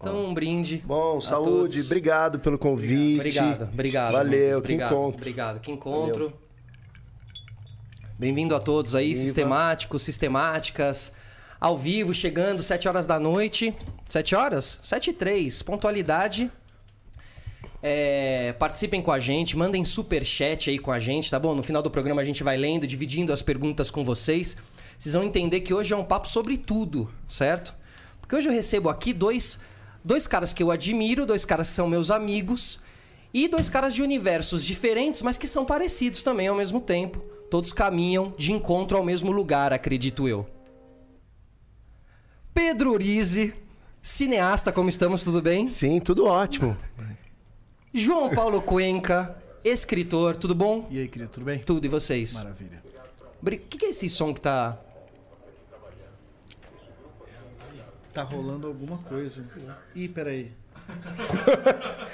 Então, um brinde. Bom, saúde, todos. obrigado pelo convite. Obrigado, obrigado. Valeu, obrigado, que encontro. Obrigado, que encontro. Bem-vindo a todos aí, Viva. sistemáticos, sistemáticas. Ao vivo, chegando, 7 horas da noite. 7 horas? 7 e 3, pontualidade. É, participem com a gente, mandem super chat aí com a gente, tá bom? No final do programa a gente vai lendo, dividindo as perguntas com vocês. Vocês vão entender que hoje é um papo sobre tudo, certo? Porque hoje eu recebo aqui dois, dois caras que eu admiro, dois caras que são meus amigos e dois caras de universos diferentes, mas que são parecidos também ao mesmo tempo. Todos caminham de encontro ao mesmo lugar, acredito eu. Pedro Urize, cineasta, como estamos, tudo bem? Sim, tudo ótimo. João Paulo Cuenca, escritor, tudo bom? E aí, querido, tudo bem? Tudo, e vocês? Maravilha. O que, que é esse som que tá. Tá rolando alguma coisa. Ih, peraí.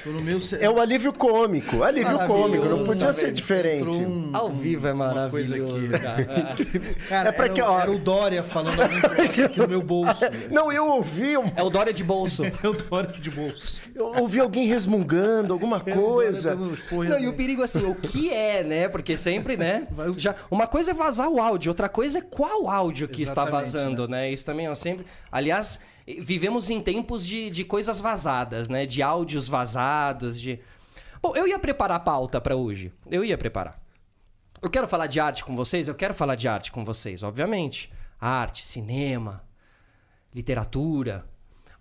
Tô no meu ce... É o alívio cômico. Alívio cômico, não podia tá ser vendo? diferente. Um- Ao vivo é maravilhoso, aqui. cara. Cara, É pra era, que- o- ó. era o Dória falando aqui no meu bolso. Não, eu ouvi, um- É o Dória de bolso. É o Dória de bolso. eu ouvi alguém resmungando, alguma É coisa. Não, e o perigo assim, o que é, né? Porque sempre, né? Já, uma coisa é vazar o áudio, outra coisa é qual áudio que está Exatamente, vazando, né? Isso também é sempre. Aliás, vivemos em tempos de, de coisas vazadas, né? De áudios vazados, de. Bom, eu ia preparar a pauta para hoje. Eu ia preparar. Eu quero falar de arte com vocês, eu quero falar de arte com vocês, obviamente. Arte, cinema, literatura.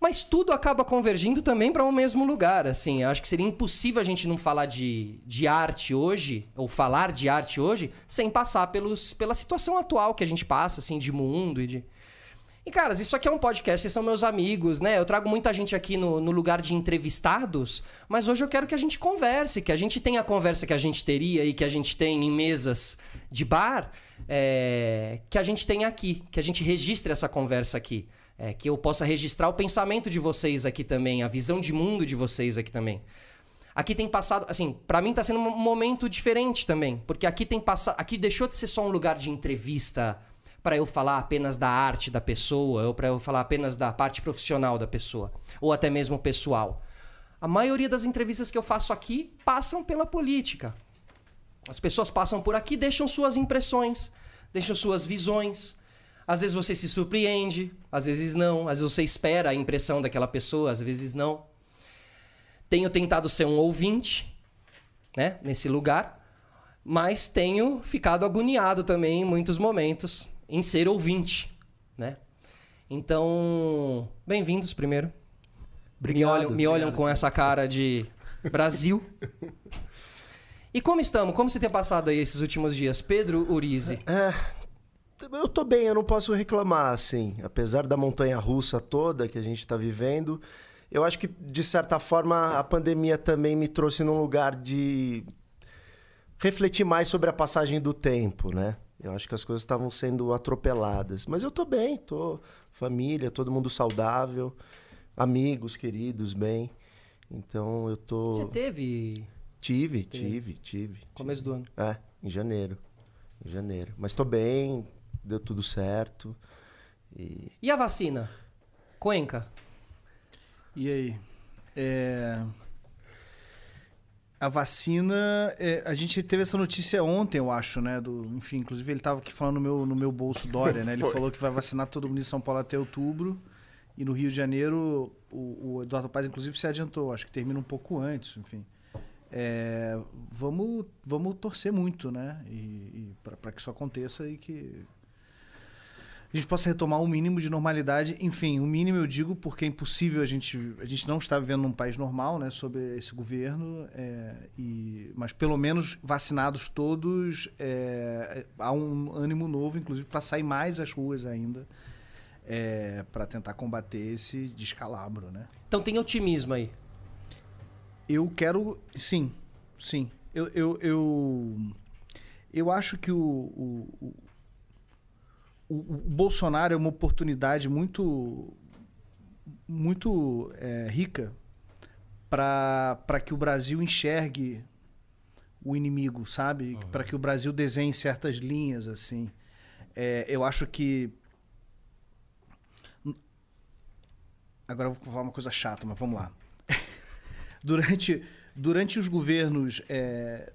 Mas tudo acaba convergindo também para o mesmo lugar, assim. Eu acho que seria impossível a gente não falar de, de arte hoje, ou falar de arte hoje, sem passar pelos, pela situação atual que a gente passa, assim, de mundo e de... E, caras, isso aqui é um podcast, vocês são meus amigos, né? Eu trago muita gente aqui no, no lugar de entrevistados, mas hoje eu quero que a gente converse, que a gente tenha a conversa que a gente teria e que a gente tem em mesas de bar, é, que a gente tenha aqui, que a gente registre essa conversa aqui. É, que eu possa registrar o pensamento de vocês aqui também, a visão de mundo de vocês aqui também. Aqui tem passado, assim, pra mim tá sendo um momento diferente também, porque aqui tem passado, aqui deixou de ser só um lugar de entrevista pra eu falar apenas da arte da pessoa, ou pra eu falar apenas da parte profissional da pessoa, ou até mesmo pessoal. A maioria das entrevistas que eu faço aqui passam pela política. As pessoas passam por aqui, deixam suas impressões, deixam suas visões. Às vezes você se surpreende, às vezes não, às vezes você espera a impressão daquela pessoa, às vezes não. Tenho tentado ser um ouvinte, né, nesse lugar, mas tenho ficado agoniado também em muitos momentos em ser ouvinte, né? Então, bem-vindos primeiro. me olham, me olham com essa cara de Brasil. E como estamos? Como você tem passado aí esses últimos dias? Pedro Urize. É, eu tô bem, eu não posso reclamar, assim. Apesar da montanha russa toda que a gente tá vivendo, eu acho que, de certa forma, a pandemia também me trouxe num lugar de refletir mais sobre a passagem do tempo, né? Eu acho que as coisas estavam sendo atropeladas. Mas eu tô bem, tô família, todo mundo saudável, amigos, queridos, bem. Então eu tô. Você teve Tive, tive, tive. começo do ano. É, em janeiro. Em janeiro. Mas tô bem, deu tudo certo. E E a vacina? Cuenca. E aí? É, A vacina. é, A gente teve essa notícia ontem, eu acho, né? Do... Enfim, inclusive ele tava aqui falando no meu, no meu bolso Dória, né? Ele falou que vai vacinar todo mundo em São Paulo até outubro. E no Rio de Janeiro, o, o Eduardo Paz, inclusive, se adiantou. Acho que termina um pouco antes, enfim. É, vamos, vamos torcer muito, né? E, e para que isso aconteça e que a gente possa retomar o mínimo de normalidade. Enfim, o mínimo eu digo porque é impossível a gente. A gente não está vivendo num país normal, né? Sob esse governo. é, e, mas pelo menos vacinados todos, é, há um ânimo novo, inclusive, para sair mais às ruas ainda. para tentar combater esse descalabro, né? Então tem otimismo aí. Eu quero. Sim, sim. Eu, eu, eu, eu acho que o, o, o, o- Bolsonaro é uma oportunidade muito, muito é, rica para que o Brasil enxergue o inimigo, sabe? Para que o Brasil desenhe certas linhas, assim. É, eu acho que Agora eu vou falar uma coisa chata, mas vamos lá. durante, durante os governos é,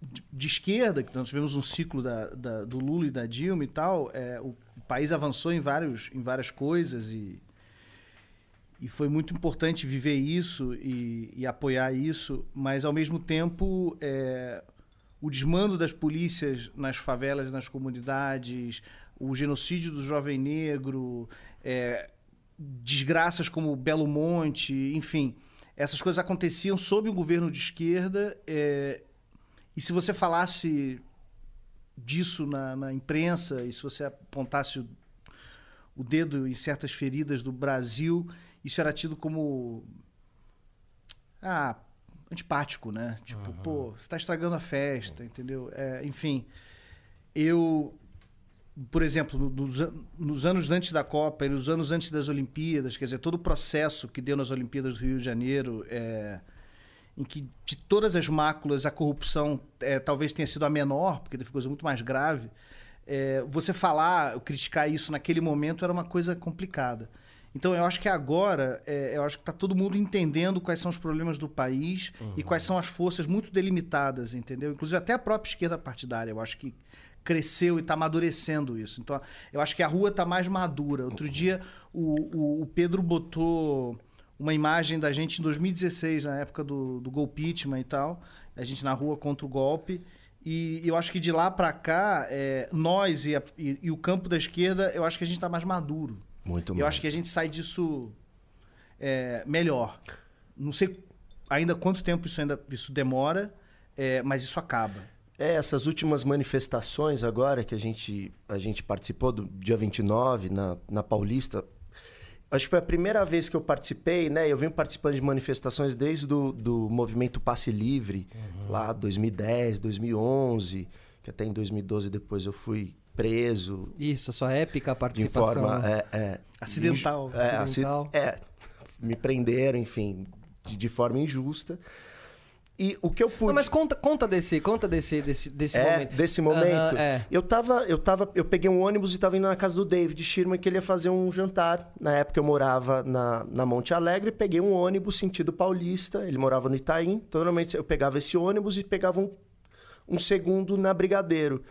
de, esquerda, que nós tivemos um ciclo da, da, do Lula e da Dilma e tal, é, o, o país avançou em, vários, em várias coisas e, e foi muito importante viver isso e, e apoiar isso, mas ao mesmo tempo é, o desmando das polícias nas favelas, nas comunidades, o genocídio do jovem negro, é, desgraças como Belo Monte, enfim, essas coisas aconteciam sob o governo de esquerda. É, e se você falasse disso na, na, imprensa e se você apontasse o, o dedo em certas feridas do Brasil, isso era tido como ah, antipático, né? Tipo, uhum. pô, você está estragando a festa, entendeu? É, enfim, eu por exemplo, nos, nos, anos antes da Copa e nos anos antes das Olimpíadas, quer dizer, todo o processo que deu nas Olimpíadas do Rio de Janeiro, é, em que de todas as máculas a corrupção é, talvez tenha sido a menor, porque foi coisa muito mais grave, é, você falar, criticar isso naquele momento era uma coisa complicada. Então eu acho que agora, é, eu acho que está todo mundo entendendo quais são os problemas do país uhum. e quais são as forças muito delimitadas, entendeu? Inclusive até a própria esquerda partidária. Eu acho que cresceu e está amadurecendo isso. Então, eu acho que a rua está mais madura. Outro dia, o, o, o, Pedro botou uma imagem da gente em 2016, na época do, do golpitman e tal, a gente na rua contra o golpe. E eu acho que de lá para cá, é, nós e, a, e, e, o campo da esquerda, eu acho que a gente está mais maduro. Muito mais. Eu acho que a gente sai disso é, melhor. Não sei ainda quanto tempo isso ainda isso demora, é, mas isso acaba. É, essas últimas manifestações agora que a gente, a gente participou do dia 29 na, na Paulista, acho que foi a primeira vez que eu participei, né? Eu venho participando de manifestações desde do, do movimento Passe Livre, uhum. lá 2010, 2011, que até em 2012 depois eu fui preso. Isso, a sua épica participação. De forma é, é, acidental. É, acidental. é, me prenderam, enfim, de, de forma injusta. E o que eu pude. Não, mas conta, conta desse, conta desse, desse, desse é, momento. Desse momento. é. Eu tava, eu tava, eu peguei um ônibus e tava indo na casa do David Sherman que ele ia fazer um jantar. Na época eu morava na, na Monte Alegre, peguei um ônibus sentido paulista. Ele morava no Itaim. Então normalmente eu pegava esse ônibus e pegava um, um segundo na Brigadeiro.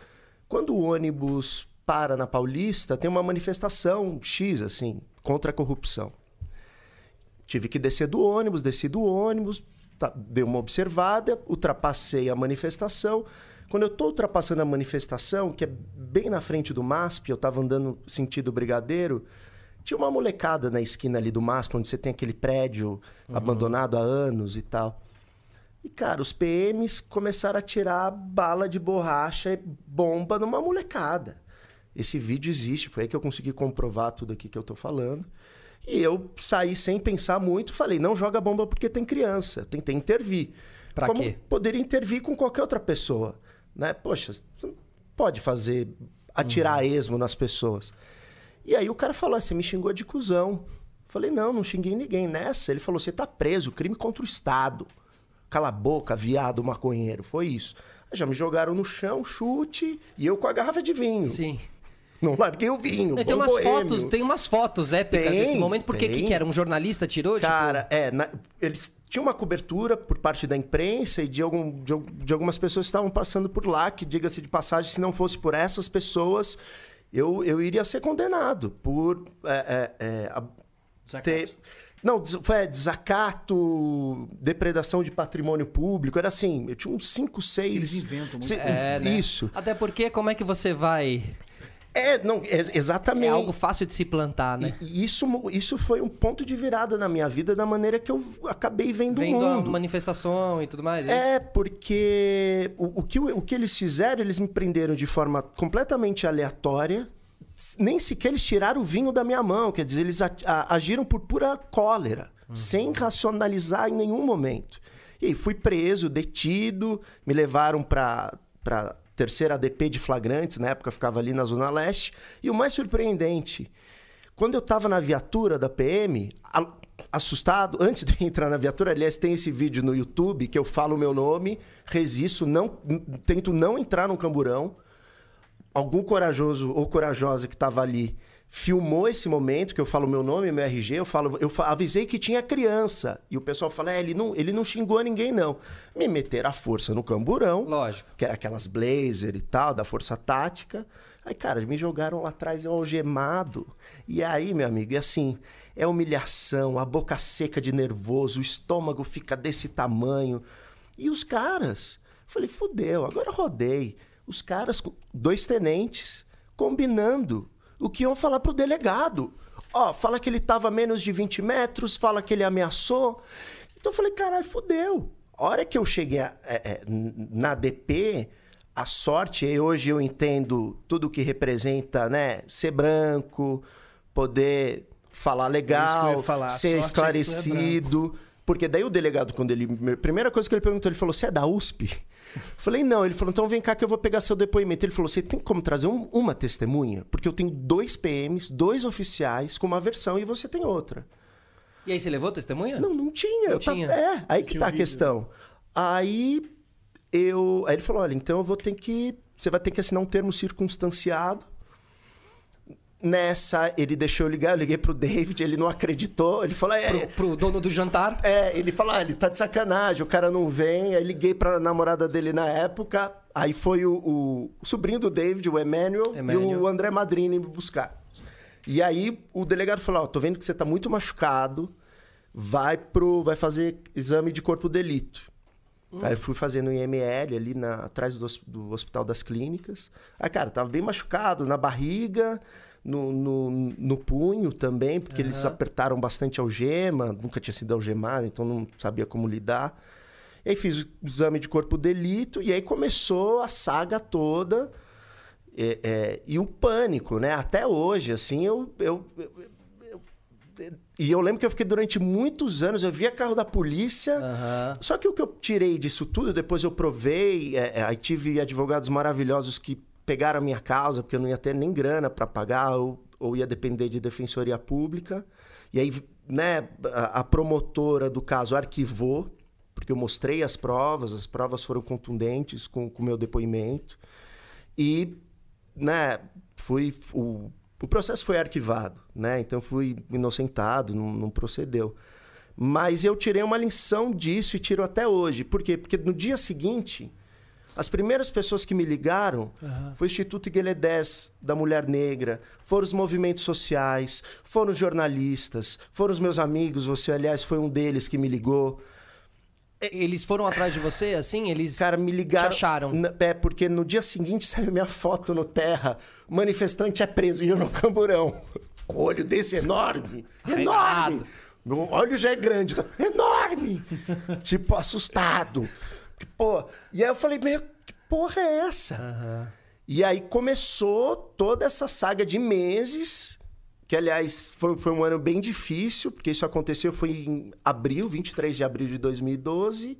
Quando o ônibus para na Paulista, tem uma manifestação X assim contra a corrupção. Tive que descer do ônibus, desci do ônibus, tá, dei uma observada, ultrapassei a manifestação. Quando eu estou ultrapassando a manifestação, que é bem na frente do MASP, eu estava andando sentido Brigadeiro, tinha uma molecada na esquina ali do MASP, onde você tem aquele prédio uhum. abandonado há anos e tal. E, cara, os PMs começaram a tirar bala de borracha e bomba numa molecada. Esse vídeo existe, foi aí que eu consegui comprovar tudo aqui que eu estou falando. E eu saí sem pensar muito, falei, não joga bomba porque tem criança. Tentei intervir. Pra Como quê? poderia intervir com qualquer outra pessoa. Né? Poxa, você não pode fazer, atirar uhum. esmo nas pessoas. E aí o cara falou, você me xingou de cuzão. Falei, não, não xinguei ninguém nessa. Ele falou, você tá preso, crime contra o Estado. Cala a boca, viado, maconheiro. Foi isso. Aí já me jogaram no chão, chute, e eu com a garrafa de vinho. Sim. Não larguei o vinho. Tem umas fotos, tem umas fotos épicas tem, desse momento. Por que, que era? Um jornalista tirou? Cara, tipo... é. Na, eles tinham uma cobertura por parte da imprensa e de, algum, de, de algumas pessoas que estavam passando por lá, que, diga-se de passagem, se não fosse por essas pessoas, eu, eu iria ser condenado por é, é, é, ter. Não, foi desacato, depredação de patrimônio público. Era assim, eu tinha uns 5, 6. Eles inventam muito. É, né? Isso. Até porque, como é que você vai é, não, exatamente. É algo fácil de se plantar, né? E, isso, isso foi um ponto de virada na minha vida, da maneira que eu acabei vendo, vendo o mundo. a manifestação e tudo mais. É, é porque o, o, que, o que eles fizeram, eles me prenderam de forma completamente aleatória. Nem sequer eles tiraram o vinho da minha mão. Quer dizer, eles a, a, agiram por pura cólera, uhum. sem racionalizar em nenhum momento. E aí fui preso, detido, me levaram para terceira ADP de flagrantes, na época ficava ali na Zona Leste. E o mais surpreendente, quando eu estava na viatura da PM, assustado, antes de entrar na viatura, aliás, tem esse vídeo no YouTube que eu falo o meu nome, resisto, não, tento não entrar no camburão. Algum corajoso ou corajosa que estava ali filmou esse momento que eu falo meu nome, meu RG, eu falo, eu avisei que tinha criança. E o pessoal fala, é, ele não, ele não xingou ninguém, não. Me meteram a força no camburão, Lógico. que era aquelas blazer e tal, da força tática. Aí, cara, me jogaram lá atrás, eu algemado. E aí, meu amigo, e assim, é humilhação, a boca seca de nervoso, o estômago fica desse tamanho. E os caras, falei, fudeu, agora rodei. Os caras, dois tenentes, combinando o que iam falar pro delegado. Ó, fala que ele tava a menos de 20 metros, fala que ele ameaçou. Então eu falei, caralho, fudeu. A hora que eu cheguei a- é, é, na DP, a sorte, e hoje eu entendo tudo que representa, né? Ser branco, poder falar É legal, falar. Ser é é esclarecido. porque daí o delegado, quando ele. Primeira coisa que ele perguntou, ele falou: Você é da USP? Eu Falei, não. Ele falou, então vem cá que eu vou pegar seu depoimento. Ele falou, você tem como trazer um- uma testemunha? Porque eu tenho dois PMs, dois oficiais com uma versão e você tem outra. E aí você levou testemunha? Não, não tinha. eu tava- tinha. É, aí que tinha tá um a vídeo. questão. Aí eu. Aí ele falou: olha, então eu vou ter que. Você vai ter que assinar um termo circunstanciado. Nessa, ele deixou eu ligar, eu liguei pro David, ele não acreditou. Ele falou: é, Pro, pro dono do jantar? é, ele falou, ah, ele tá de sacanagem, o cara não vem. Aí liguei pra namorada dele na época. Aí foi o, o- o sobrinho do David, o Emmanuel, e Emmanuel. o André Madrini me buscar. E aí o delegado falou: Ó, tô vendo que você tá muito machucado, vai pro. vai fazer exame de corpo de delito. Aí eu fui fazendo um IML ali na, atrás do, do Hospital das Clínicas. Aí, cara, tava bem machucado na barriga, no, no, no punho também, porque eles apertaram bastante a algema, nunca tinha sido algemado, então não sabia como lidar. E aí fiz o exame de corpo de delito e aí começou a saga toda. É, é, e o pânico, né? Até hoje, assim, eu, eu, eu- eu- E eu lembro que eu fiquei durante muitos anos, eu via carro da polícia. Aham. Só que o que eu tirei disso tudo, depois eu provei, é, é, aí tive advogados maravilhosos que pegaram a minha causa, porque eu não ia ter nem grana para pagar, ou, ou ia depender de defensoria pública. E aí, né, a, a promotora do caso arquivou, porque eu mostrei as provas, as provas foram contundentes com o meu depoimento. E, né, fui. O, o processo foi arquivado, né? Então fui inocentado, não, não procedeu. Mas eu tirei uma lição disso e tiro até hoje. Por quê? Porque no dia seguinte, as primeiras pessoas que me ligaram foi o Instituto Gueledés da Mulher Negra, foram os movimentos sociais, foram os jornalistas, foram os meus amigos. Você, aliás, foi um deles que me ligou. Eles foram atrás de você, assim? Eles Cara, me ligaram. te acharam? É, porque no dia seguinte saiu minha foto no Terra. O manifestante é preso e eu no camburão. Com o olho desse enorme. Enorme! Meu olho já é grande. tá? Enorme! tipo, assustado. Que, Pô, e aí eu falei, meu, que porra é essa? E aí começou toda essa saga de meses, que aliás foi, foi um ano bem difícil, porque isso aconteceu foi em abril, 23 de abril de 2012.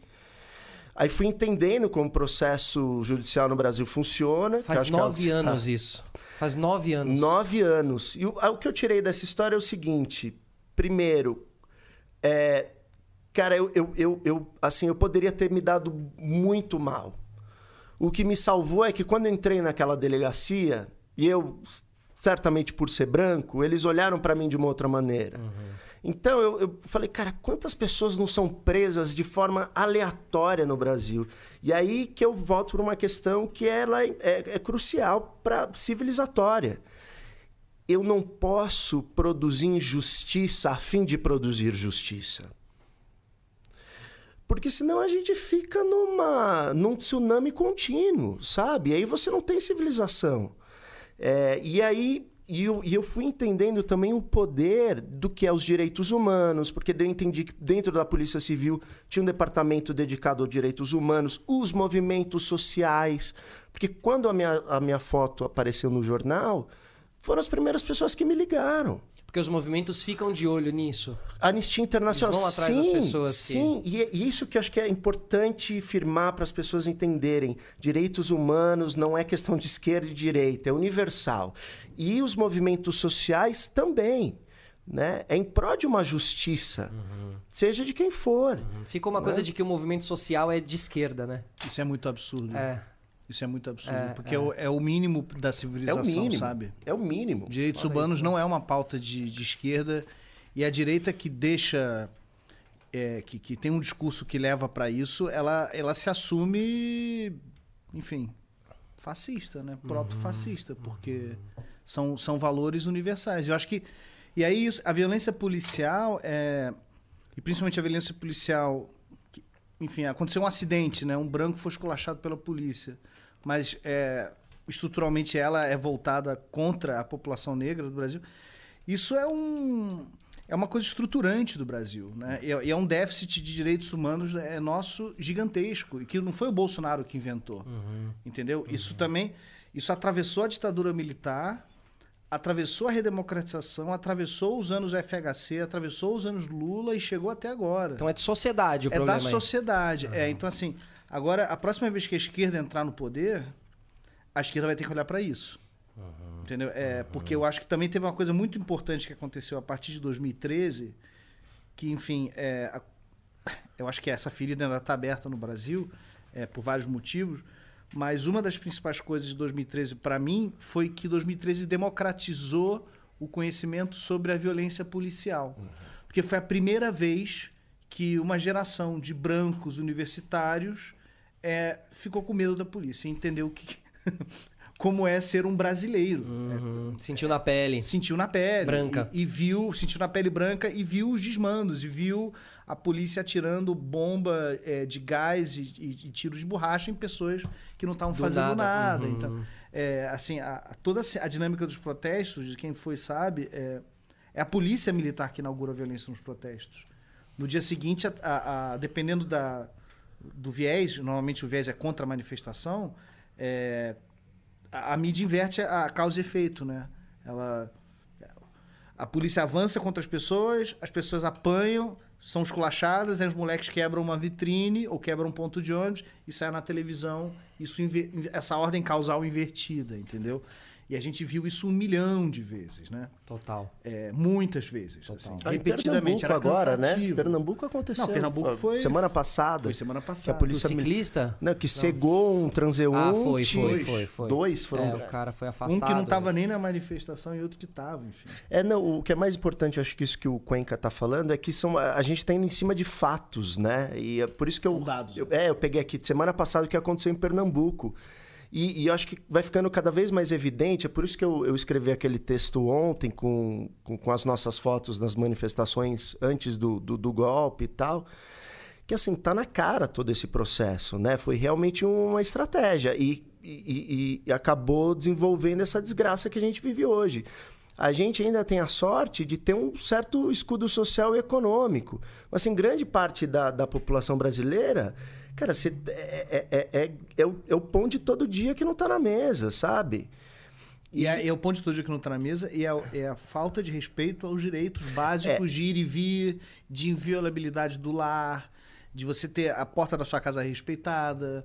Aí fui entendendo como o processo judicial no Brasil funciona. Faz é nove algo- anos isso. Faz nove anos. Nove anos. E o, o que eu tirei dessa história é o seguinte: primeiro, é, cara, eu, eu, eu, eu, assim, eu poderia ter me dado muito mal. O que me salvou é que quando entrei naquela delegacia, e eu, certamente por ser branco, eles olharam para mim de uma outra maneira. Então eu, eu falei, cara, quantas pessoas não são presas de forma aleatória no Brasil? E aí que eu volto para uma questão que ela é, é- é crucial para civilizatória. Eu não posso produzir injustiça a fim de produzir justiça. Porque senão a gente fica numa, num tsunami contínuo, sabe? E aí você não tem civilização. É, e aí e eu, e eu fui entendendo também o poder do que é os direitos humanos, porque eu entendi que dentro da Polícia Civil tinha um departamento dedicado aos direitos humanos, os movimentos sociais. Porque quando a minha, a minha foto apareceu no jornal, foram as primeiras pessoas que me ligaram. Porque os movimentos ficam de olho nisso. Anistia Internacional. Eles vão atrás das sim, pessoas que- Sim, e é isso que eu acho que é importante firmar para as pessoas entenderem. Direitos humanos não é questão de esquerda e direita, é universal. E os movimentos sociais também. Né? É em prol de uma justiça, seja de quem for. Fica uma coisa de que o movimento social é de esquerda, né? Isso é muito absurdo. É. Isso é muito absurdo. É, porque é. é. o, é o mínimo da É civilização, o mínimo. sabe? É o mínimo. Direitos Foda humanos isso, né? não é uma pauta de, de esquerda. E a direita que deixa. é, que, que tem um discurso que leva para isso, ela, ela se assume, enfim, fascista, né? Proto-fascista, porque são, são valores universais. Eu acho que. E aí, a violência policial, é, e principalmente a violência policial. enfim, aconteceu um acidente, né? Um branco foi esculachado pela polícia. Mas é, estruturalmente ela é voltada contra a população negra do Brasil. Isso é um é uma coisa estruturante do Brasil, né? E é, é um déficit de direitos humanos é nosso gigantesco e que não foi o Bolsonaro que inventou, entendeu? Isso também isso atravessou a ditadura militar, atravessou a redemocratização, atravessou os anos FHC, atravessou os anos Lula e chegou até agora Então é de sociedade o é problema da aí. sociedade. É, então, assim, agora, a próxima vez que a esquerda entrar no poder, a esquerda vai ter que olhar para isso. Entendeu? É, Porque eu acho que também teve uma coisa muito importante que aconteceu a partir de 2013, que, enfim, é, a- eu acho que essa ferida ainda está aberta no Brasil, é, por vários motivos, mas uma das principais coisas de 2013 para mim foi que 2013 democratizou o conhecimento sobre a violência policial. Porque foi a primeira vez que uma geração de brancos universitários é, ficou com medo da polícia, entendeu que, como é ser um brasileiro. Uhum. Sentiu na pele. Sentiu na pele. Branca. E, e viu, sentiu na pele branca e viu os desmandos, e viu a polícia atirando bomba é, de gás e, e- e tiros de borracha em pessoas que não estavam Do fazendo nada. nada. Uhum. Então, é, assim, a, a- toda a dinâmica dos protestos, de quem foi sabe, é, é a polícia militar que inaugura a violência nos protestos. No dia seguinte, a- a- dependendo da, do viés, normalmente o viés é contra a manifestação, é, a, a mídia inverte a causa e efeito, né? Ela, a polícia avança contra as pessoas, as pessoas apanham, são esculachadas, aí os moleques quebram uma vitrine ou quebram um ponto de ônibus e sai na televisão. Isso, essa ordem causal invertida, entendeu? E a gente viu isso um milhão de vezes, né? Total. É, muitas vezes, Total. assim, Ah, repetidamente. Era agora, né? cansativo. Pernambuco aconteceu. Não, Pernambuco Ah, foi- Semana passada. Foi semana Que a passada. Do polícia mili- ciclista? Não, que cegou um transeunte. Ah, foi, foi, foi, foi. Dois foram. É, o cara foi afastado. Um que não estava nem na manifestação e outro que estava, enfim. É, não, o que é mais importante, acho que isso que o Cuenca tá falando, é que são, a gente tá indo em cima de fatos, né? E é por isso que eu. São dados. eu- é, eu peguei aqui de semana passada o que aconteceu em Pernambuco. E, e acho que vai ficando cada vez mais evidente, é por isso que eu, eu escrevi aquele texto ontem com, com, com as nossas fotos nas manifestações antes do, do, do golpe e tal. Que assim, tá na cara todo esse processo, né? Foi realmente uma estratégia. E, e, e- e acabou desenvolvendo essa desgraça que a gente vive hoje. A gente ainda tem a sorte de ter um certo escudo social e econômico. Mas, assim, grande parte da, da população brasileira, cara, você, é, é, é, é, o, é o pão de todo dia que não tá na mesa, sabe? E é, é o ponto de todo dia que não está na mesa e é, é a falta de respeito aos direitos básicos de ir e vir, de inviolabilidade do lar, de você ter a porta da sua casa respeitada,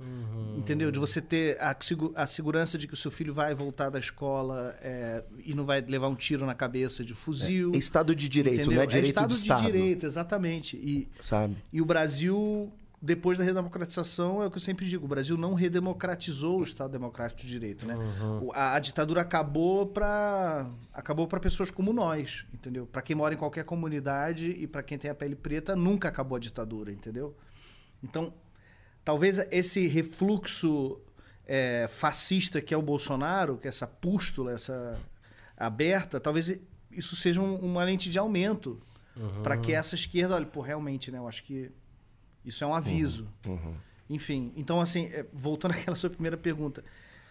entendeu? De você ter a, a segurança de que o seu filho vai voltar da escola é, e não vai levar um tiro na cabeça de fuzil. É Estado de direito, entendeu? não é direito Estado de de Estado. direito, exatamente. E, Sabe? e o Brasil, depois da redemocratização, é o que eu sempre digo, o Brasil não redemocratizou o Estado Democrático de Direito, né? O- A, a ditadura acabou para acabou para pessoas como nós, entendeu? Para quem mora em qualquer comunidade e para quem tem a pele preta, nunca acabou a ditadura, entendeu? Então, talvez esse refluxo é, fascista que é o Bolsonaro, que é essa pústula, essa aberta, talvez isso seja um- uma lente de aumento para que essa esquerda, olha, pô, realmente, né? Eu acho que isso é um aviso. Uhum. Enfim, então assim, é, voltando àquela sua primeira pergunta,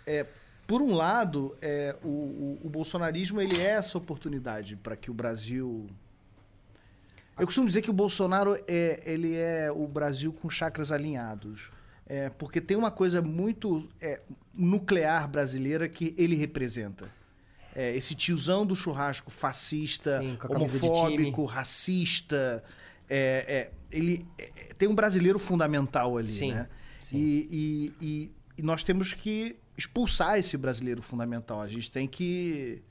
é, por um lado, é, o, o- o bolsonarismo ele é essa oportunidade para que o Brasil eu costumo dizer que o Bolsonaro é, ele é o Brasil com chakras alinhados. É, porque tem uma coisa muito é, nuclear brasileira que ele representa. É, esse tiozão do churrasco fascista, Sim, homofóbico, racista. É, é, ele é, tem um brasileiro fundamental ali, Sim, né? sim. E, e- e- e nós temos que expulsar esse brasileiro fundamental. A gente tem que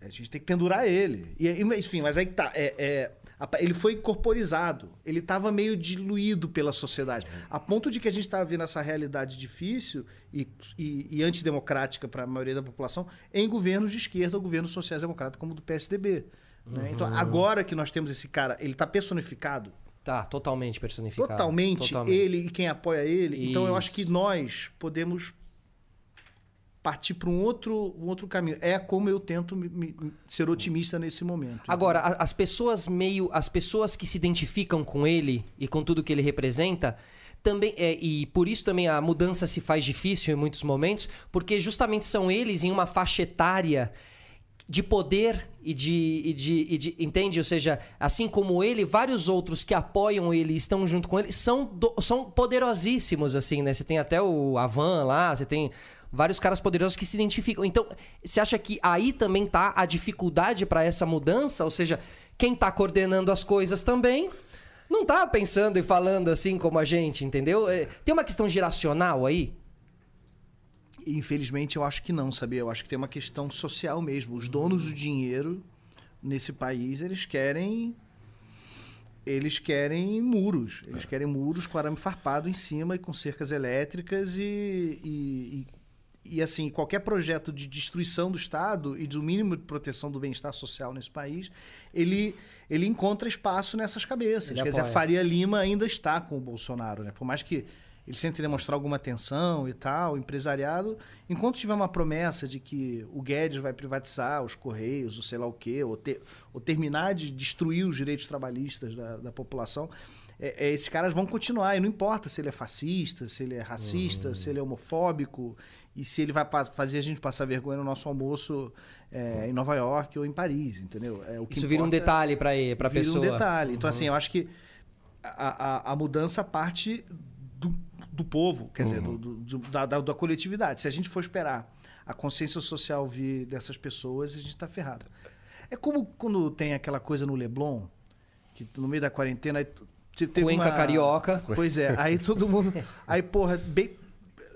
a gente tem que pendurar ele. E, enfim, mas aí tá. É, é, Ele foi corporizado. Ele estava meio diluído pela sociedade. A ponto de que a gente estava vendo essa realidade difícil e, e, e antidemocrática para a maioria da população em governos de esquerda ou governos sociais-democratas, como o do PSDB. Né? Uhum. Então, agora que nós temos esse cara, ele está personificado. Tá, totalmente personificado. Totalmente, totalmente, ele e quem apoia ele. Isso. Então, eu acho que nós podemos partir para um outro, um outro caminho. É como eu tento me, me, ser otimista nesse momento. Agora, a, as pessoas meio. As pessoas que se identificam com ele e com tudo que ele representa. Também, é, e por isso também a mudança se faz difícil em muitos momentos, porque justamente são eles em uma faixa etária de poder e de, e de, e de, Entende? Ou seja, assim como ele, vários outros que apoiam ele estão junto com ele são, do, são poderosíssimos, assim, né? Você tem até o Avan lá, você tem vários caras poderosos que se identificam. Então, você acha que aí também tá a dificuldade para essa mudança? Ou seja, quem tá coordenando as coisas também não tá pensando e falando assim como a gente, entendeu? É, tem uma questão geracional aí? Infelizmente, eu acho que não, sabia? Eu acho que tem uma questão social mesmo. Os donos do dinheiro nesse país, eles querem eles querem muros. Eles querem muros com arame farpado em cima e com cercas elétricas e, e, e assim, qualquer projeto de destruição do Estado e do mínimo de proteção do bem-estar social nesse país, ele, ele encontra espaço nessas cabeças. Ele Quer apoia. dizer, a Faria Lima ainda está com o Bolsonaro, né? Por mais que ele sempre demonstrar alguma atenção e tal, empresariado, enquanto tiver uma promessa de que o Guedes vai privatizar os Correios, ou sei lá o quê, ou, ter, ou terminar de destruir os direitos trabalhistas da, da população, é, é, esses caras vão continuar. E não importa se ele é fascista, se ele é racista, uhum. se ele é homofóbico, e se ele vai fazer a gente passar vergonha no nosso almoço é, em Nova York ou em Paris, entendeu? É, o que Isso vira um detalhe para para a pessoa. Vira um detalhe. Então, uhum. assim, eu acho que a, a, a mudança parte do, do povo, quer uhum. dizer, do, do, da, da, da, coletividade. Se a gente for esperar a consciência social vir dessas pessoas, a gente está ferrado. É como quando tem aquela coisa no Leblon, que no meio da quarentena... Teve Cuenca uma... carioca. Pois é, aí todo mundo... Aí, porra, bem,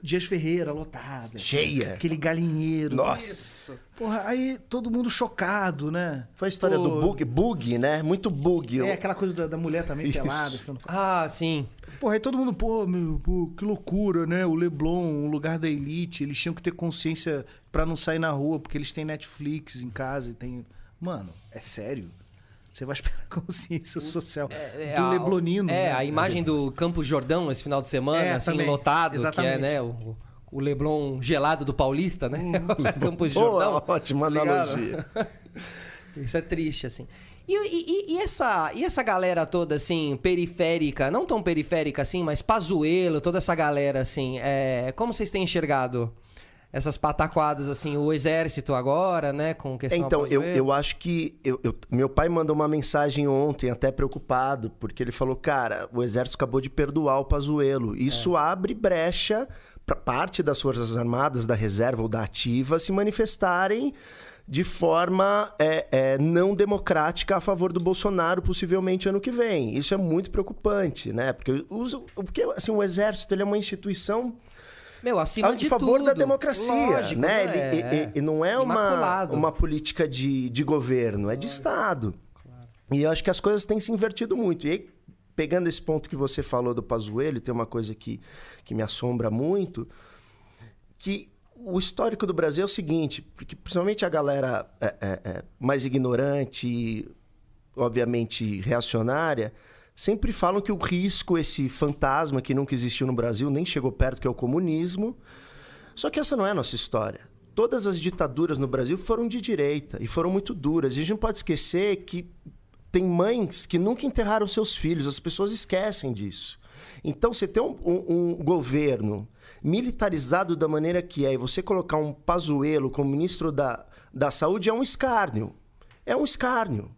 Dias Ferreira lotada. Cheia. Aquele galinheiro. Nossa. Porra, aí todo mundo chocado, né? Foi a história Pô, do bug, bug, né? Muito bug. É, aquela coisa da, da mulher também Isso. pelada. Ficando... Ah, sim. Porra, aí todo mundo, pô, meu, pô, que loucura, né? O Leblon, um lugar da elite, eles tinham que ter consciência para não sair na rua, porque eles têm Netflix em casa e tem. Mano, é sério? Você vai esperar a consciência social é, é, do Leblonino. É, né? a imagem do Campo Jordão esse final de semana, é, assim, também. lotado, Exatamente. que é, né? O, o Leblon gelado do Paulista, né? Hum. Campo Jordão. Ótima analogia. Isso é triste, assim. E, e, e, essa, e essa galera toda, assim, periférica, não tão periférica assim, mas Pazuelo, toda essa galera, assim, é, como vocês têm enxergado essas pataquadas, assim, o exército agora, né, com questão Então, eu, eu acho que... Eu, eu, meu pai mandou uma mensagem ontem, até preocupado, porque ele falou, cara, o exército acabou de perdoar o Pazuello. Isso é. abre brecha para parte das Forças Armadas, da reserva ou da ativa, se manifestarem de forma é, é, não democrática a favor do Bolsonaro, possivelmente ano que vem. Isso é muito preocupante, né? Porque, porque assim, o exército ele é uma instituição meu, acima a de favor tudo. da democracia, Lógico, né? É, ele, é. E, e, não é uma, uma política de, de governo, é de Estado. Claro. E eu acho que as coisas têm se invertido muito. E aí, pegando esse ponto que você falou do Pazuello, tem uma coisa que, que me assombra muito, que o histórico do Brasil é o seguinte, porque principalmente a galera é, é, é mais ignorante, obviamente reacionária, sempre falam que o risco, esse fantasma que nunca existiu no Brasil, nem chegou perto, que é o comunismo. Só que essa não é a nossa história. Todas as ditaduras no Brasil foram de direita e foram muito duras. E a gente não pode esquecer que tem mães que nunca enterraram seus filhos, as pessoas esquecem disso. Então, você ter um, um, um governo militarizado da maneira que é e você colocar um Pazuello como ministro da, da Saúde é um escárnio. É um escárnio.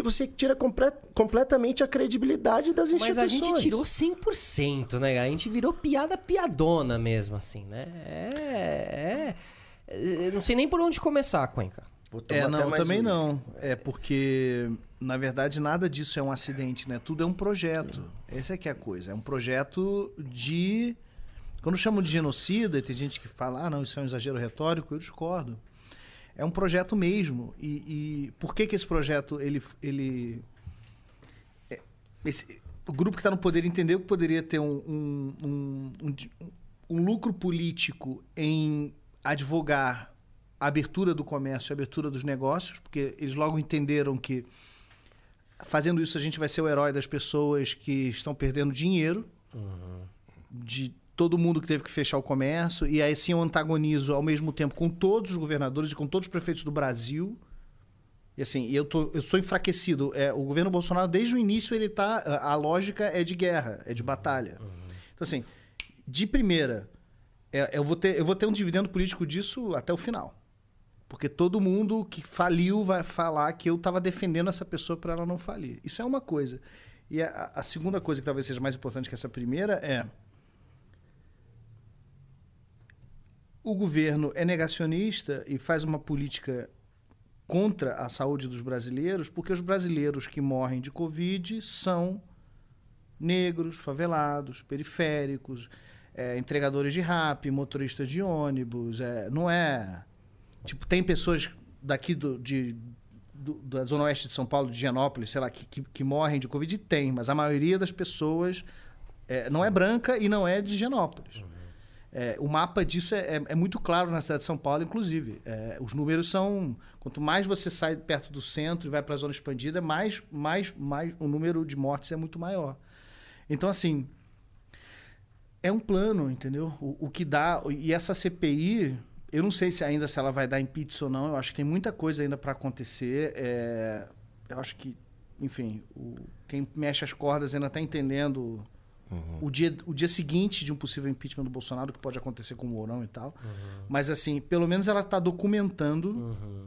Porque você tira complet, completamente a credibilidade das instituições. Mas a gente tirou 100%, né? A gente virou piada piadona mesmo, assim, né? É... é... Eu não sei nem por onde começar, Cuenca. É, não, também não. É porque, na verdade, nada disso é um acidente, né? Tudo é um projeto. Essa é que é a coisa. É um projeto de... Quando chamam de genocida, e tem gente que fala, ah, não, isso é um exagero retórico, eu discordo é um projeto mesmo. E, e por que, que esse projeto ele, ele, esse, o grupo que está no poder entendeu que poderia ter um, um, um, um, um lucro político em advogar a abertura do comércio, a abertura dos negócios, porque eles logo entenderam que fazendo isso a gente vai ser o herói das pessoas que estão perdendo dinheiro, uhum. de todo mundo que teve que fechar o comércio, e aí sim eu antagonizo ao mesmo tempo com todos os governadores e com todos os prefeitos do Brasil. E assim, eu, tô, eu sou enfraquecido. É, o governo Bolsonaro, desde o início, ele tá. A, a lógica é de guerra, é de batalha. Uhum. Então, assim, de primeira, é, eu, vou ter, eu vou ter um dividendo político disso até o final. Porque todo mundo que faliu vai falar que eu estava defendendo essa pessoa para ela não falir. Isso é uma coisa. E a, a, segunda coisa que talvez seja mais importante que essa primeira é. O governo é negacionista e faz uma política contra a saúde dos brasileiros, porque os brasileiros que morrem de Covid são negros, favelados, periféricos, é, entregadores de rap, motoristas de ônibus. É, não é Tipo, tem pessoas daqui do, de, do, da Zona Oeste de São Paulo, de Gianópolis, sei lá, que, que, que morrem de Covid? Tem, mas a maioria das pessoas é, não é branca e não é de Gianópolis. Uhum. É, o mapa disso é, é, é, muito claro na cidade de São Paulo, inclusive. É, os números são. Quanto mais você sai perto do centro e vai para a zona expandida, mais, mais, mais o número de mortes é muito maior. Então, assim. É um plano, entendeu? O, o que dá. E essa CPI eu não sei se ainda se ela vai dar impeachment ou não. Eu acho que tem muita coisa ainda para acontecer. É, eu acho que, enfim, o, quem mexe as cordas ainda está entendendo uhum. o, dia, o dia seguinte de um possível impeachment do Bolsonaro, que pode acontecer com o Mourão e tal. Uhum. Mas, assim, pelo menos ela está documentando uhum.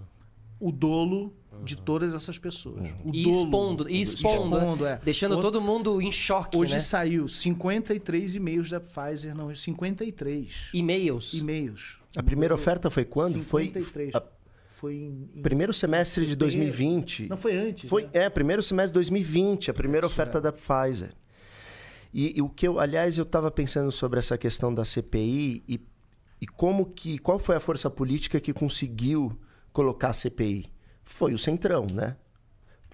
o dolo de todas essas pessoas. Uhum. E expondo, e expondo, expondo é. deixando todo mundo em choque. Hoje né? saiu 53 e-mails da Pfizer, não, 53. E-mails? E-mails. A primeira oferta foi quando? 53. Foi, a... foi em, em primeiro semestre de 2020. Não foi antes. Foi, né? É, primeiro semestre de 2020, a primeira Isso, oferta é. da Pfizer. E, e, o que eu, aliás, eu estava pensando sobre essa questão da CPI e, e como que, qual foi a força política que conseguiu colocar a CPI? Foi o Centrão, né?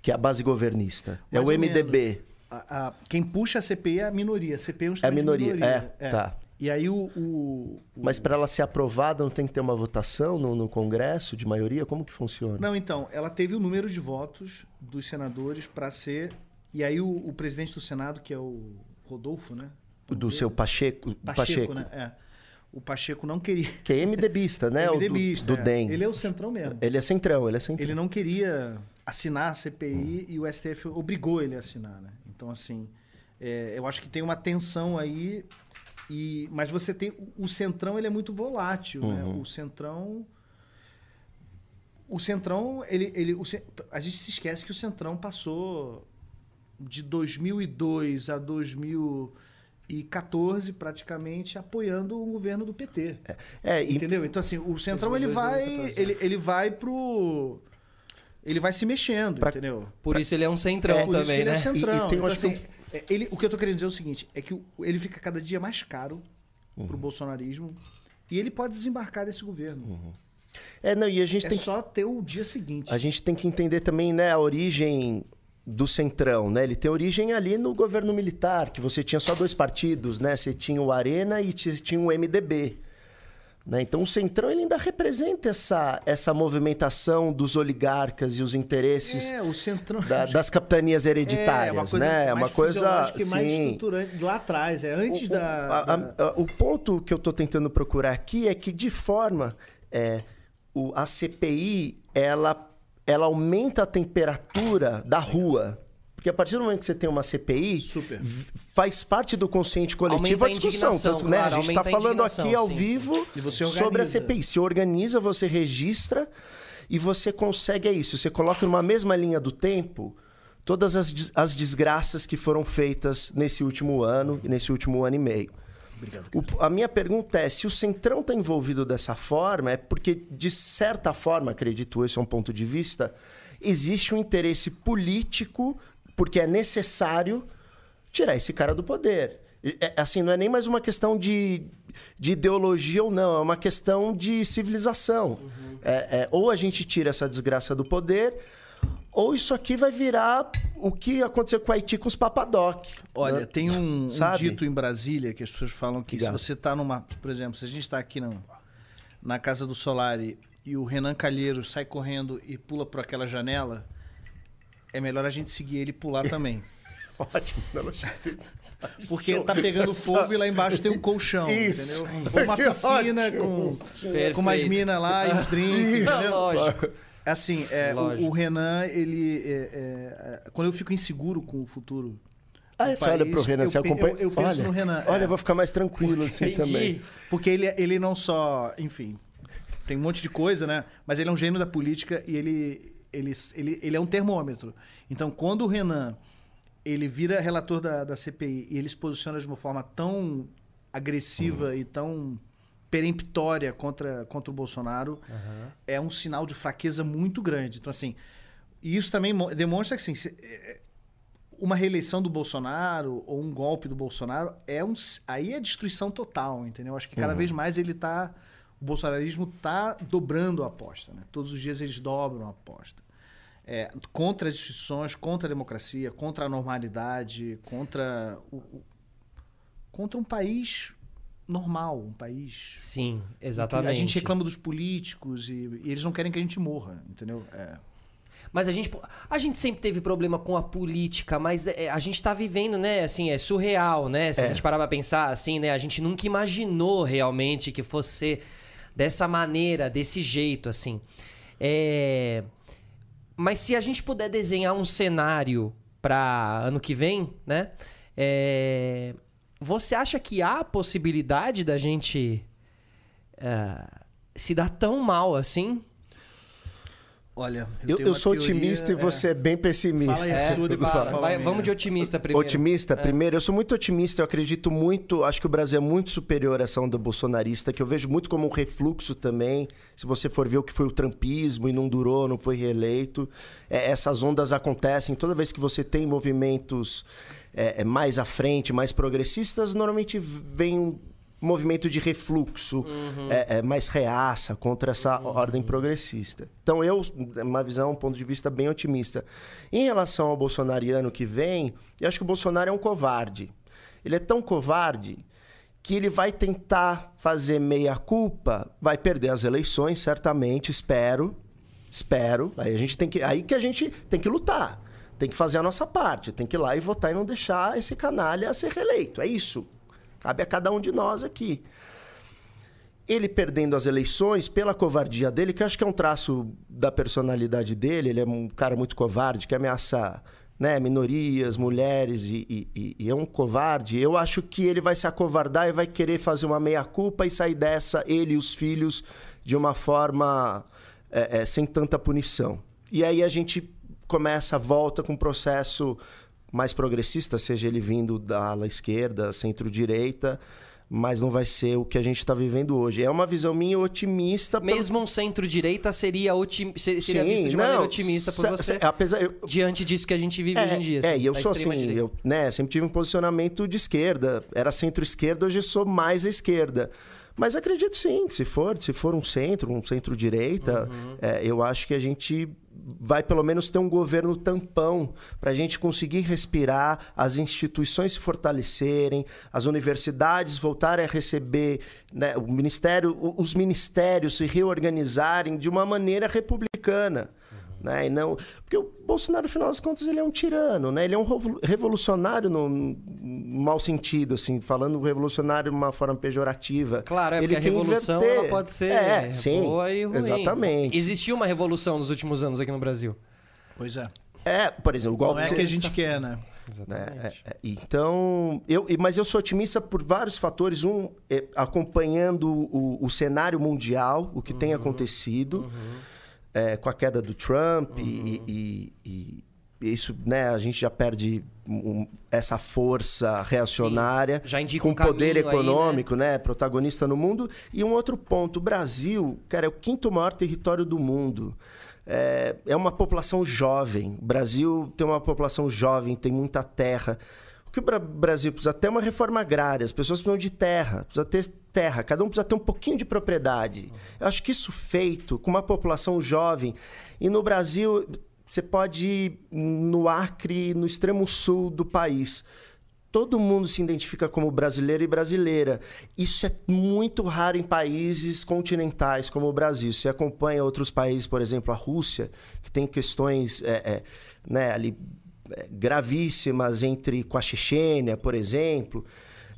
Que é a base governista. Mais é o MDB. A, a, quem puxa a CPI é a minoria. A CPI é um é a minoria. minoria. É, é, tá. E aí o. o, o... Mas para ela ser aprovada, não tem que ter uma votação no, no, Congresso de maioria? Como que funciona? Não, então, ela teve o número de votos dos senadores para ser. E aí o, o, presidente do Senado, que é o Rodolfo, né? Do seu Pacheco. Pacheco, Pacheco. né? É. O Pacheco não queria. Que é MDBista, né? MDBista. do, do é. DEM. Ele é o centrão mesmo. Ele é centrão, ele é centrão. Ele não queria assinar a CPI hum. e o STF obrigou ele a assinar, né? Então, assim, é, eu acho que tem uma tensão aí e, mas você tem. O Centrão ele é muito volátil, né? uhum. né? O Centrão. O Centrão, ele. ele o, a gente se esquece que o Centrão passou de 2002 a 2014 praticamente apoiando o governo do PT. É, é entendeu? Então assim, o Centrão ele vai ele, ele vai pro ele vai se mexendo, pra, entendeu? Por pra, isso ele é um centrão é, também, né? É centrão. E, e tem, então, assim, é, ele, o que eu estou querendo dizer é o seguinte: é que ele fica cada dia mais caro uhum. para o bolsonarismo e ele pode desembarcar desse governo. Uhum. É, não, e a gente é tem só ter o dia seguinte. A gente tem que entender também né, a origem do Centrão, né? Ele tem origem ali no governo militar, que você tinha só dois partidos, né? Você tinha o Arena e tinha o MDB. Né? Então, o Centrão ele ainda representa essa, essa movimentação dos oligarcas e os interesses é, o Centrão... da, das capitanias hereditárias. É, uma coisa né? É uma coisa sim. mais estruturante lá atrás, é antes o, da, a, da... A, a, o ponto que eu estou tentando procurar aqui é que, de forma. É, o, a CPI ela, ela aumenta a temperatura da rua. Porque a partir do momento que você tem uma CPI, Super. faz parte do consciente coletivo a discussão. Tanto, claro, né? A gente está falando aqui ao sim, vivo sim. sobre a CPI. Se organiza, você registra e você consegue é isso. Você coloca numa mesma linha do tempo todas as, as desgraças que foram feitas nesse último ano e nesse último ano e meio. Obrigado, o, a minha pergunta é: se o Centrão está envolvido dessa forma, é porque, de certa forma, acredito, esse é um ponto de vista, existe um interesse político porque é necessário tirar esse cara do poder. É, assim, não é nem mais uma questão de, de ideologia ou não, é uma questão de civilização. Uhum. É, é, ou a gente tira essa desgraça do poder, ou isso aqui vai virar o que aconteceu com o Haiti com os Papadoc. Olha, né? tem um, um dito em Brasília que as pessoas falam que Obrigado. se você tá numa. Por exemplo, se a gente está aqui na, na casa do Solari e o Renan Calheiros sai correndo e pula por aquela janela, é melhor a gente seguir ele e pular também. Ótimo. Porque tá pegando fogo e lá embaixo tem um colchão, Isso. entendeu? Ou uma piscina com, Perfeito. com umas minas lá e os drinks, entendeu? Lógico. Assim, é, o, Lógico. o Renan, ele. é, é, é, quando eu fico inseguro com o futuro. Ah, você olha pro Renan, eu você acompanha. Eu, eu penso olha, no Renan. Olha, é. eu vou ficar mais tranquilo assim Entendi. também. Porque ele, ele não só, enfim, tem um monte de coisa, né? Mas ele é um gênio da política e ele, ele, ele, ele é um termômetro. Então, quando o Renan ele vira relator da, da CPI e ele se posiciona de uma forma tão agressiva e tão peremptória contra, contra o Bolsonaro, é um sinal de fraqueza muito grande. Então, assim, isso também mo- demonstra que assim, se- é- uma reeleição do Bolsonaro ou um golpe do Bolsonaro é um aí é destruição total, entendeu? Acho que cada vez mais ele tá o bolsonarismo tá dobrando a aposta, né? Todos os dias eles dobram a aposta. É, contra as instituições, contra a democracia, contra a normalidade, contra o, o- contra um país normal, um país Sim, exatamente. a gente reclama dos políticos e, e eles não querem que a gente morra, entendeu? É. Mas a gente, a gente sempre teve problema com a política, mas é, a gente tá vivendo, né? Assim, é surreal, né? Se a É. gente parar pra pensar assim, né? A gente nunca imaginou realmente que fosse dessa maneira, desse jeito, assim. É... Mas se a gente puder desenhar um cenário para ano que vem, né? É... Você acha que há a possibilidade da gente é, se dar tão mal assim? Olha, Eu, tenho eu uma sou teoria, otimista e é. você é bem pessimista. Depois Fala, eu vai- vamos de otimista primeiro. Otimista, primeiro, eu sou muito otimista, eu acredito muito, acho que o Brasil é muito superior a essa onda bolsonarista, que eu vejo muito como um refluxo também. Se você for ver o que foi o trumpismo e não durou, não foi reeleito, é, essas ondas acontecem toda vez que você tem movimentos é, é, mais à frente, mais progressistas, normalmente vem um movimento de refluxo, é, é, mais reaça contra essa ordem progressista. Então, eu, uma visão, um ponto de vista bem otimista. Em relação ao bolsonariano que vem, eu acho que o Bolsonaro é um covarde. Ele é tão covarde que ele vai tentar fazer meia-culpa, vai perder as eleições, certamente, espero. Espero. Aí a gente tem que. Aí que a gente tem que lutar. Tem que fazer a nossa parte. Tem que ir lá e votar e não deixar esse canalha ser reeleito. É isso. Cabe a cada um de nós aqui. Ele perdendo as eleições pela covardia dele, que eu acho que é um traço da personalidade dele, ele é um cara muito covarde, que ameaça né, minorias, mulheres e, e- e- é um covarde. Eu acho que ele vai se acovardar e vai querer fazer uma meia-culpa e sair dessa, ele e os filhos, de uma forma é, é, sem tanta punição. E aí a gente começa, volta com um processo mais progressista, seja ele vindo da ala esquerda, centro-direita, mas não vai ser o que a gente está vivendo hoje. É uma visão minha otimista. pelo- Mesmo um centro-direita seria, otim... se- seria Sim, visto de maneira não, otimista por você, apesar, eu- diante disso que a gente vive hoje em dia. é, assim, e eu sou assim, eu né, sempre tive um posicionamento de esquerda. Era centro-esquerda, hoje sou mais à esquerda. Mas acredito sim, que se for, se for um centro, um centro-direita, Uhum. é, eu acho que a gente vai pelo menos ter um governo tampão para a gente conseguir respirar, as instituições se fortalecerem, as universidades voltarem a receber, né, o ministério, os ministérios se reorganizarem de uma maneira republicana. Né? E não, porque o Bolsonaro, no final das contas, ele é um tirano, né? Ele é um revo- revolucionário no mau sentido, assim, falando revolucionário de uma forma pejorativa. Claro, é ele porque a revolução pode ser é, sim, boa e ruim. Exatamente. Existiu uma revolução nos últimos anos aqui no Brasil. Pois é. É, por exemplo, o golpe Não é que a gente quer, né? né? É, é, então, eu, mas eu sou otimista por vários fatores. Um, é, acompanhando o, o cenário mundial, o que tem acontecido, é, com a queda do Trump, e, e- e- e isso, né, a gente já perde um- essa força reacionária. Já indica com um poder caminho aí, né? econômico, né? Protagonista no mundo. E um outro ponto: o Brasil, cara, é o quinto maior território do mundo. É, é uma população jovem. O Brasil tem uma população jovem, tem muita terra. O que o Bra- Brasil precisa ter é uma reforma agrária. As pessoas precisam de terra, precisa ter terra. Cada um precisa ter um pouquinho de propriedade. Eu acho que isso feito com uma população jovem. E no Brasil, você pode ir no Acre, no extremo sul do país. Todo mundo se identifica como brasileiro e brasileira. Isso é muito raro em países continentais como o Brasil. Você acompanha outros países, por exemplo, a Rússia, que tem questões é, é, né, ali, é, gravíssimas entre com a Chechênia, por exemplo,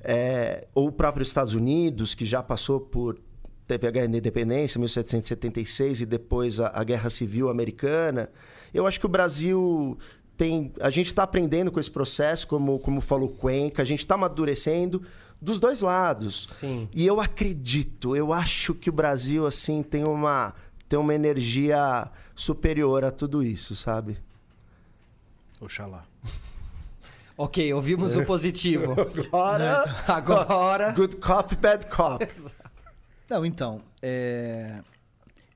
é, ou o próprio Estados Unidos, que já passou por teve a Guerra da Independência, 1776, e depois a, a Guerra Civil Americana. Eu acho que o Brasil tem. A gente está aprendendo com esse processo, como, como falou Cuenca, a gente está amadurecendo dos dois lados. Sim. E eu acredito, eu acho que o Brasil, assim, tem uma, tem uma energia superior a tudo isso, sabe? Oxalá. Ok, ouvimos o positivo. Agora. Agora. Good cop, bad cop. Não, então, é,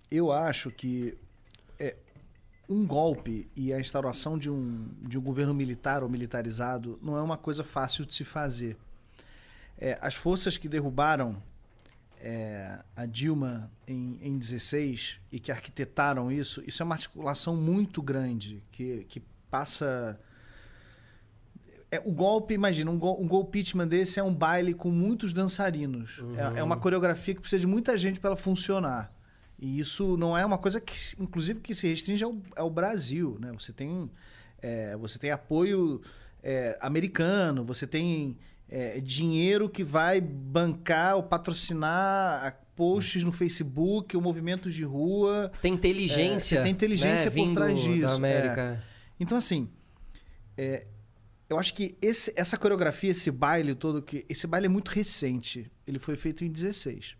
eu acho que um golpe e a instauração de um, de um governo militar ou militarizado não é uma coisa fácil de se fazer. É, as forças que derrubaram é, a Dilma em, em 16 e que arquitetaram isso, isso é uma articulação muito grande que, que passa. É, o golpe, imagina, um, gol, um golpeachment desse é um baile com muitos dançarinos. É, é uma coreografia que precisa de muita gente para ela funcionar. E isso não é uma coisa que, inclusive, que se restringe ao, ao Brasil. Né? Você, tem, é, você tem apoio é, americano, você tem é, dinheiro que vai bancar ou patrocinar a- posts no Facebook, ou movimentos de rua. Você tem inteligência. É, você tem inteligência né, por vindo trás disso, Da América. Então, assim, é, eu acho que esse- essa coreografia, esse baile todo, que esse baile é muito recente. Ele foi feito em 16.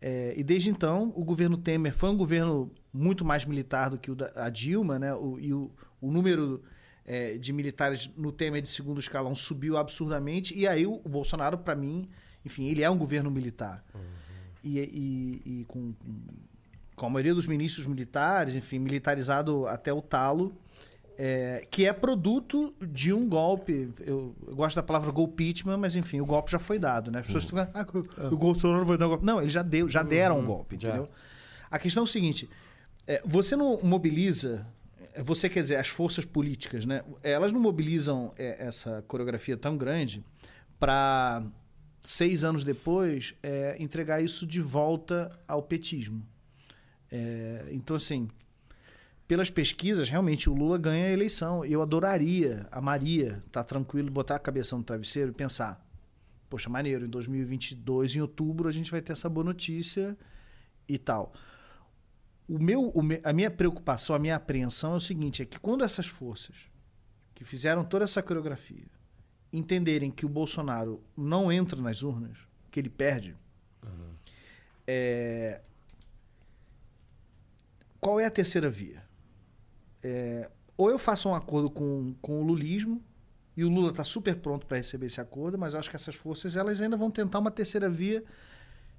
É, e desde então, o governo Temer foi um governo muito mais militar do que o da Dilma, né? O, e o, o número é, de militares no Temer de segundo escalão subiu absurdamente. E aí o, o Bolsonaro, para mim, enfim, ele é um governo militar. E, e- e com, com- com a maioria dos ministros militares, enfim, militarizado até o talo, é, que é produto de um golpe. Eu, eu gosto da palavra golpeachment, mas enfim, o golpe já foi dado, né? As pessoas ficam, ah, o Bolsonaro vai dar um golpe. Não, ele já deu, já deram um golpe, já. entendeu? A questão é o seguinte: é, você não mobiliza. é, Você quer dizer, as forças políticas, né? Elas não mobilizam é, essa coreografia tão grande para seis anos depois é, entregar isso de volta ao petismo. É, então, assim, pelas pesquisas, realmente o Lula ganha a eleição. Eu adoraria, amaria, estar tranquilo, botar a cabeça no travesseiro e pensar: poxa, maneiro, em 2022, em outubro, a gente vai ter essa boa notícia e tal. O meu, o me- a minha preocupação, a minha apreensão é o seguinte: é que quando essas forças que fizeram toda essa coreografia entenderem que o Bolsonaro não entra nas urnas, que ele perde, é, qual é a terceira via? É, ou eu faço um acordo com, com o lulismo, e o Lula está super pronto para receber esse acordo, mas eu acho que essas forças elas ainda vão tentar uma terceira via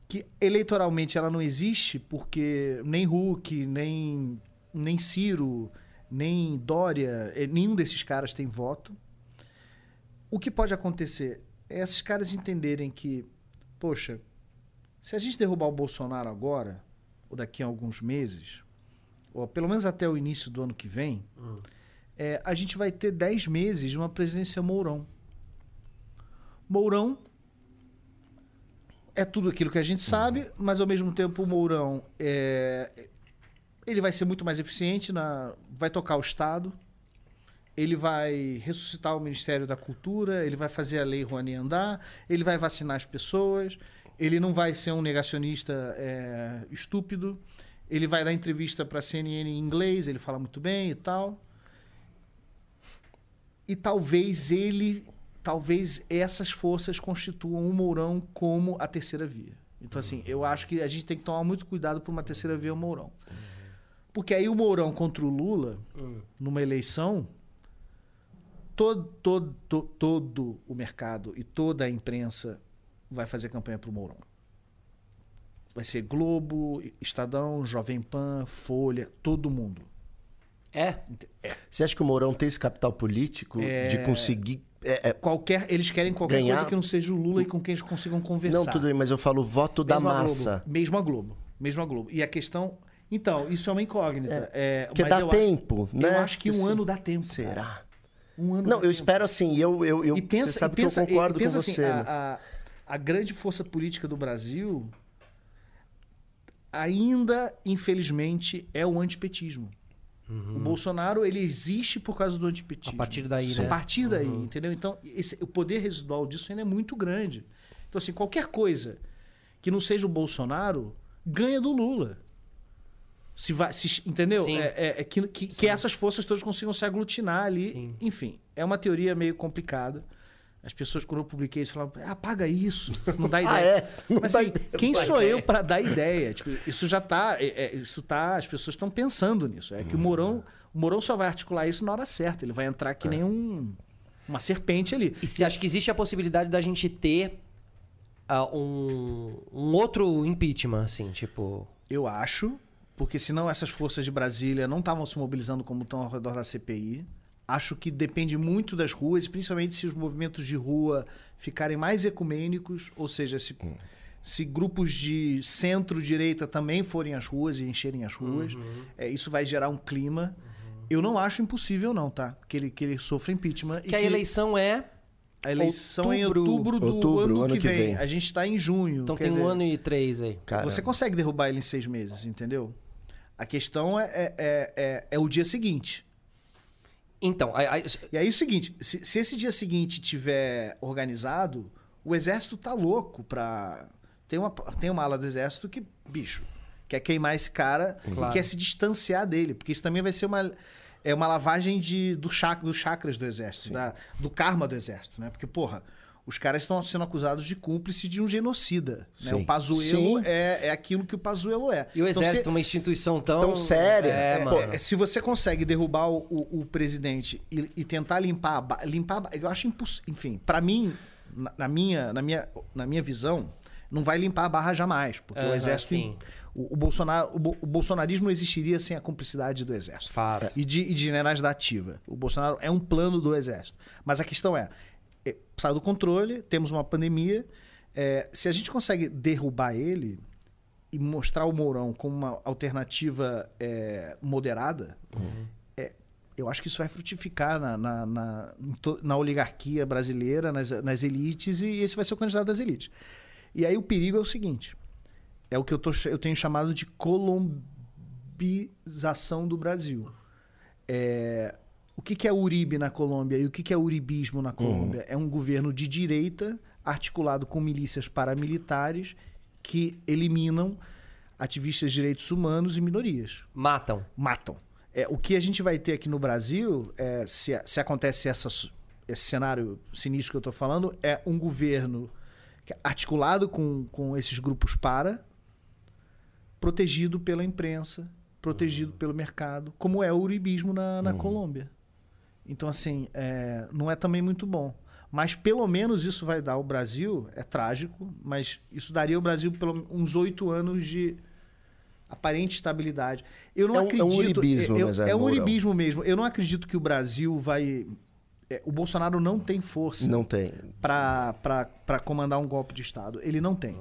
que eleitoralmente ela não existe, porque nem Huck, nem, nem Ciro, nem Dória, eh, nenhum desses caras tem voto. O que pode acontecer é esses caras entenderem que, poxa, se a gente derrubar o Bolsonaro agora, ou daqui a alguns meses, ou pelo menos até o início do ano que vem, é, a gente vai ter 10 meses de uma presidência Mourão. Mourão é tudo aquilo que a gente sabe, mas ao mesmo tempo o Mourão é, ele vai ser muito mais eficiente, na, vai tocar o Estado, ele vai ressuscitar o Ministério da Cultura, ele vai fazer a Lei Rouanet andar, ele vai vacinar as pessoas, ele não vai ser um negacionista é, estúpido, ele vai dar entrevista para a CNN em inglês, ele fala muito bem e tal. E talvez ele, talvez essas forças constituam o Mourão como a terceira via. Então, assim, eu acho que a gente tem que tomar muito cuidado por uma terceira via o Mourão. Porque aí o Mourão contra o Lula, numa eleição, todo, todo, to- todo o mercado e toda a imprensa vai fazer campanha para o Mourão. Vai ser Globo, Estadão, Jovem Pan, Folha, todo mundo. É. Você acha que o Mourão tem esse capital político de conseguir. é, é, Qualquer, eles querem qualquer Ganhar- coisa que não seja o Lula e com quem eles consigam conversar. não, tudo bem, mas eu falo voto da Mesmo a massa. Globo, mesmo a Globo. Mesmo a Globo. E a questão Então, isso é uma incógnita. É, Porque mas dá eu tempo, acho, né? Eu acho que um Assim, ano dá tempo. cara. Será? Um ano Não, dá eu tempo. espero assim, eu, eu, eu E pensa, você sabe e pensa, que eu concordo e pensa com assim, você. né? a, a, a grande força política do Brasil ainda, infelizmente, é o antipetismo. O Bolsonaro, ele existe por causa do antipetismo. A partir daí, A né? partir daí, entendeu? Então, esse- o poder residual disso ainda é muito grande. Então, assim, qualquer coisa que não seja o Bolsonaro, ganha do Lula. Se vai, se- entendeu? Sim. É, é- é que, que, que essas forças todas consigam se aglutinar ali. Sim. Enfim, é uma teoria meio complicada. As pessoas, quando eu publiquei isso, falavam, ah, apaga isso, não dá ideia. Ah, é? Não Mas dá assim, ideia. quem sou ideia. eu para dar ideia? Tipo, isso já tá, é- é- isso tá, as pessoas estão pensando nisso. É que o Mourão, o Mourão só vai articular isso na hora certa. Ele vai entrar que nem um, uma serpente ali. E você acha que existe a possibilidade da gente ter ah, um, um outro impeachment, assim, tipo. Eu acho, porque senão essas forças de Brasília não estavam se mobilizando como estão ao redor da CPI. Acho que depende muito das ruas, principalmente se os movimentos de rua ficarem mais ecumênicos, ou seja, se, se grupos de centro-direita também forem às ruas e encherem as ruas, é, isso vai gerar um clima. Eu não acho impossível, não, tá? Que ele, que ele sofra impeachment. e Que a eleição é. a eleição é em outubro- outubro do outubro, ano, ano que, que vem. vem. A gente está em junho. Então quer tem um dizer, ano e três aí. Cara, você consegue derrubar ele em seis meses, entendeu? A questão é, é, é, é- é o dia seguinte. Então, a- a- E aí é o seguinte, se, se esse dia seguinte tiver organizado, o exército tá louco pra... Tem uma, tem uma ala do exército que, bicho, quer queimar esse cara Claro. e quer se distanciar dele. Porque isso também vai ser uma, é uma lavagem de, do chac, dos chakras do exército, da- do karma do exército, né? Porque, porra, os caras estão sendo acusados de cúmplice de um genocida. Né? O Pazuello é, é aquilo que o Pazuello é. e o Então, exército, se- uma instituição tão. Tão séria. É, É, é, se você consegue derrubar o, o- o presidente e, e tentar limpar, a ba- limpar, a ba- eu acho impossível. Enfim, pra mim, na, na minha, na minha, na minha visão, não vai limpar a barra jamais, porque o Aham, exército, sim. o, o Bolsonaro, o, o bolsonarismo não existiria sem a cumplicidade do exército Fato. e de, e de generais da ativa. O Bolsonaro é um plano do exército. Mas a questão é saiu do controle, temos uma pandemia. é, se a gente consegue derrubar ele e mostrar o Mourão como uma alternativa é, moderada, é, eu acho que isso vai frutificar na, na, na, na oligarquia brasileira, nas, nas elites, e esse vai ser o candidato das elites. E aí o perigo é o seguinte: é o que eu, tô, eu tenho chamado de colombização do Brasil. É, o que, que é Uribe na Colômbia e o que, que é uribismo na Colômbia? É um governo de direita articulado com milícias paramilitares que eliminam ativistas de direitos humanos e minorias. Matam. Matam. É, o que a gente vai ter aqui no Brasil, é, se, se acontece essa, esse cenário sinistro que eu estou falando, é um governo é articulado com, com esses grupos para, protegido pela imprensa, protegido pelo mercado, como é o uribismo na, na Colômbia. Então, assim, é, não é também muito bom. Mas pelo menos isso vai dar ao Brasil, é trágico, mas isso daria ao Brasil pelo, uns oito anos de aparente estabilidade. Eu não É um- é um acredito. uribismo, eu- né, é um uribismo mesmo. Eu não acredito que o Brasil vai. é, o Bolsonaro não tem força Não tem. para comandar um golpe de Estado. Ele não tem.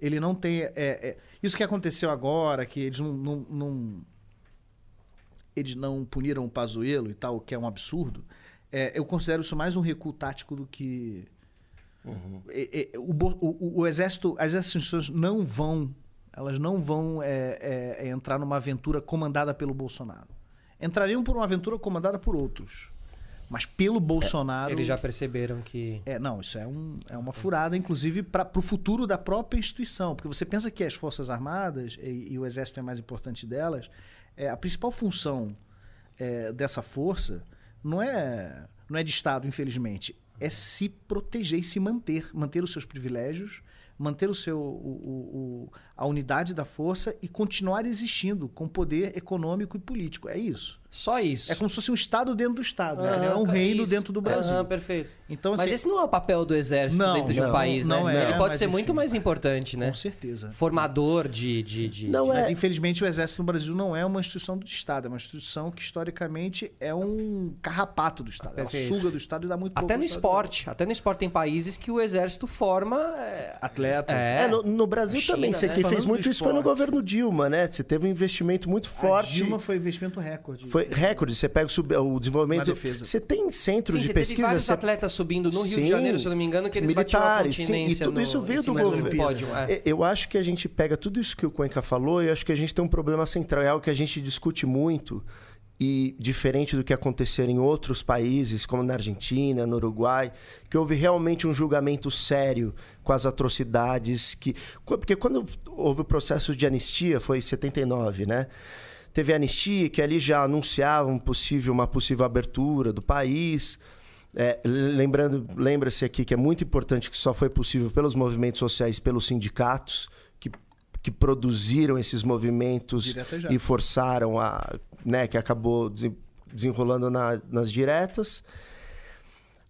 Ele não tem. é, é, isso que aconteceu agora, que eles não, não, não- eles não puniram o Pazuello e tal, que é um absurdo. é, eu considero isso mais um recuo tático do que. É, é, o, o- o exército, as instituições não vão, elas não vão é, é, é, entrar numa aventura comandada pelo Bolsonaro. Entrariam por uma aventura comandada por outros, mas pelo Bolsonaro. Eles já perceberam que. É, não, isso é, um, é uma furada, inclusive, para o futuro da própria instituição. Porque você pensa que as Forças Armadas, e, e o Exército é mais importante delas, é, a principal função é, dessa força não é, não é de Estado, infelizmente, é se proteger e se manter, manter os seus privilégios, manter o seu, o- o- a unidade da força e continuar existindo com poder econômico e político. É isso. Só isso. É como se fosse um Estado dentro do Estado. né? Ele é Aham, um reino isso. dentro do Brasil. Aham, perfeito. Então, Mas assim, esse não é o papel do exército Não, dentro de um não, país, né? não é, Ele pode mas ser muito enfim. mais importante, né? Com certeza. Formador de. de, de- Não de- é- Mas infelizmente o Exército no Brasil não é uma instituição do Estado, é uma instituição que historicamente é um carrapato do Estado. Ela Perfeito. suga do Estado e dá muito pouco Até no esporte. Até no esporte tem países que o exército forma. é, Atletas. É. É, no, no Brasil China, também. Você né? que fez muito isso foi no governo Dilma, né? Você teve um investimento muito A forte. Dilma foi investimento recorde. Foi recorde. Você pega o, sub- o desenvolvimento. Você tem centros Sim, de você teve pesquisa. vários você- atletas subindo no Rio Sim, de Janeiro, se eu não me engano, que eles militares, batiam a sim, continência e tudo no- isso veio do governo. pódio. é. Eu acho que a gente pega tudo isso que o Cuenca falou e eu acho que a gente tem um problema central. É algo que a gente discute muito e diferente do que acontecer em outros países, como na Argentina, no Uruguai, que houve realmente um julgamento sério com as atrocidades que... Porque quando houve o processo de anistia, foi em 79, né? Teve anistia que ali já anunciava um possível, uma possível abertura do país... É, lembrando, lembra-se aqui que é muito importante que só foi possível pelos movimentos sociais, pelos sindicatos que, produziram esses movimentos já. e forçaram a, né, que acabou desen- desenrolando na- nas diretas.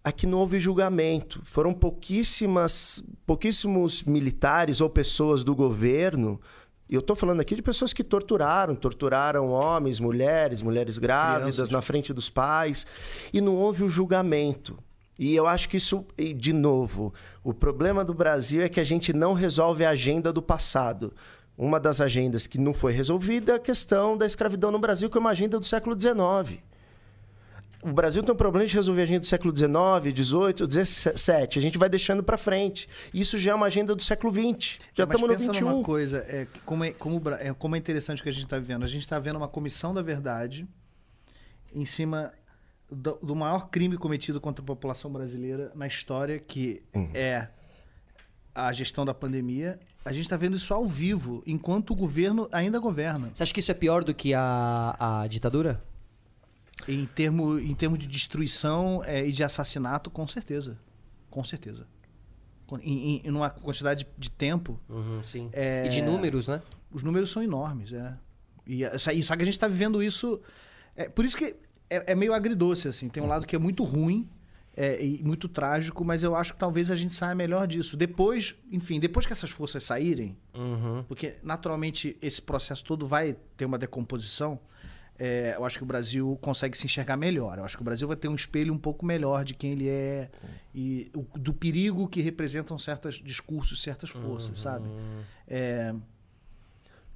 Aqui não houve julgamento. Foram pouquíssimas, pouquíssimos militares ou pessoas do governo. E eu estou falando aqui de pessoas que torturaram, torturaram homens, mulheres, mulheres grávidas Crianças. na frente dos pais. E não houve o julgamento. E eu acho que isso, de novo, o problema do Brasil é que a gente não resolve a agenda do passado. Uma das agendas que não foi resolvida é a questão da escravidão no Brasil, que é uma agenda do século XIX. O Brasil tem um problema de resolver a agenda do século XIX, XVIII, XVII. A gente vai deixando para frente. Isso já é uma agenda do século XX. Já Mas estamos no XXI. numa coisa, é, como, é, como, é, como é interessante o que a gente está vivendo. A gente está vendo uma comissão da verdade em cima do, do maior crime cometido contra a população brasileira na história, que Uhum. é a gestão da pandemia. A gente está vendo isso ao vivo, enquanto o governo ainda governa. Você acha que isso é pior do que a, a ditadura? Em termos em termo de destruição é, e de assassinato, com certeza. Com certeza. Com- Em, em, em uma quantidade de tempo Uhum, sim. É. E de números, né? Os números são enormes, é. E, é- só e só que a gente está vivendo isso. É, por isso que é, é meio agridoce, assim. Tem um lado que é muito ruim é, e muito trágico, mas eu acho que talvez a gente saia melhor disso. Depois, enfim, depois que essas forças saírem, Uhum. porque naturalmente esse processo todo vai ter uma decomposição. é, eu acho que o Brasil consegue se enxergar melhor. Eu acho que o Brasil vai ter um espelho um pouco melhor de quem ele é e o- do perigo que representam certos discursos, certas forças, sabe? É,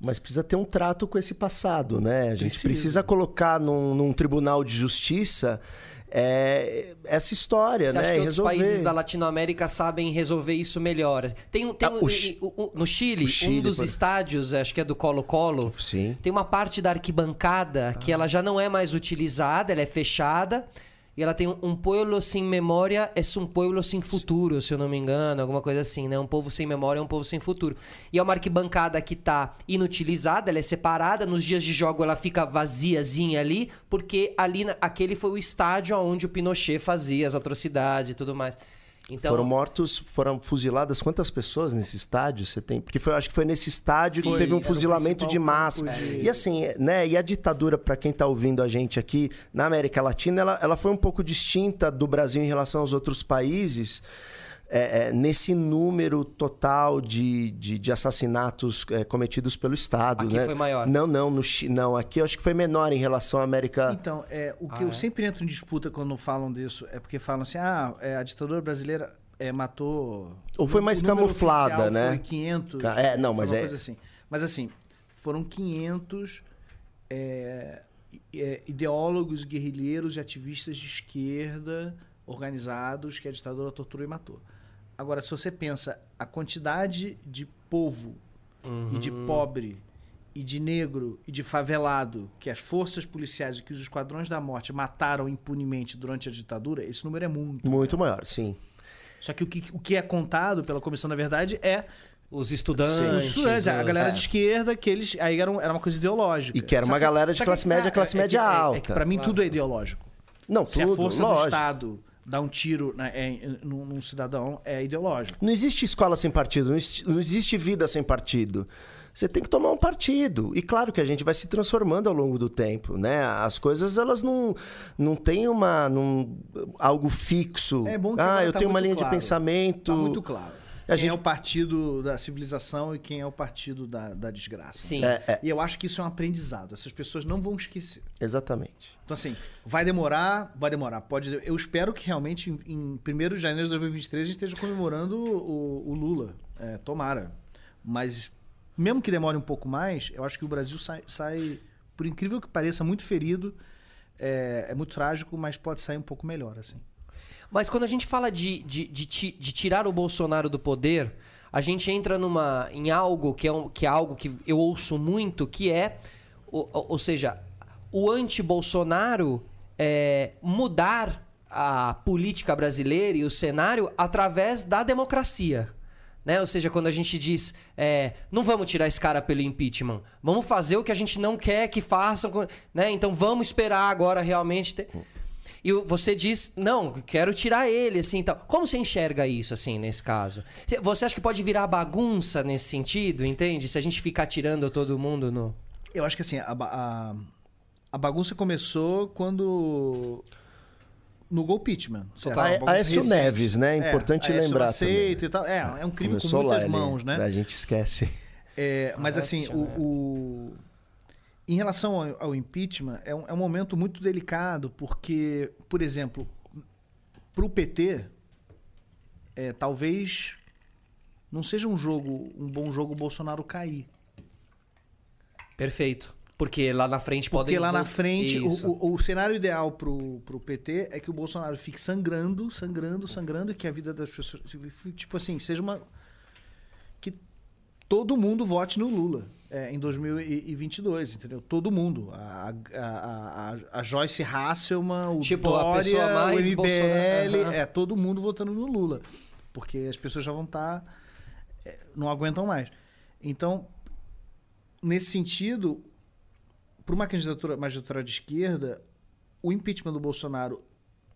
Mas precisa ter um trato com esse passado, né? A gente Precisa. precisa, colocar num, num tribunal de justiça é, essa história, Você né? acha que outros resolver. países da Latinoamérica sabem resolver isso melhor? Tem, um- tem Ah, um- Chi- o- no Chile, Chile, um dos por- estádios, acho que é do Colo-Colo, Sim. tem uma parte da arquibancada que ela já não é mais utilizada, ela é fechada. E ela tem um, um pueblo sem memória é um pueblo sem futuro, se eu não me engano, alguma coisa assim, né? Um povo sem memória é um povo sem futuro. E é uma arquibancada que tá inutilizada, ela é separada, nos dias de jogo ela fica vaziazinha ali, porque ali aquele foi o estádio onde o Pinochet fazia as atrocidades e tudo mais. Então, Foram mortos, foram fuziladas quantas pessoas nesse estádio você tem? Porque foi, acho que foi nesse estádio Foi, que teve um fuzilamento de massa. de- E assim, né? E a ditadura, para quem tá ouvindo a gente aqui na América Latina, ela, ela foi um pouco distinta do Brasil em relação aos outros países. É, é, nesse número total de, de, de assassinatos é, cometidos pelo Estado. Aqui né? foi maior. Não, não, no, não. Aqui eu acho que foi menor em relação à América. Então, é, o que Ah, eu é? sempre entro em disputa quando falam disso é porque falam assim: ah, é, a ditadura brasileira é, matou. Ou foi mais camuflada, né? Foi 500. Ca- é, não, foi mas uma é- Coisa assim. Mas assim, foram 500 é, é, ideólogos, guerrilheiros e ativistas de esquerda organizados que a ditadura torturou e matou. Agora, se você pensa a quantidade de povo e de pobre e de negro e de favelado que as forças policiais e que os esquadrões da morte mataram impunemente durante a ditadura, esse número é muito. Muito maior, sim. Só que o que, o que é contado pela Comissão da Verdade é os estudantes. os estudantes, a galera é. de esquerda, que eles. Aí era, era uma coisa ideológica. E que era Só uma galera de classe média, classe é média que- é- alta. É que pra mim Claro. tudo é ideológico. Não, Se tudo, a força do lógico. Estado dá um tiro né, é, num, num cidadão, é ideológico. Não existe escola sem partido, não existe, não existe vida sem partido. Você tem que tomar um partido. E claro que a gente vai se transformando ao longo do tempo, né? As coisas, elas não, não têm uma, não- algo fixo. É bom que ah, eu tá tenho uma linha claro. de pensamento. Tá muito claro. Quem gente- é o partido da civilização e quem é o partido da, da desgraça. Sim. É, é, E eu acho que isso é um aprendizado. Essas pessoas não vão esquecer. exatamente. Então, assim, vai demorar, vai demorar. Pode, eu espero que realmente em, em 1 de janeiro de 2023 a gente esteja comemorando o, o Lula. É, tomara. Mas mesmo que demore um pouco mais, eu acho que o Brasil sai, sai por incrível que pareça, muito ferido. É, é muito trágico, mas pode sair um pouco melhor, assim. Mas quando a gente fala de, de, de, de tirar o Bolsonaro do poder, a gente entra numa, em algo que é, um- que é algo que eu ouço muito, que é, o- o- ou seja, o anti-Bolsonaro é, mudar a política brasileira e o cenário através da democracia. Né? Ou seja, quando a gente diz, é, não vamos tirar esse cara pelo impeachment, vamos fazer o que a gente não quer que façam, né? então vamos esperar agora realmente ter... E o- você diz, não, quero tirar ele, assim, então. Como você enxerga isso, assim, nesse caso? Você- acha que pode virar bagunça nesse sentido, entende? Se a gente ficar tirando todo mundo no... Eu acho que assim, a, a, a bagunça começou quando. No golpeachment. certo? A- Aécio. Neves, né? É importante Aécio lembrar aceito e tal. É, é um crime Começou com lá, muitas ele- mãos, né? A gente esquece. É, mas assim, o, o- em relação ao, ao impeachment, é um, é um momento muito delicado, porque, por exemplo, para o PT, é, talvez não seja um jogo, um bom jogo o Bolsonaro cair. Perfeito. Porque lá na frente podem... Porque lá na frente, o, o- o cenário ideal pro, pro PT é que o Bolsonaro fique sangrando, sangrando, sangrando, e que a vida das pessoas. Tipo assim, seja uma. Que todo mundo vote no Lula é, em 2022, entendeu? Todo mundo. A, a, a, a- Joyce Hasselman, o Tipo, a Dória, pessoa mais o MBL, Aham. é todo mundo votando no Lula. Porque as pessoas já vão estar. não aguentam mais. Então, nesse sentido, para uma candidatura mais de esquerda, o impeachment do Bolsonaro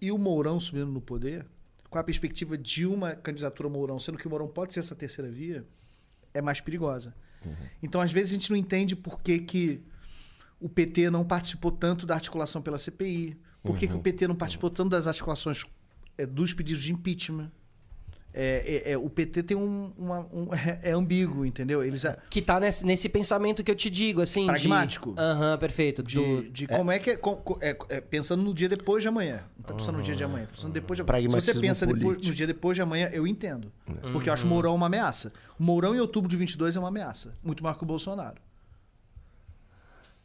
e o Mourão subindo no poder, com a perspectiva de uma candidatura Mourão, sendo que o Mourão pode ser essa terceira via, é mais perigosa. Então, às vezes, a gente não entende por que, que o PT não participou tanto da articulação pela CPI, por que, que o PT não participou tanto das articulações é, dos pedidos de impeachment. É, é, é, o PT tem um, uma- um- é, ambíguo, entendeu? Eles a- Que tá nesse, nesse pensamento que eu te digo, assim... Pragmático. Aham, perfeito. de, do- de como é que é, com- com- é- é, pensando no dia depois de amanhã. Tá pensando no dia de amanhã, tá pensando depois de amanhã. Se você pensa depois, no dia depois de amanhã, eu entendo. Porque eu acho o Mourão uma ameaça. O Mourão em outubro de 22 é uma ameaça, muito maior que o Bolsonaro.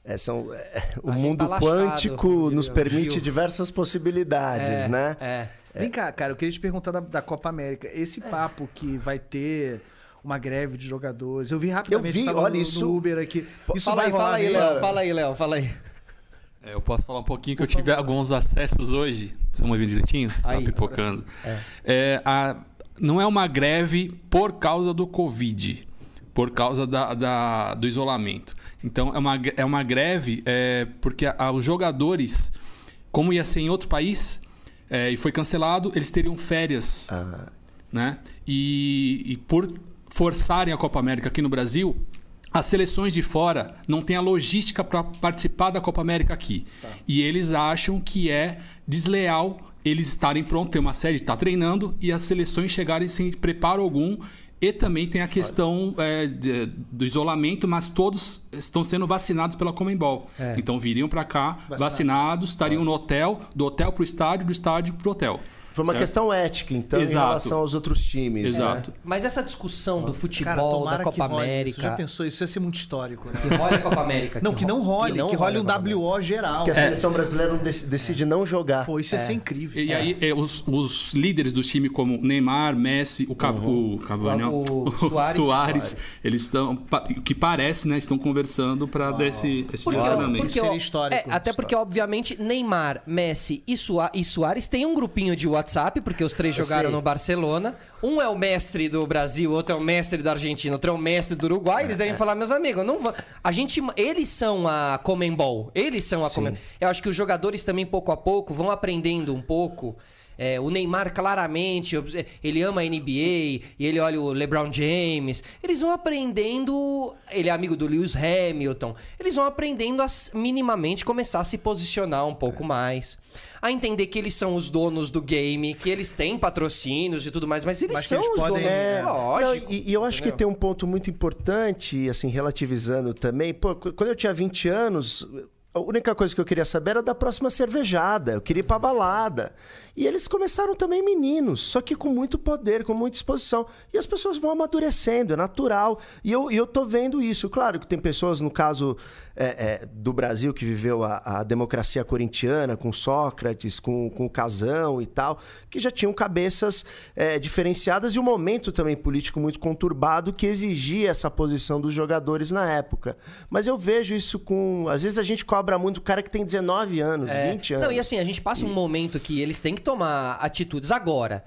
É, são, é, o mundo tá lascado, quântico nos permite Gil. diversas possibilidades, é, né? É. Vem cá, cara, eu queria te perguntar da, da Copa América. Esse papo que vai ter uma greve de jogadores. Eu vi rapidamente, vi, tava olha, no, isso- no Uber aqui. Isso fala vai aí, rolar fala aí? Léo. Fala aí, Léo. Fala aí. É, eu posso falar um pouquinho que eu tive alguns acessos hoje. Vocês estão me ouvindo direitinho? Tá Aí, pipocando. É, a- não é uma greve por causa do Covid, por causa da- da- do isolamento. Então, é uma, é uma greve é, porque a- os jogadores, como ia ser em outro país é, e foi cancelado, eles teriam férias Ah, né? E, e por forçarem a Copa América aqui no Brasil, as seleções de fora não têm a logística para participar da Copa América aqui. E eles acham que é desleal eles estarem prontos, ter uma série, estar treinando e as seleções chegarem sem preparo algum. E também tem a questão é, de- do isolamento, mas todos estão sendo vacinados pela Comembol. É. Então viriam para cá vacinados, estariam no hotel, do hotel para o estádio, do estádio para o hotel. Foi uma Certo? questão ética, então, Exato. em relação aos outros times. Exato. Né? Mas essa discussão do futebol, Cara, da que Copa role. América... Já pensou? Isso ia ser muito histórico, né? Que role a Copa América. Não, que não role, que, role um a Copa América. WO geral. Porque a seleção brasileira não dec- decide não jogar. Pô, isso ia ser incrível. E aí, é, os, os líderes do time, como Neymar, Messi, o, Cav o Cavani, ó, O Suárez. Suárez, eles estão, o que parece, né, estão conversando para desse esse Porque, direcionamento. porque, Seria ó, histórico. é, até porque, obviamente, Neymar, Messi e, Sua- e Soares têm um grupinho de WhatsApp, porque os três jogaram no Barcelona. Um é o mestre do Brasil, outro é o mestre da Argentina, outro é o mestre do Uruguai. Eles devem falar, meus amigos, não va- a gente, eles são a Comembol. Eles são a. Comembol. Eu acho que os jogadores também, pouco a pouco, vão aprendendo um pouco. É, o Neymar, claramente, ele ama a NBA e ele olha o LeBron James. Eles vão aprendendo. Ele é amigo do Lewis Hamilton. Eles vão aprendendo a minimamente começar a se posicionar um pouco mais. A entender que eles são os donos do game, que eles têm patrocínios e tudo mais, mas eles Mas que são eles os podem- donos. é. Lógico. Não, e, e eu acho que entendeu? tem um ponto muito importante, assim, relativizando também. Pô, qu- quando eu tinha 20 anos, a única coisa que eu queria saber era da próxima cervejada. Eu queria ir pra balada. E eles começaram também meninos, só que com muito poder, com muita exposição. E as pessoas vão amadurecendo, é natural. E eu, eu tô vendo isso. Claro que tem pessoas, no caso é, é, do Brasil, que viveu a, a democracia corintiana, com Sócrates, com, com o Casão e tal, que já tinham cabeças é, diferenciadas e um momento também político muito conturbado que exigia essa posição dos jogadores na época. Mas eu vejo isso com. Às vezes a gente cobra muito o cara que tem 19 anos, É. 20 anos. Não, e assim, a gente passa um momento que eles têm que tomar atitudes agora.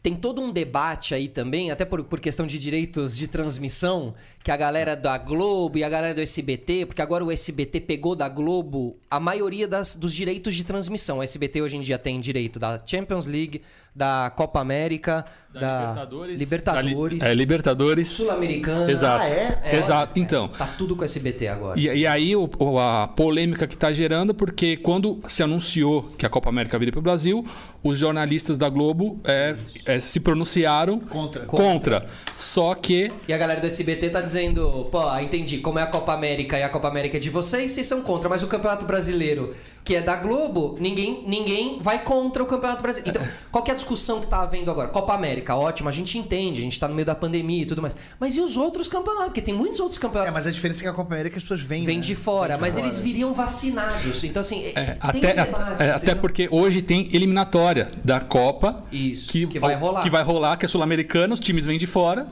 Tem todo um debate aí também, até por, por questão de direitos de transmissão, que a galera da Globo e a galera do SBT, porque agora o SBT pegou da Globo a maioria das, dos direitos de transmissão. O SBT hoje em dia tem direito da Champions League, da Copa América, da, Libertadores, É, Libertadores. Sul-Americana. Exato. Ah, é? Exato. Então. Tá tudo com o SBT agora. E, e aí o- o- a polêmica que está gerando, porque quando se anunciou que a Copa América viria para o Brasil, os jornalistas da Globo é, é, se pronunciaram Contra. contra. Só que E a galera do SBT tá dizendo, pô, entendi, como é a Copa América e a Copa América é de vocês, vocês são contra, mas o Campeonato Brasileiro, que é da Globo, ninguém, ninguém vai contra o Campeonato Brasileiro. Então, qual que é a discussão que tá havendo agora? Copa América, ótimo, a gente entende, a gente tá no meio da pandemia e tudo mais. Mas e os outros campeonatos? Porque tem muitos outros É, campeonatos mas a diferença é que a Copa América as pessoas vêm. vêm né? de fora, de mas fora. eles viriam vacinados. Então, assim, é, tem até, um debate, é, até porque hoje tem eliminatória da Copa. Isso, que vai rolar. Que vai rolar, que é sul-americana, os times vêm de fora.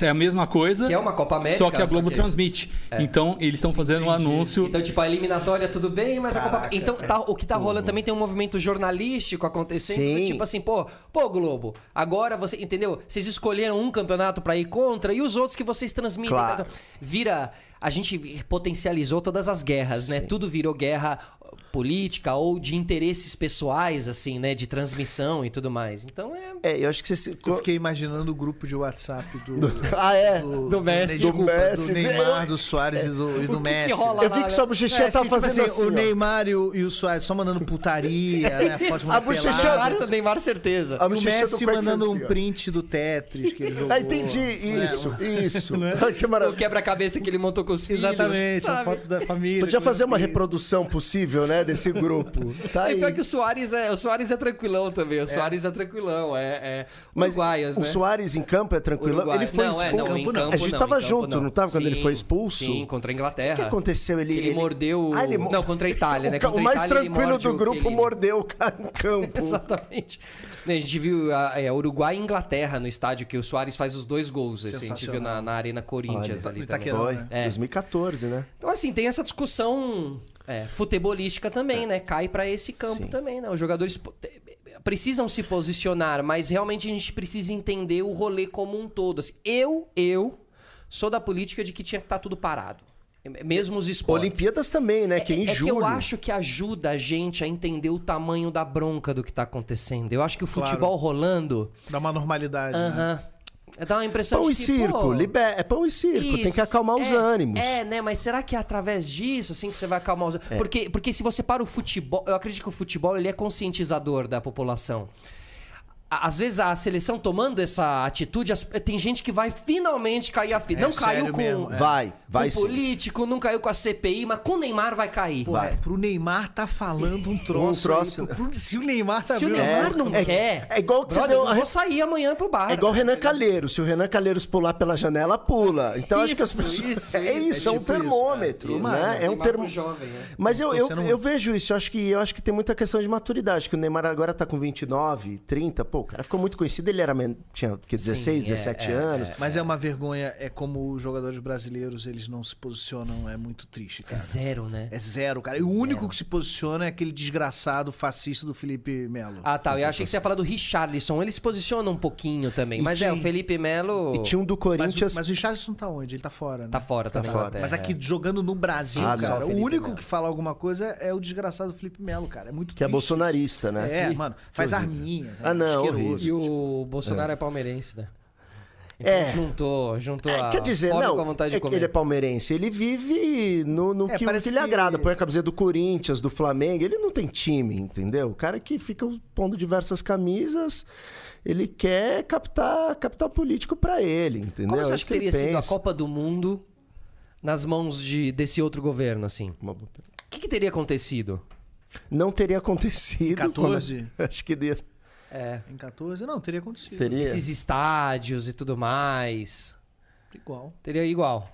É a mesma coisa. Que é uma Copa América, Só que a Globo que- transmite. Então, eles estão fazendo um anúncio. Então, tipo, a eliminatória tudo bem, mas a Copa. Então, tá- o que tá rolando também tem um movimento jornalístico acontecendo. do. Tipo assim, pô, pô, Globo, agora você. Entendeu? Vocês escolheram um campeonato pra ir contra e os outros que vocês transmitem. Claro. Vira. A gente potencializou todas as guerras, né? Tudo virou guerra política ou de interesses pessoais, assim, né? De transmissão e tudo mais. Então é. É, eu acho que você. Eu fiquei imaginando o grupo de WhatsApp do. Ah, é? Do Messi. Desculpa, Do Messi. do Neymar, do Soares e do, e do O que que Messi. rola Eu vi que sua bochechinha É, tá assim, tipo fazendo assim, assim. o. Neymar e o, e o Soares só mandando putaria, né? Foto A bochecha- pelada. Neymar, certeza. A o do Messi mandando assim, um print do Tetris que ele jogou. Ah, entendi. Isso, isso. que O maravilha. quebra-cabeça que ele montou com os filhos. Exatamente, uma sabe? foto da família. Podia fazer uma assim. reprodução possível, né, desse grupo. Tá É aí. pior que o Soares é, o Soares é tranquilão também. O Soares é tranquilão. É, é Mas uruguaios, o né? Soares em campo é tranquilo. Uruguai. Ele foi não, expulso. É, não, em campo não. campo A gente não, tava campo junto, não tava, quando ele Sim, foi expulso? Sim, contra a O Inglaterra. que, que aconteceu? Ele, Ele, ele- mordeu. Ah, ele Não, contra a Itália, né? O, Contra o a mais Itália, tranquilo do o grupo mordeu o cara em campo. Exatamente. A gente viu a, é, Uruguai e Inglaterra no estádio que o Soares faz os dois gols. Assim, a gente viu na, na Arena Corinthians Olha, ali no também. Itaquerão. Foi, né? É. 2014, né? Então, assim, tem essa discussão é, futebolística também, né? Cai pra esse campo Sim. também, né? Os jogadores precisam se posicionar, mas realmente a gente precisa entender o rolê como um todo. Assim, eu, eu sou da política de que tinha que estar tudo parado. Mesmo os esportes. Olimpíadas também, né? Que é em é que julho. eu acho que ajuda a gente a entender o tamanho da bronca do que tá acontecendo. Eu acho que o Claro. futebol rolando. Dá uma normalidade. né? Aham. Dá uma impressão Pão e de que, circo, pô, liber... é pão e circo, tem que isso, acalmar os é, ânimos. É, né? Mas será que é através disso, assim, que você vai acalmar os ânimos? Porque, porque se você para o futebol... Eu acredito que o futebol, ele é conscientizador da população. Às vezes a seleção tomando essa atitude, as- tem gente que vai finalmente cair a fita. É não caiu com, mesmo, é. Vai, vai com político, não caiu com a CPI, mas com o Neymar vai cair. Pô, Vai. é, pro Neymar tá falando um troço. troço, aí, pro- pro- se o Neymar tá Se o Neymar boca, não é- quer... é igual que você brother, deu eu vou sair amanhã pro bar. É igual o Renan Calheiros. Se o Renan Calheiros pular pela janela, pula. Então acho que as Isso, pessoas. isso, é isso. isso, é, É um tipo termômetro, isso, né? é. É um é. Mas eu, eu, eu vejo isso. Eu acho, que, eu acho que tem muita questão de maturidade. Que o Neymar agora tá com 29, 30. Pô, o cara ficou muito conhecido. Ele era tinha que, 16, é, 17 é, anos. Mas é uma vergonha, é como os jogadores brasileiros, eles não se posicionam, é muito triste, É cara. zero, né? É zero, cara. E o único que se posiciona é aquele desgraçado fascista do Felipe Melo. Ah, tá. Eu achei que você ia falar do Richarlison. Ele se posiciona um pouquinho também. Mas é, o Sim. Felipe Melo E tinha um do mas, o, Corinthians. mas o Richarlison tá onde? Ele tá fora, né? tá fora, tá, Tá fora. Mas aqui é. jogando no Brasil, Ah, cara, o Felipe único Melo. que fala alguma coisa é o desgraçado Felipe Melo, cara. É muito Que é triste. bolsonarista, né? É, Sim. mano, faz arminha. Ah, não, E o Bolsonaro é, palmeirense, né? Então É. juntou, juntou a É, quer dizer, não, com a vontade de é que comer. ele é palmeirense. Ele vive no, no É, que, parece que lhe agrada. Põe a camiseta do Corinthians, do Flamengo. Ele não tem time, entendeu? O cara que fica pondo diversas camisas, ele quer captar capital político pra ele, entendeu? Como você É acha que teria sido a. Copa do Mundo nas mãos de, desse outro governo, assim? O que, que teria acontecido? Não teria acontecido. Em 14? como- Acho que ia- É. Em 14? Não, teria acontecido. teria. Esses estádios e tudo mais. Igual. Teria igual.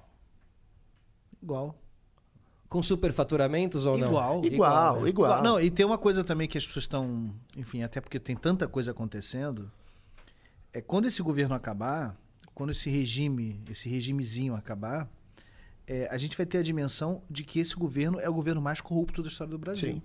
Igual. Com superfaturamentos ou não? Igual. Igual, né? igual. Não, e tem uma coisa também que as pessoas estão. Enfim, até porque tem tanta coisa acontecendo. É quando esse governo acabar, quando esse regime, esse regimezinho acabar, é, a gente vai ter a dimensão de que esse governo é o governo mais corrupto da história do Brasil. Sim.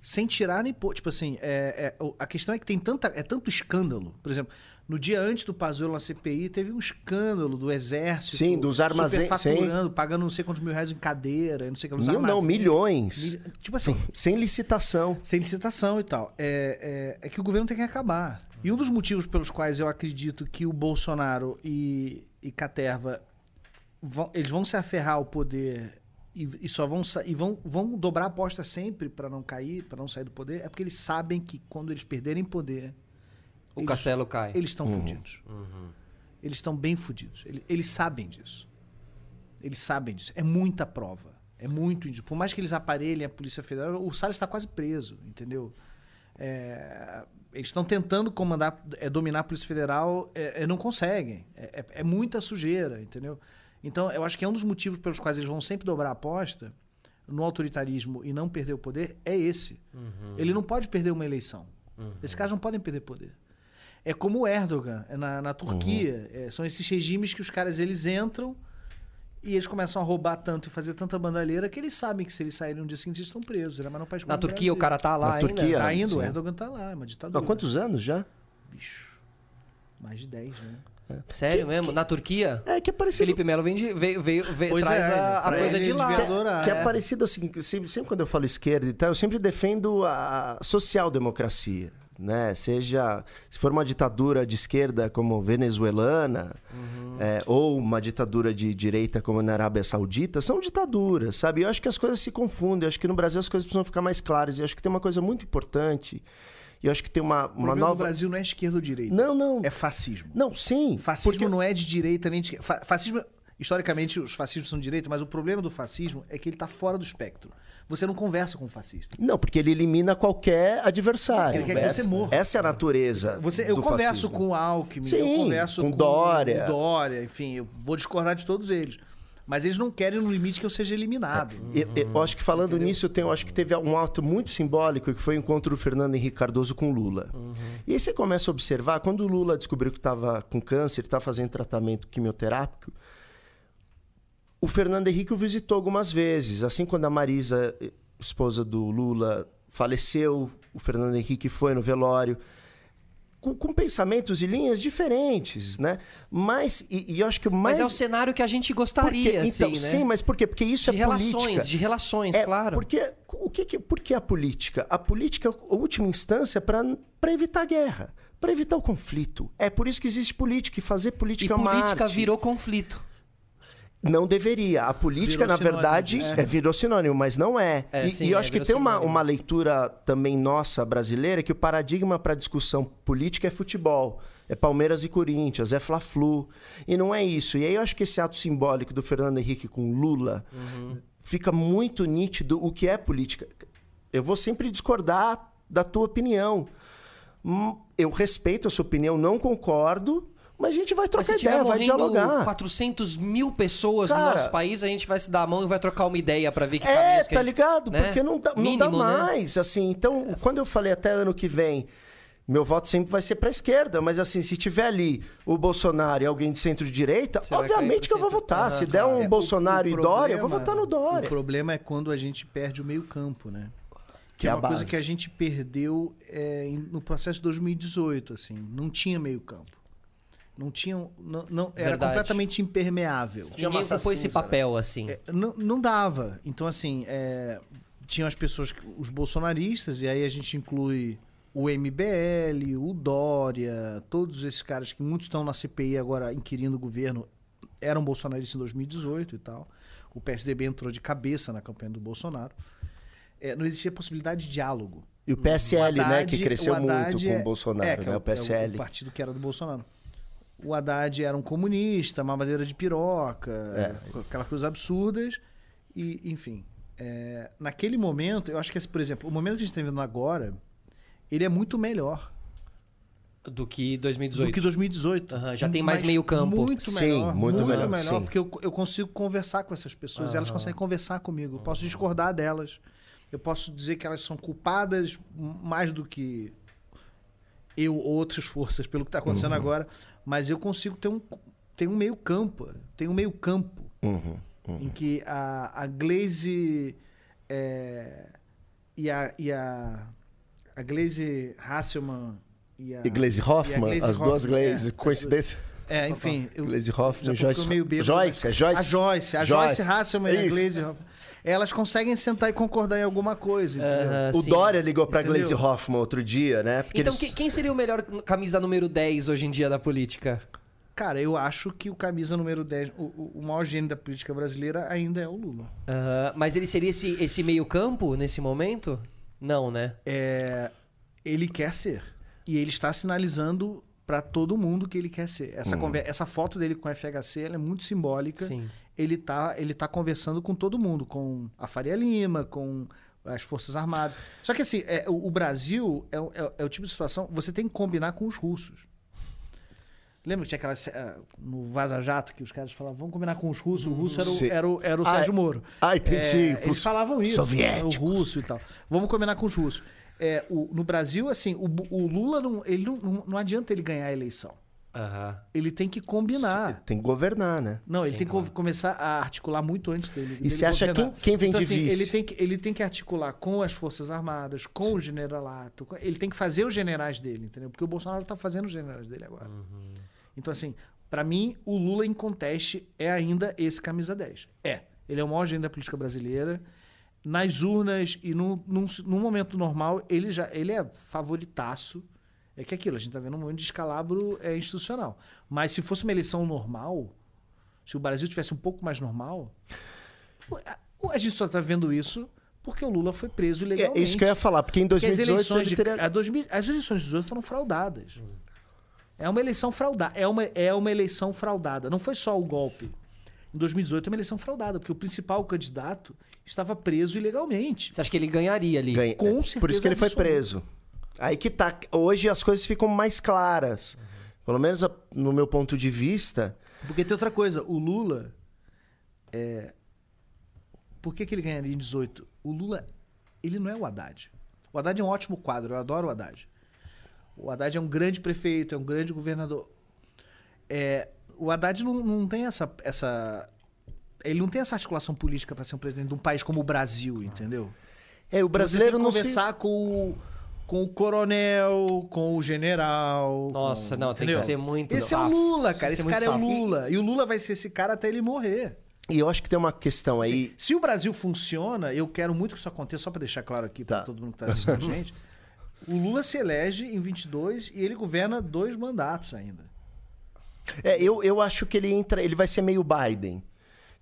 Sem tirar nem pôr. Tipo assim, é, é, a questão é que tem tanta, é tanto escândalo. Por exemplo, no dia antes do Pazuello na CPI, teve um escândalo do exército. Sim, dos armazéns- superfaturando, pagando não sei quantos mil reais em cadeira, não sei o que. nos Mil não, milhões. Mil- Tipo assim, Sem licitação. sem licitação e tal. É, é, é que o governo tem que acabar. E um dos motivos pelos quais eu acredito que o Bolsonaro e, e Caterva vão, eles vão se aferrar ao poder e, e só vão, e vão, vão dobrar a aposta sempre para não cair, para não sair do poder, é porque eles sabem que quando eles perderem poder, O eles- castelo cai. eles estão fudidos. Eles estão bem fudidos. Eles, eles sabem disso. Eles sabem disso. É muita prova. É muito. Por mais que eles aparelhem a Polícia Federal, o Salles está quase preso, entendeu? É, eles estão tentando comandar, é, dominar a Polícia Federal, é, é, não conseguem. É, é- é muita sujeira, entendeu? Então, eu acho que é um dos motivos pelos quais eles vão sempre dobrar a aposta no autoritarismo e não perder o poder é esse. Ele não pode perder uma eleição. Esses caras não podem perder poder. É como o Erdogan é na, na Turquia. É, são esses regimes que os caras eles entram e eles começam a roubar tanto e fazer tanta bandalheira que eles sabem que se eles saírem no dia seguinte eles estão presos. Mais num país como Na Turquia o cara tá lá Na ainda? Turquia? Tá ainda, o. Erdogan tá lá, é uma ditadura. Há quantos anos já? Bicho. Mais de 10, né? Sério mesmo? Na Turquia? É que é parecido. Felipe Melo vem de, veio, veio, veio- traz é, a, a coisa de lá. adorar. Que é, É. parecido assim, que sempre, sempre quando eu falo esquerda e tal, eu sempre defendo a social-democracia. Né? Seja se for uma ditadura de esquerda como venezuelana, é, ou uma ditadura de direita como na Arábia Saudita, são ditaduras, sabe? Eu acho que as coisas se confundem. Eu acho que no Brasil as coisas precisam ficar mais claras. E acho que tem uma coisa muito importante. E eu acho que tem uma, O uma problema nova. do Brasil não é esquerda ou direita. Não, não. É fascismo. Não, sim. Fascismo porque- não é de direita nem de esquerda. Fa- Fascismo, historicamente, os fascismos são de direita, mas o problema do fascismo é que ele está fora do espectro. Você não conversa com o fascista. Não, porque ele elimina qualquer adversário. Ele quer que essa, você morra. essa é a natureza. Você, eu converso fascismo. com o Alckmin, eu Sim, converso com com, Dória. o Dória, enfim, eu vou discordar de todos eles. Mas eles não querem no limite que eu seja eliminado. Eu, eu acho que falando nisso, tem, eu acho que teve um ato muito simbólico que foi o encontro do Fernando Henrique Cardoso com o Lula. E aí você começa a observar, quando o Lula descobriu que estava com câncer, estava fazendo tratamento quimioterápico, o Fernando Henrique o visitou algumas vezes. Assim, quando a Marisa, esposa do Lula, faleceu, o Fernando Henrique foi no velório. Com, com pensamentos e linhas diferentes, né? Mas, e, e eu acho que o mais... Mas é o cenário que a gente Porque- gostaria, então, assim, né? Sim, mas por quê? Porque isso de é relações, política. de relações, É, claro. Porque, o que que, por que a política? A política é a última instância para evitar a guerra, para evitar o conflito. É por isso que existe política, e fazer E política é uma política arte. virou conflito. Não deveria. A política, Virou na verdade, é. é. virou sinônimo, mas não é. É, e sim, e eu é, acho que tem uma, uma leitura também nossa, brasileira, que o paradigma para discussão política é futebol. É Palmeiras e Corinthians, é Fla-Flu. E não é isso. E aí eu acho que esse ato simbólico do Fernando Henrique com Lula Uhum. fica muito nítido o que é política. Eu vou sempre discordar da tua opinião. Hum, Eu respeito a sua opinião, não concordo, mas a gente vai Mas trocar se ideia, vai morrendo dialogar. 400 mil pessoas no Cara, nosso país, a gente vai se dar a mão e vai trocar uma ideia pra ver que É, caminhos que tá gente- ligado? né? Porque não dá, não Mínimo, dá né? mais, assim. Então, quando eu falei até ano que vem, meu voto sempre vai ser pra esquerda, mas assim, se tiver ali o Bolsonaro e alguém de centro-direita, obviamente que eu vou votar. Se der um É, o- Bolsonaro o e Dória, eu vou problema- votar no Dória. O problema é quando a gente perde o meio campo, né? Que é é a uma coisa base. que a gente perdeu é, no processo de 2018, assim. Não tinha meio campo. Não tinha... Não, não- era Verdade. completamente impermeável. Tinha Ninguém ocupou esse né? papel, assim. É, não, não dava. Então, assim, é, tinham as pessoas, os bolsonaristas, e aí a gente inclui o MBL, o Dória, todos esses caras que muitos estão na CPI agora inquirindo o governo, eram bolsonaristas em 2018 e tal. O PSDB entrou de cabeça na campanha do Bolsonaro. É, não existia possibilidade de diálogo. E o PSL, O né, Haddad- que cresceu muito com é- o Bolsonaro, é, que é né? o, O PSL. É o partido que era do Bolsonaro. O Haddad era um comunista, mamadeira de piroca, É. aquelas coisas absurdas. E, enfim. é, naquele momento, eu acho que, esse, por exemplo, o momento que a gente está vivendo agora, ele é muito melhor Do que 2018. do que 2018. Aham, já tem mais meio campo. Muito Sim, melhor. muito melhor, sim. porque eu, eu consigo conversar com essas pessoas, elas conseguem conversar comigo. Eu posso discordar delas. Eu posso dizer que elas são culpadas mais do que eu ou outras forças pelo que está acontecendo Uhum. agora, mas eu consigo ter um, ter um meio campo. Tem um meio campo Uhum. em que a, a Glaze é, e a, e a, a Glaze Hasselman e a, E Glaze e Hoffman, Glaze as duas Hoffman, Glaze, é. coincidência. É, enfim. Eu, Glaze Hoffman, tô Joyce. ficando meio bêbado, Joyce, é Joyce? A Joyce, a Joyce, Joyce. Hasselman e a. Glaze Hoffman. Elas conseguem sentar e concordar em alguma coisa, entendeu? Aham, O sim. Dória ligou pra Entendeu? Glaze Hoffman outro dia, né? Porque Então, eles- que- quem seria o melhor camisa número 10 hoje em dia da política? Cara, eu acho que o camisa número 10, o, o, maior gênio da política brasileira ainda é o Lula. Aham, mas ele seria esse, esse meio campo nesse momento? Não, né? É, ele quer ser. E ele está sinalizando para todo mundo que ele quer ser. Essa, conver- essa foto dele com o FHC ela é muito simbólica. Sim. Ele tá, ele tá conversando com todo mundo, com a Faria Lima, com as Forças Armadas. Só que assim, é, o, o Brasil é, o- é, é o tipo de situação, você tem que combinar com os russos. Lembra que tinha aquela. ah, No Vaza Jato, que os caras falavam, vamos combinar com os russos. O russo era o, era o, era o Ah, Sérgio Moro. Ah, entendi. É, eles falavam isso. soviéticos. O russo e tal. Vamos combinar com os russos. É, o- no Brasil, assim, o, o Lula não, ele não, não, não adianta ele ganhar a eleição. Aham. Ele tem que combinar. Tem que governar, né? Não, ele Sim, tem que claro. começar a articular muito antes dele. dele você acha governar. quem- quem vem então, de assim, vice? Ele tem, que, ele tem que articular com as Forças Armadas, com o generalato. Ele tem que fazer os generais dele, entendeu? Porque o Bolsonaro tá fazendo os generais dele agora. Uhum. Então, assim, pra mim, o Lula em conteste é ainda esse camisa 10. É. Ele é o maior gênio da política brasileira. Nas urnas e no, num, num momento normal, ele já ele é favoritaço. É que aquilo, a gente tá vendo um momento de escalabro é, institucional. Mas se fosse uma eleição normal, se o Brasil tivesse um pouco mais normal, a, gente só tá vendo isso porque o Lula foi preso É ilegalmente. isso que eu ia falar, porque em Porque as 2018 eleições, ele de, teria... a 2000 as eleições de 18 foram fraudadas. É uma eleição fraudada. É uma, é uma eleição fraudada. Não foi só o golpe. Em 2018 é uma eleição fraudada, porque o principal candidato estava preso ilegalmente. Você acha que ele ganharia ali? Ganha- Com é, Por certeza isso que ele foi absoluta. preso. Aí que tá. Hoje as coisas ficam mais claras. Pelo menos a- no meu ponto de vista. Porque tem outra coisa, o Lula. É... Por que, que ele ganharia em 18? O Lula, ele não é o Haddad. O Haddad é um ótimo quadro, eu adoro o Haddad. O Haddad é um grande prefeito, é um grande governador. É, o Haddad não, não tem essa, essa. Ele não tem essa articulação política para ser um presidente de um país como o Brasil, entendeu? É, o brasileiro Você tem não que se... conversar com, o, com o coronel, com o general. Nossa, com- não, tem que entendeu? ser muito Esse é o. Lula, cara. Esse cara é o. Lula. E o Lula vai ser esse cara até ele morrer. E eu acho que tem uma questão aí. Se o Brasil funciona, eu quero muito que isso aconteça, só para deixar claro aqui para Tá. todo mundo que está assistindo a gente. O Lula se elege em 22 e ele governa dois mandatos ainda. É, eu, eu acho que ele entra. Ele vai ser meio Biden.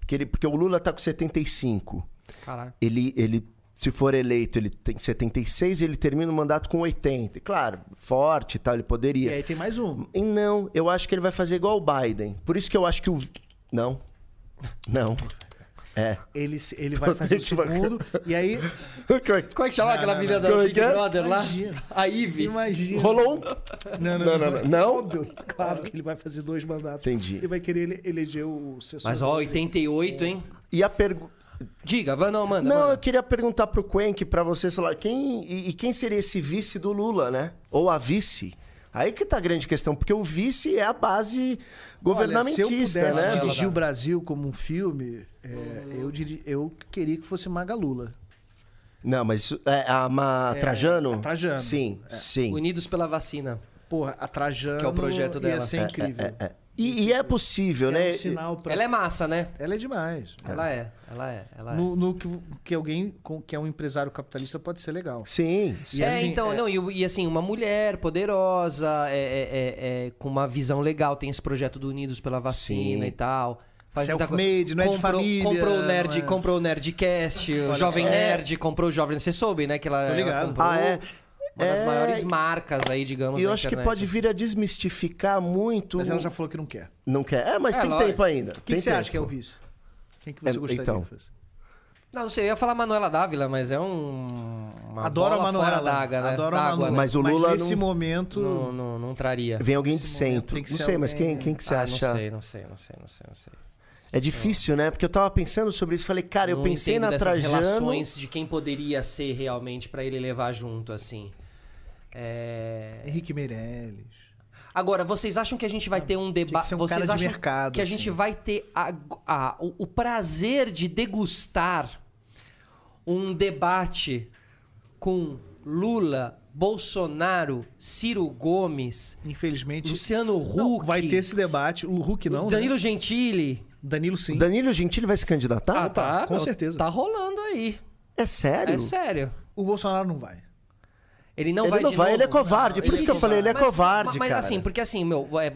Que ele, porque o Lula tá com 75. Caralho. Ele, ele, se for eleito, ele tem 76 ele termina o mandato com 80. Claro, forte e tal, ele E poderia. aí tem mais um. E não, eu acho que ele vai fazer igual o Biden. Por isso que eu acho que o. Não. Não. É. Ele, ele vai fazer o segundo. e aí. Como é que chama aquela não, menina da é Big é? Brother lá? Imagina. A Ivy. Imagina. Rolou um. Não, Não, não, não. Claro que ele vai fazer dois mandatos. Entendi. Ele vai querer ele- eleger o sucessor. Mas ó, 88, hein? E a pergunta. Diga, vai não, manda. Não, eu manda. queria perguntar pro Quenk, pra você, sei lá, quem, e, e quem seria esse vice do Lula, né? Ou a vice? Aí que tá a grande questão, porque o vice é a base governamentista, Olha, se eu pudesse né? dirigir o Brasil como um filme, é, eu, diri- eu queria que fosse Magalula. Não, mas isso- é, a, ma, Trajano? a Trajano. Sim, sim. Unidos pela vacina. Porra, a Trajano Que é o projeto dela. ia ser incrível. É, é. E, e é possível, É né? um sinal pra... Ela é massa, né? Ela é demais. Ela é, ela é, ela é. No, no que, que alguém com- que é um empresário capitalista pode ser legal. Sim, sim. E é, assim, então, é- não, e, e assim, uma mulher poderosa, é, é, é, é, com uma visão legal, tem esse projeto do Unidos pela Vacina Sim. e tal. Faz muita coisa. Self-made, não é de Comprou- família, Comprou o Nerd, é- comprou o Nerdcast, o Jovem só. Nerd, comprou o Jovem... Você soube, né? Que ela, ela ligado. comprou Ah, é? Uma das É. maiores marcas aí, digamos, E eu acho que pode vir a desmistificar muito. Mas ela já falou que não quer. Não quer. É, mas É, tem lógico. tempo ainda. Quem que você acha que é o vice? Quem que você É, gostaria então. que fosse? Não, não sei, eu ia falar Manuela Dávila, mas é um. Uma Adoro a Manuela. fora d'água, né? Adoro a Manuela. né? Mas o Lula nesse não- momento... Não, não, não traria. Vem alguém de centro. que Não sei, mas quem, quem que você ah, acha? não sei, não sei, não sei, não sei, não sei. É difícil, né? Porque eu tava pensando sobre isso. Falei, cara, eu Não pensei na Trajano. relações de quem poderia ser realmente pra ele levar junto, assim. É... Henrique Meirelles. Agora, vocês acham que a gente vai ter um debate? um Vocês cara de acham mercado, que a assim. gente vai ter a- a- o, o prazer de degustar um debate com Lula, Bolsonaro, Ciro Gomes, Infelizmente... Luciano Não, Huck, vai ter esse debate. O Huck não, Danilo né? Gentili. Danilo sim. Danilo Gentili vai se candidatar? Ah, tá, com certeza. Tá rolando aí. É sério? É sério. O Bolsonaro não vai. Ele não Ele vai não de vai, novo? ele é covarde. Por isso que eu falei, ele é Mas- covarde, mas, mas cara. assim, porque assim, meu, é,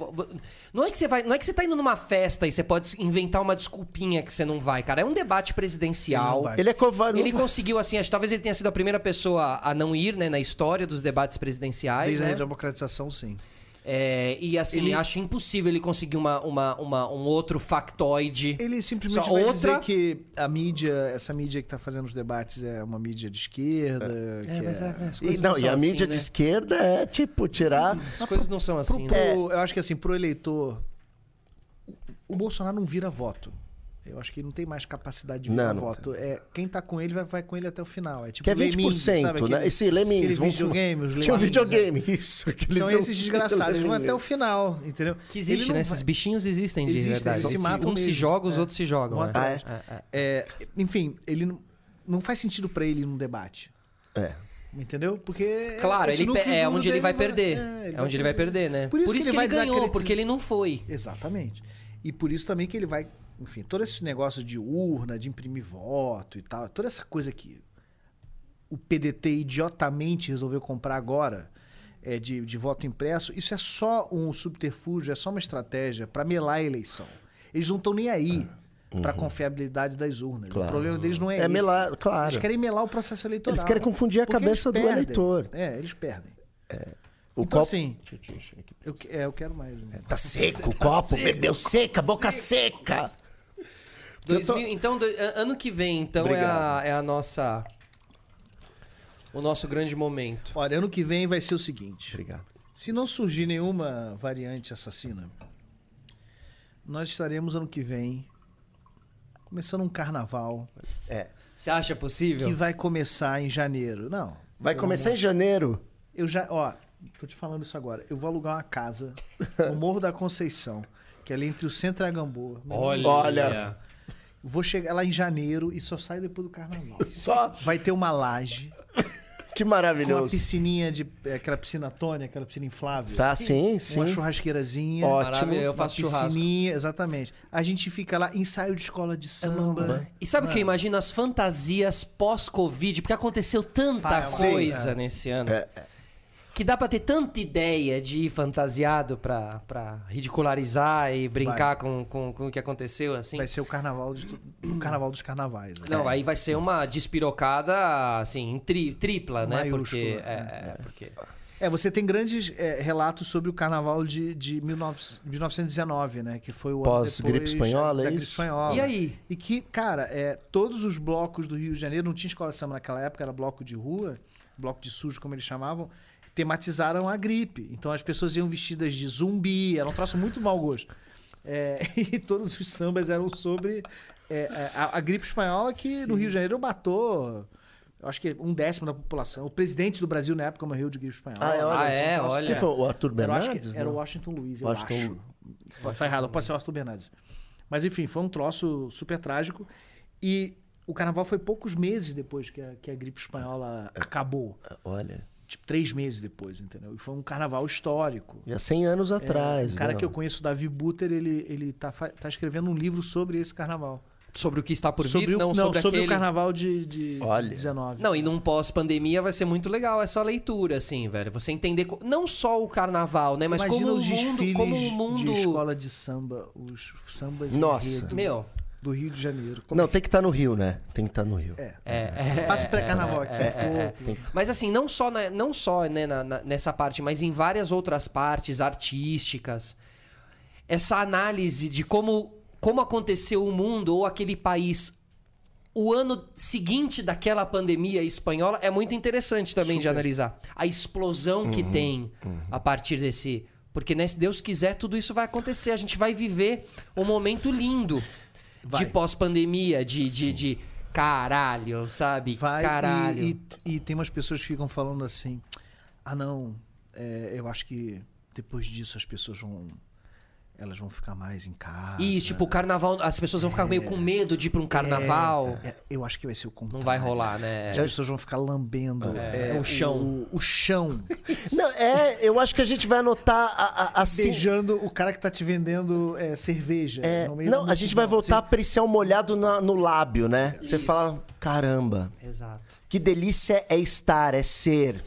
não é que você vai, não é que você tá indo numa festa e você pode inventar uma desculpinha que você não vai, cara. É um debate Ele presidencial. vai. Ele é covarde. Ele conseguiu, assim, acho que talvez ele tenha sido a primeira pessoa a não ir, né, na história dos debates presidenciais. Desde né? a democratização, sim. É, e assim, Ele- acho impossível ele conseguir uma, uma, uma- um outro factoide. Ele simplesmente Só vai outra- dizer que a mídia, essa mídia que tá fazendo os debates é uma mídia de esquerda. que É, mas, é, mas as E, coisas não, e a mídia assim, de né? esquerda é tipo tirar. As coisas não são Pro- assim, pro- né? Eu acho que assim, pro eleitor, o Bolsonaro não vira voto. Eu acho que ele não tem mais capacidade de Não, virar não voto. É, quem tá com ele vai, vai com ele até o final. É tipo Que é Lemmings, 20%, sabe? né? Aquele- Esse Lemmings. vamos- videogame, os Tinha um Lemmings, videogame, isso. é. aqueles São são- esses desgraçados. Eles vão até o final, entendeu? Que existe, né? vai- Esses bichinhos existem de Existem, verdade. eles se matam uns se mesmo. jogam, os É. outros se jogam. Vão né? atrás. É, é. É, enfim, ele não, não faz sentido pra ele ir num debate. É. Entendeu? Porque. Claro, ele é onde ele vai perder. é, É onde ele vai perder, né? Por isso que ele ganhou, porque ele não foi. Exatamente. E por isso também que ele vai. Enfim, todo esse negócio de urna, de imprimir voto e tal, toda essa coisa que o PDT idiotamente resolveu comprar agora, é, de, de voto impresso, isso é só um subterfúgio, é só uma estratégia para melar a eleição. Eles não estão nem aí para confiabilidade das urnas. Uhum. Claro. O problema deles não é, É melar- claro. Eles querem melar o processo eleitoral. Eles querem confundir a cabeça do eleitor. É, eles perdem. O então, copo- assim, eu, é, eu quero mais. né? Tá seco o copo, bebeu seca, boca seca. Tô- 2000 Então, do- ano que vem, então, é a, é a nossa... O nosso grande momento. Olha, ano que vem vai ser o seguinte. Obrigado. Se não surgir nenhuma variante assassina, nós estaremos ano que vem começando um carnaval É. Você acha possível? que vai começar em janeiro. Não. Vai começar em janeiro. Eu já, ó, tô te falando isso agora. Eu vou alugar uma casa no Morro da Conceição, que é ali entre o Centro e a Gamboa. Olha. Olha. Vou chegar lá em janeiro e só saio depois do carnaval. Só. Vai ter uma laje Que com uma maravilhoso. piscininha de é, aquela piscina tônica, aquela piscina inflável. Tá, sim, sim. Uma churrasqueirazinha. Ótimo. Maravilha, eu Uma faço churrasco. piscininha, exatamente. A gente fica lá, ensaio de escola de samba. E sabe o que eu imagino? As fantasias pós-Covid, porque aconteceu tanta coisa é. nesse ano. Que dá pra ter tanta ideia de ir fantasiado pra, pra ridicularizar e brincar com, com, com o que aconteceu, assim. Vai ser o carnaval, de, o carnaval dos carnavais. né? Não, aí vai ser uma despirocada, assim, tri- tripla, né? Maiúscula, Porque. né? É, é, porque. É, você tem grandes é, relatos sobre o carnaval de, de 19, 1919, né? Que foi o ano Pós-gripe espanhola, da é gripe espanhola. E aí? E que, cara, é, todos os blocos do Rio de Janeiro, não tinha escola de samba naquela época, era bloco de rua, bloco de sujo, como eles chamavam, tematizaram a gripe. Então as pessoas iam vestidas de zumbi, era um troço muito mau gosto. É, e todos os sambas eram sobre é, é, a, a gripe espanhola que no Rio de Janeiro matou. Eu acho que um décimo da população. O presidente do Brasil na época morreu de gripe espanhola. Ah, é, olha, Ah, é? Olha. Quem foi? O Arthur era, eu acho Bernardes? que era o não? Washington Luiz, eu Washington acho. Pode estar errado, pode ser o Arthur Bernardes. Mas enfim, foi um troço super trágico. E o carnaval foi poucos meses depois que a, que a gripe espanhola acabou. Olha, Tipo, três meses depois, entendeu? E foi um carnaval histórico. já 100 anos atrás. um cara né? que eu conheço, o Davi Buter, ele, ele tá, tá escrevendo um livro sobre esse carnaval. Sobre o que está por vir, sobre o, não, sobre, sobre aquele... o carnaval de, de, de Olha. 19. Não, e num pós-pandemia vai ser muito legal essa leitura, assim, velho. Você entender co- não só o carnaval, né? Mas Imagina como o mundo. Como o mundo. de escola de samba, os sambas Nossa. enredo Meu, do Rio de Janeiro. Como Não, é que- tem que estar no Rio, né? Tem que estar no Rio. É. é. Passa o pré-carnaval aqui. é, Pô, Mas assim, não só, na- não só né, na- na- nessa parte, mas em várias outras partes artísticas. Essa análise de como, como aconteceu o mundo ou aquele país o ano seguinte daquela pandemia espanhola é muito interessante também de analisar. A explosão que Uhum, tem a partir desse. Porque, né, se Deus quiser, tudo isso vai acontecer. A gente vai viver um momento lindo Vai. de pós-pandemia, de, de, de caralho, sabe? Vai caralho. E, e, e tem umas pessoas que ficam falando assim: ah, não, é, eu acho que depois disso as pessoas vão. Elas vão ficar mais em casa. Isso, tipo, o carnaval, as pessoas vão ficar meio com medo de ir pra um carnaval. É, eu acho que vai ser o contrário. Não vai rolar, né? As pessoas vão ficar lambendo É, é, o chão. O, o chão. Não, é, eu acho que a gente vai anotar a, a, assim. Beijando o cara que tá te vendendo é, cerveja. É, no meio não, a gente vai voltar a apreciar o molhado na- no lábio, né? Você Isso. fala, caramba, Exato. que delícia é estar, é ser.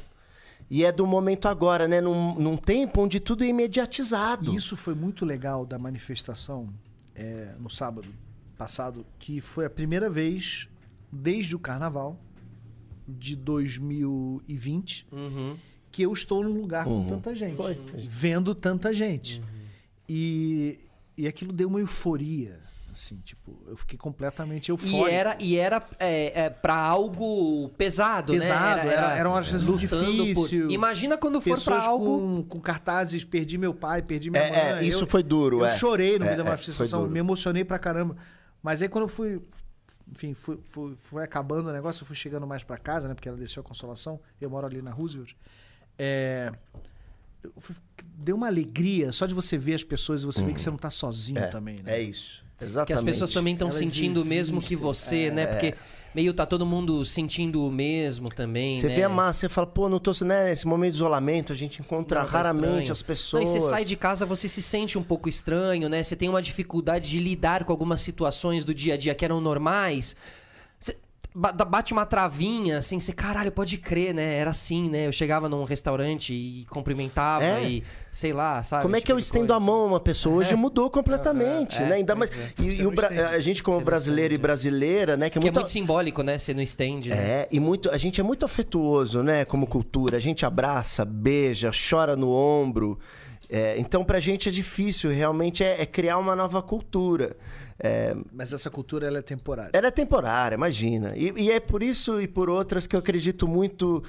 E é do momento agora, né? Num, num tempo onde tudo é imediatizado. Isso foi muito legal da manifestação é, no sábado passado, que foi a primeira vez desde o carnaval de 2020 Uhum. que eu estou num lugar com tanta gente. Vendo tanta gente. E, e aquilo deu uma euforia. Assim, tipo, eu fiquei completamente eufórico. E era, e era é, é, pra algo pesado, Pesado, né? era- era uma situação lutando difícil. Imagina quando for pra algo. com, com cartazes, perdi meu pai, perdi minha É, mãe. é, isso Eu- foi duro, Eu é. chorei no É, meio da é, manifestação, me emocionei pra caramba. Mas aí quando eu fui, enfim, fui, fui, fui acabando o negócio, eu fui chegando mais pra casa, né? Porque ela desceu a consolação, eu moro ali na Roosevelt. É, eu fui- deu uma alegria só de você ver as pessoas e você ver que você não tá sozinho é, também, né? é isso. Exatamente. Que as pessoas também estão sentindo o mesmo que você, né? Porque meio tá todo mundo sentindo o mesmo também, Você né? vê a massa, você fala, pô, não tô. Né, nesse momento de isolamento, a gente encontra Não, tá raramente estranho. as pessoas. Não, e você sai de casa, você se sente um pouco estranho, né? Você tem uma dificuldade de lidar com algumas situações do dia a dia que eram normais. Bate uma travinha, assim, você, caralho, pode crer, né? Era assim, né? Eu chegava num restaurante e cumprimentava É. e, sei lá, sabe? Como é que eu tipo de estendo coisa. a mão a uma pessoa? Hoje mudou completamente, É, né? Ainda pois mais. é. E, e o a gente, como brasileiro e estende. brasileira, né? Que é Que é muito. muito simbólico, né? Você não estende, né? É, e muito, a gente é muito afetuoso, né, como cultura. A gente abraça, beija, chora no ombro. É, então, pra gente é difícil, realmente, é, é criar uma nova cultura. É, Mas essa cultura ela é temporária. ela é temporária, imagina. E, e é por isso e por outras que eu acredito muito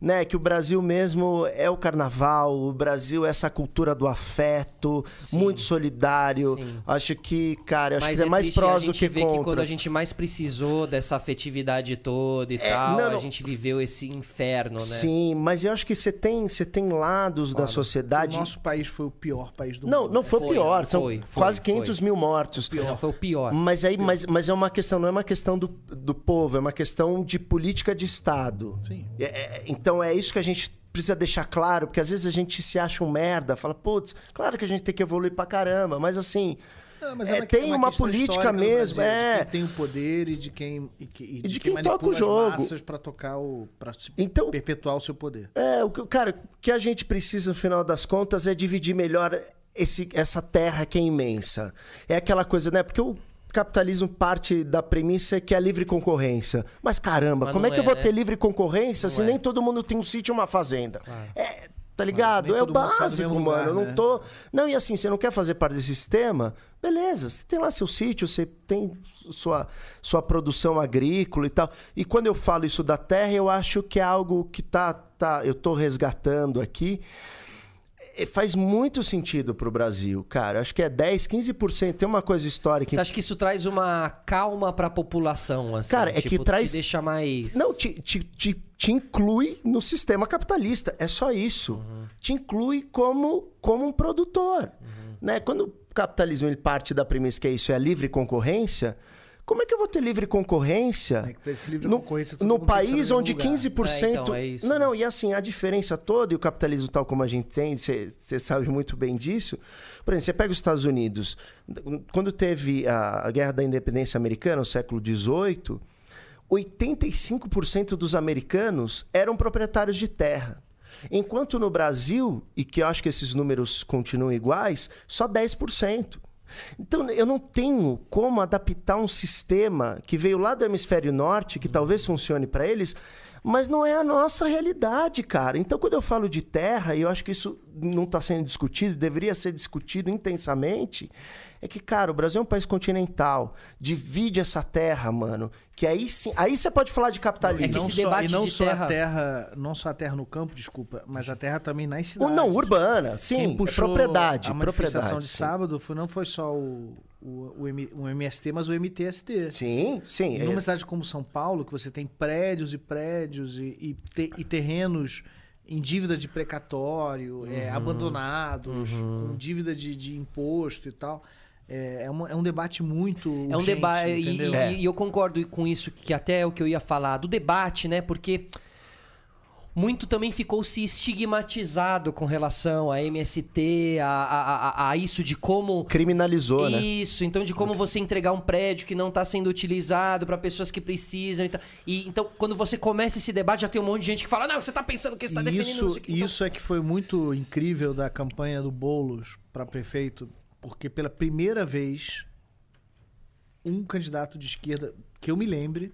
né, que o Brasil mesmo é o carnaval, o Brasil é essa cultura do afeto, Sim. muito solidário. Sim. Acho que, cara, acho Mas que é, mais triste prós a do gente que ver que quando a contras. gente mais precisou dessa afetividade toda e É, tal, não, a não. gente viveu esse inferno, né? Sim, mas eu acho que você tem, você tem lados da O sociedade. nosso país foi o pior país do Não, mundo. não foi, Foi, pior. São foi, foi, quase foi. 500 mil mortos. Não, foi o pior. Mas aí, mas, mas é uma questão, não é uma questão do, do povo, é uma questão de política de Estado. Sim. É- é- então é isso que a gente precisa deixar claro, porque às vezes a gente se acha um merda, fala, putz, claro que a gente tem que evoluir pra caramba, mas assim. Não, mas É, uma- tem uma questão política do mesmo, Brasil, é. De quem tem o poder e de quem, e, que- e de de quem, quem toca o jogo. pra tocar o. se- Então- perpetuar o seu poder. É, o que, cara, o que a gente precisa, no final das contas, é dividir melhor esse, essa terra que é imensa. É aquela coisa, né? Porque o capitalismo parte da premissa que é a livre concorrência. Mas caramba, Mas como não é que eu é, vou né? ter livre concorrência se é. nem todo mundo tem um sítio e uma fazenda? É, tá ligado? É o básico, mano. lugar, eu não né? tô. Não, e assim, você não quer fazer parte desse sistema? Beleza, você tem lá seu sítio, você tem sua, sua produção agrícola e tal. E quando eu falo isso da terra, eu acho que é algo que tá, tá eu tô resgatando aqui. É, Faz muito sentido pro Brasil, cara. Acho que é 10, 15%. Tem uma coisa histórica. Você acha que isso traz uma calma pra população, assim? Cara, é que tipo, traz- Te deixa mais... Não, te, te, te, te inclui no sistema capitalista. É só isso. Uhum. Te inclui como, como um produtor. Né? Quando o capitalismo ele parte da premissa que é isso, é a livre concorrência, como é que eu vou ter livre concorrência É livre no, concorrência, no país onde lugar. 15%... É, então, é isso, não, né? não, e assim, a diferença toda, e o capitalismo tal como a gente tem, você você sabe muito bem disso. Por exemplo, você pega os Estados Unidos, quando teve a, a Guerra da Independência Americana, no século XVIII, 85% dos americanos eram proprietários de terra. Enquanto no Brasil, e que eu acho que esses números continuam iguais, só 10%. Então, eu não tenho como adaptar um sistema que veio lá do hemisfério norte, que talvez funcione para eles, Mas não é a nossa realidade, cara. Então, quando eu falo de terra, e eu acho que isso não está sendo discutido, deveria ser discutido intensamente, é que, cara, o Brasil é um país continental. Divide essa terra, mano. Que aí sim. Aí você pode falar de capitalismo. É que não esse só, debate e não de só terra- a terra, não só a terra no campo, desculpa, mas a terra também nas cidades. não, urbana, Quem sim. É puxou propriedade. a manifestação propriedade. de sim. sábado foi, não foi só o, o, o, M- o MST, mas o MTST. Sim, sim. É- numa cidade como São Paulo, que você tem prédios e prédios e, e, te- e terrenos em dívida de precatório, Uhum. é, abandonados, com dívida de, de imposto e tal. É, é, uma- é um debate muito. É um debate. E, e- É. e eu concordo com isso, que até é o que eu ia falar, do debate, né? Porque muito também ficou se estigmatizado com relação a MST, a, a, a- a isso de como. Criminalizou, né? Isso, então de como você entregar um prédio que não está sendo utilizado para pessoas que precisam. E, tal. E, então, quando você começa esse debate, já tem um monte de gente que fala: não, você está pensando que você está defendendo isso, isso. aqui." Então, isso é que foi muito incrível da campanha do Boulos para prefeito, porque pela primeira vez um candidato de esquerda que eu me lembre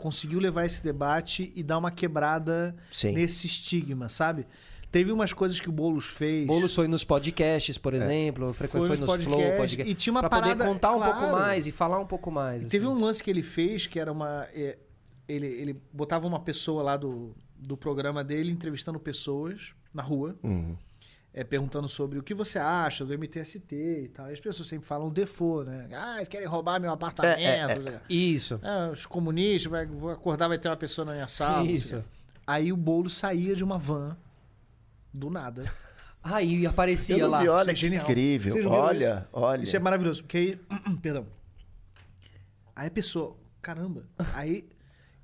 conseguiu levar esse debate e dar uma quebrada Sim. nesse estigma, sabe? Teve umas coisas que o Boulos fez. Boulos foi nos podcasts, por exemplo, frequ- Foi foi, nos nos Flow podcasts, podcast. e tinha uma pra parada- poder contar um claro. pouco mais e falar um pouco mais. Teve assim. um lance que ele fez que era uma. é, ele, ele botava uma pessoa lá do, do programa dele entrevistando pessoas na rua, Uhum. É, perguntando sobre o que você acha do MTST e tal. E as pessoas sempre falam default, né? Ah, eles querem roubar meu apartamento. É, Isso. Ah, os comunistas, vai, vou acordar, vai ter uma pessoa na minha sala. Isso. Aí o bolo saía de uma van do nada. Aí aparecia não lá. vi, olha Isso é que incrível. Vocês não viram Olha, olha. Isso é maravilhoso, porque aí. Perdão. Aí a pessoa, caramba. Aí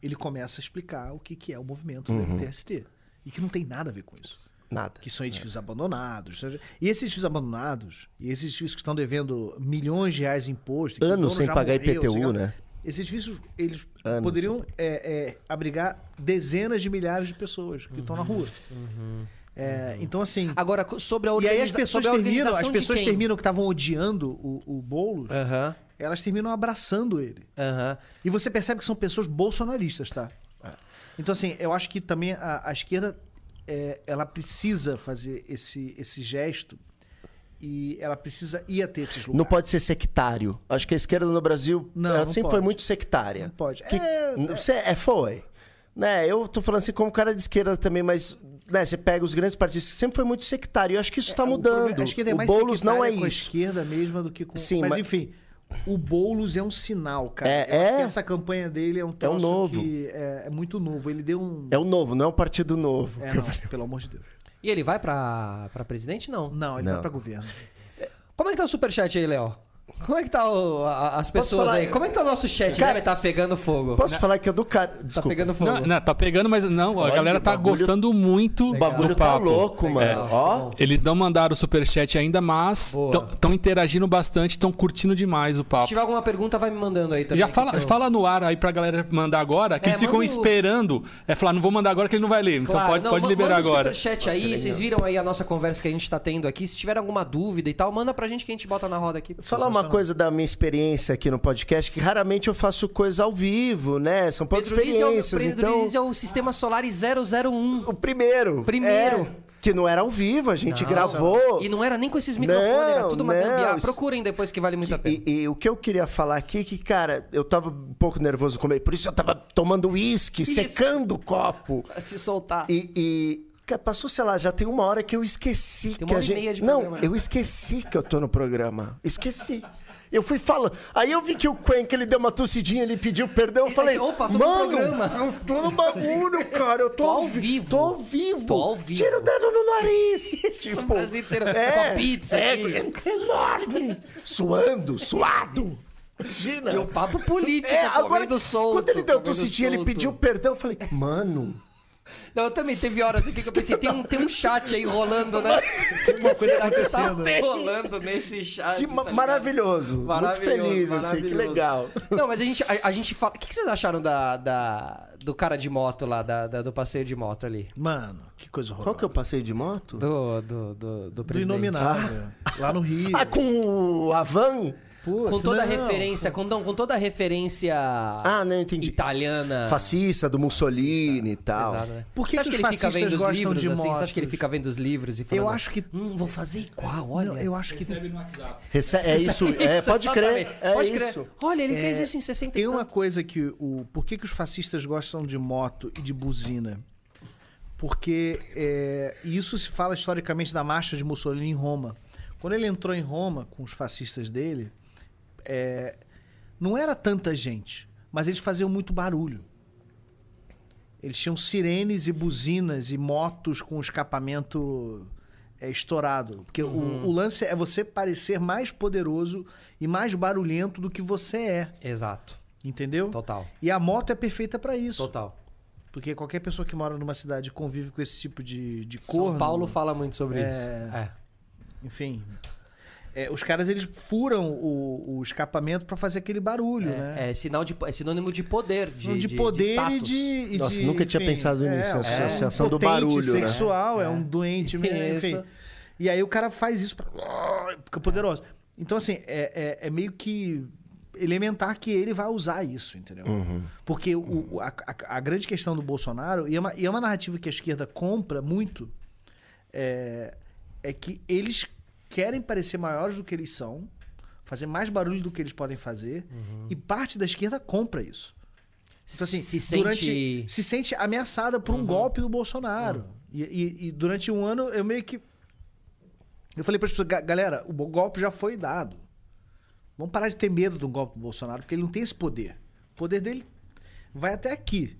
ele começa a explicar o que, que é o movimento do MTST. E que não tem nada a ver com isso. Nada. Que são edifícios abandonados. E esses edifícios abandonados, e esses edifícios que estão devendo milhões de reais em imposto. e Anos sem pagar morreu, IPTU, né? Esses edifícios, eles Anos poderiam é, é, abrigar dezenas de milhares de pessoas que estão na rua. É, então, assim. Agora, sobre a E aí as pessoas sobre a terminam, as organização pessoas terminam que estavam odiando o, o Boulos, Aham, elas terminam abraçando ele. aham. E você percebe que são pessoas bolsonaristas, tá? Então, assim, eu acho que também a, a esquerda é, ela precisa fazer esse, esse gesto e ela precisa ir até esses lugares. Não pode ser sectário. Acho que a esquerda no Brasil Não, ela não sempre pode. foi muito sectária. Não pode. Que, É, Você é, foi. Né, eu tô falando assim como cara de esquerda também, mas né, você pega os grandes partidos, sempre foi muito sectário. Eu acho que isso está o mudando. problema- a esquerda é o mais Boulos não é com a isso. esquerda mesmo do que com... Sim, mas, mas- enfim, o Boulos é um sinal, cara. É, Eu acho é. que essa campanha dele é um troço novo. que é, é muito novo. Ele deu um... É o novo, não é um partido novo. É, não, pelo amor de Deus. E ele vai pra, pra presidente? Não. Não, ele Não. vai pra governo. Como é que tá o superchat aí, Léo? Como é que tá o- a- as pessoas falar? aí? Como é que tá o nosso chat? Cara, Deve tá pegando fogo. Posso falar que é do cara. Tá Desculpa. pegando fogo. Não, não, tá pegando, mas não, a Olha, galera o tá bagulho- gostando muito O bagulho do tá papo. louco, mano. Legal, Ó. Eles não mandaram o superchat ainda, mas estão interagindo bastante, estão curtindo demais o Se papo. tiver alguma pergunta, vai me mandando aí também. Já fala, eu- fala no ar aí pra galera mandar agora, que É, eles ficam o- esperando. É falar, não vou mandar agora que ele não vai ler. Então Claro, pode, não, pode liberar manda o agora. superchat aí, vocês viram aí a nossa conversa que a gente tá tendo aqui. Se tiver alguma dúvida e tal, manda pra gente que a gente bota na roda aqui. Falar uma coisa da minha experiência aqui no podcast, que raramente eu faço coisa ao vivo, né? São poucas Pedro Liz é o, experiências, Pedro então... Liz é o Sistema Solar 001. O primeiro. Primeiro. É, que não era ao vivo, a gente gravou. E não era nem com esses microfones, era Não, tudo uma não, gambiarra. Procurem depois que vale muito a pena. E, e o que eu queria falar aqui é que, cara, eu tava um pouco nervoso com ele, por isso eu tava tomando uísque, secando o copo. Pra se soltar. E, e, passou, sei lá, já tem uma hora que eu esqueci Tem que a gente. Não, programa, eu esqueci que eu tô no programa. Esqueci. Eu fui falando. Aí eu vi que o Cuenca, ele deu uma tossidinha, ele pediu perdão. Eu falei, "Opa, tô no mano, programa." eu tô no bagulho, cara. Eu tô, Tô ao vi- vivo. Tô ao vivo. Tô ao vivo. Tira o dedo no nariz. Isso, o Brasil inteiro com a pizza é, aqui. é enorme. Suando, suado. Imagina. E o papo político, É, agora, quando ele deu tossidinha, ele pediu perdão. Eu falei, mano... Não, eu também teve horas aqui que eu pensei, tem um, tem um chat aí rolando, né? Tem uma coisa acontecendo. Tá rolando nesse chat. Que tá maravilhoso. Maravilhoso, Muito feliz, assim, que maravilhoso. legal. Não, mas a gente, a, a gente fala. O que, que vocês acharam da, da- do cara de moto lá, da, da- do passeio de moto ali? Mano, que coisa horrorosa. Qual que é o passeio de moto? Do, do, do, do Do presidente. Inominável. Lá no Rio. Ah, com o Avan? Putz, com toda a não. referência, com, não, com toda a referência Ah, não, entendi. italiana. Fascista, do Mussolini e tal. Exato, né? Por que Você acha que que, ele fica vendo os livros de assim? Você acha que ele fica vendo os livros e falando... Eu acho que. Hum, vou fazer igual, olha. Não, eu acho que Recebe no WhatsApp. Rece- É isso, é, pode crer. É Pode crer. isso. Olha, ele fez É, isso em 60 e Tem uma coisa que o. Por que, que os fascistas gostam de moto e de buzina? Porque é, isso se fala historicamente da marcha de Mussolini em Roma. Quando ele entrou em Roma com os fascistas dele, é, não era tanta gente, mas eles faziam muito barulho. Eles tinham sirenes e buzinas e motos com escapamento é, estourado. Porque o- Uhum. o, lance é você parecer mais poderoso e mais barulhento do que você é. Exato. Entendeu? Total. E a moto é perfeita pra isso. Total. Porque qualquer pessoa que mora numa cidade e convive com esse tipo de, de São corno... Paulo fala muito sobre É. isso. É. Enfim... é, os caras, eles furam o, o escapamento pra fazer aquele barulho, né? É, é sinal de, é sinônimo de poder, de, de, de- poder de e de. e Nossa, de, nunca tinha enfim, pensado nisso, é, a associação um do barulho, né? sexual, é, um doente enfim. E aí o cara faz isso pra. Fica poderoso. Então, assim, é, é, é meio que elementar que ele vai usar isso, entendeu? Uhum. Porque o, o- a, a- a grande questão do Bolsonaro, e é, uma, e é uma narrativa que a esquerda compra muito, é, é que eles querem parecer maiores do que eles são, fazer mais barulho do que eles podem fazer, e parte da esquerda compra isso. Então, assim, se sente... durante, se sente ameaçada por um golpe do Bolsonaro. E, e- e durante um ano eu meio que. Eu falei para as pessoas, "Ga- galera, o golpe já foi dado. Vamos parar de ter medo do golpe do Bolsonaro, porque ele não tem esse poder. O poder dele vai até aqui.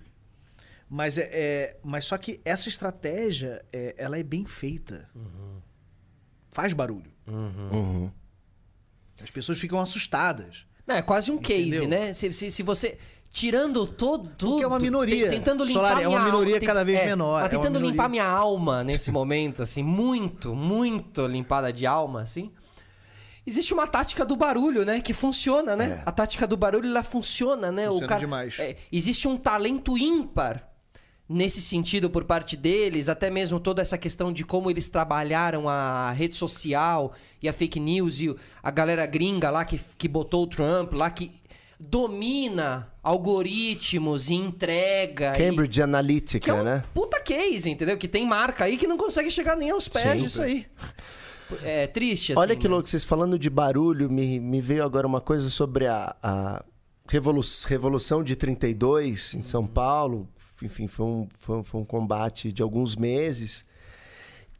Mas, é, é- mas só que essa estratégia, é, ela é bem feita. Faz barulho. Uhum. As pessoas ficam assustadas. Não, é quase um case, Entendeu? né? Se, se, se você. Tirando todo. Porque é uma minoria. te- Tentando limpar Solari, é minha uma minoria alma, cada vez menor, Mas é tentando minoria. limpar minha alma nesse momento, assim, muito, muito limpada de alma, assim. Existe uma tática do barulho, né? Que funciona, né? A tática do barulho, ela funciona, né? Funciona o cara, demais. é, existe um talento ímpar nesse sentido por parte deles, até mesmo toda essa questão de como eles trabalharam a rede social e a fake news e a galera gringa lá que, que botou o Trump lá que domina algoritmos e entrega. e- Cambridge Analytica, que é um né? puta case, entendeu? Que tem marca aí que não consegue chegar nem aos pés Sim. disso aí. É triste, assim. Olha que né? louco, vocês falando de barulho, me, me veio agora uma coisa sobre a, a revolu- Revolução de 32 em São Paulo. Enfim, foi um, foi, foi um combate de alguns meses.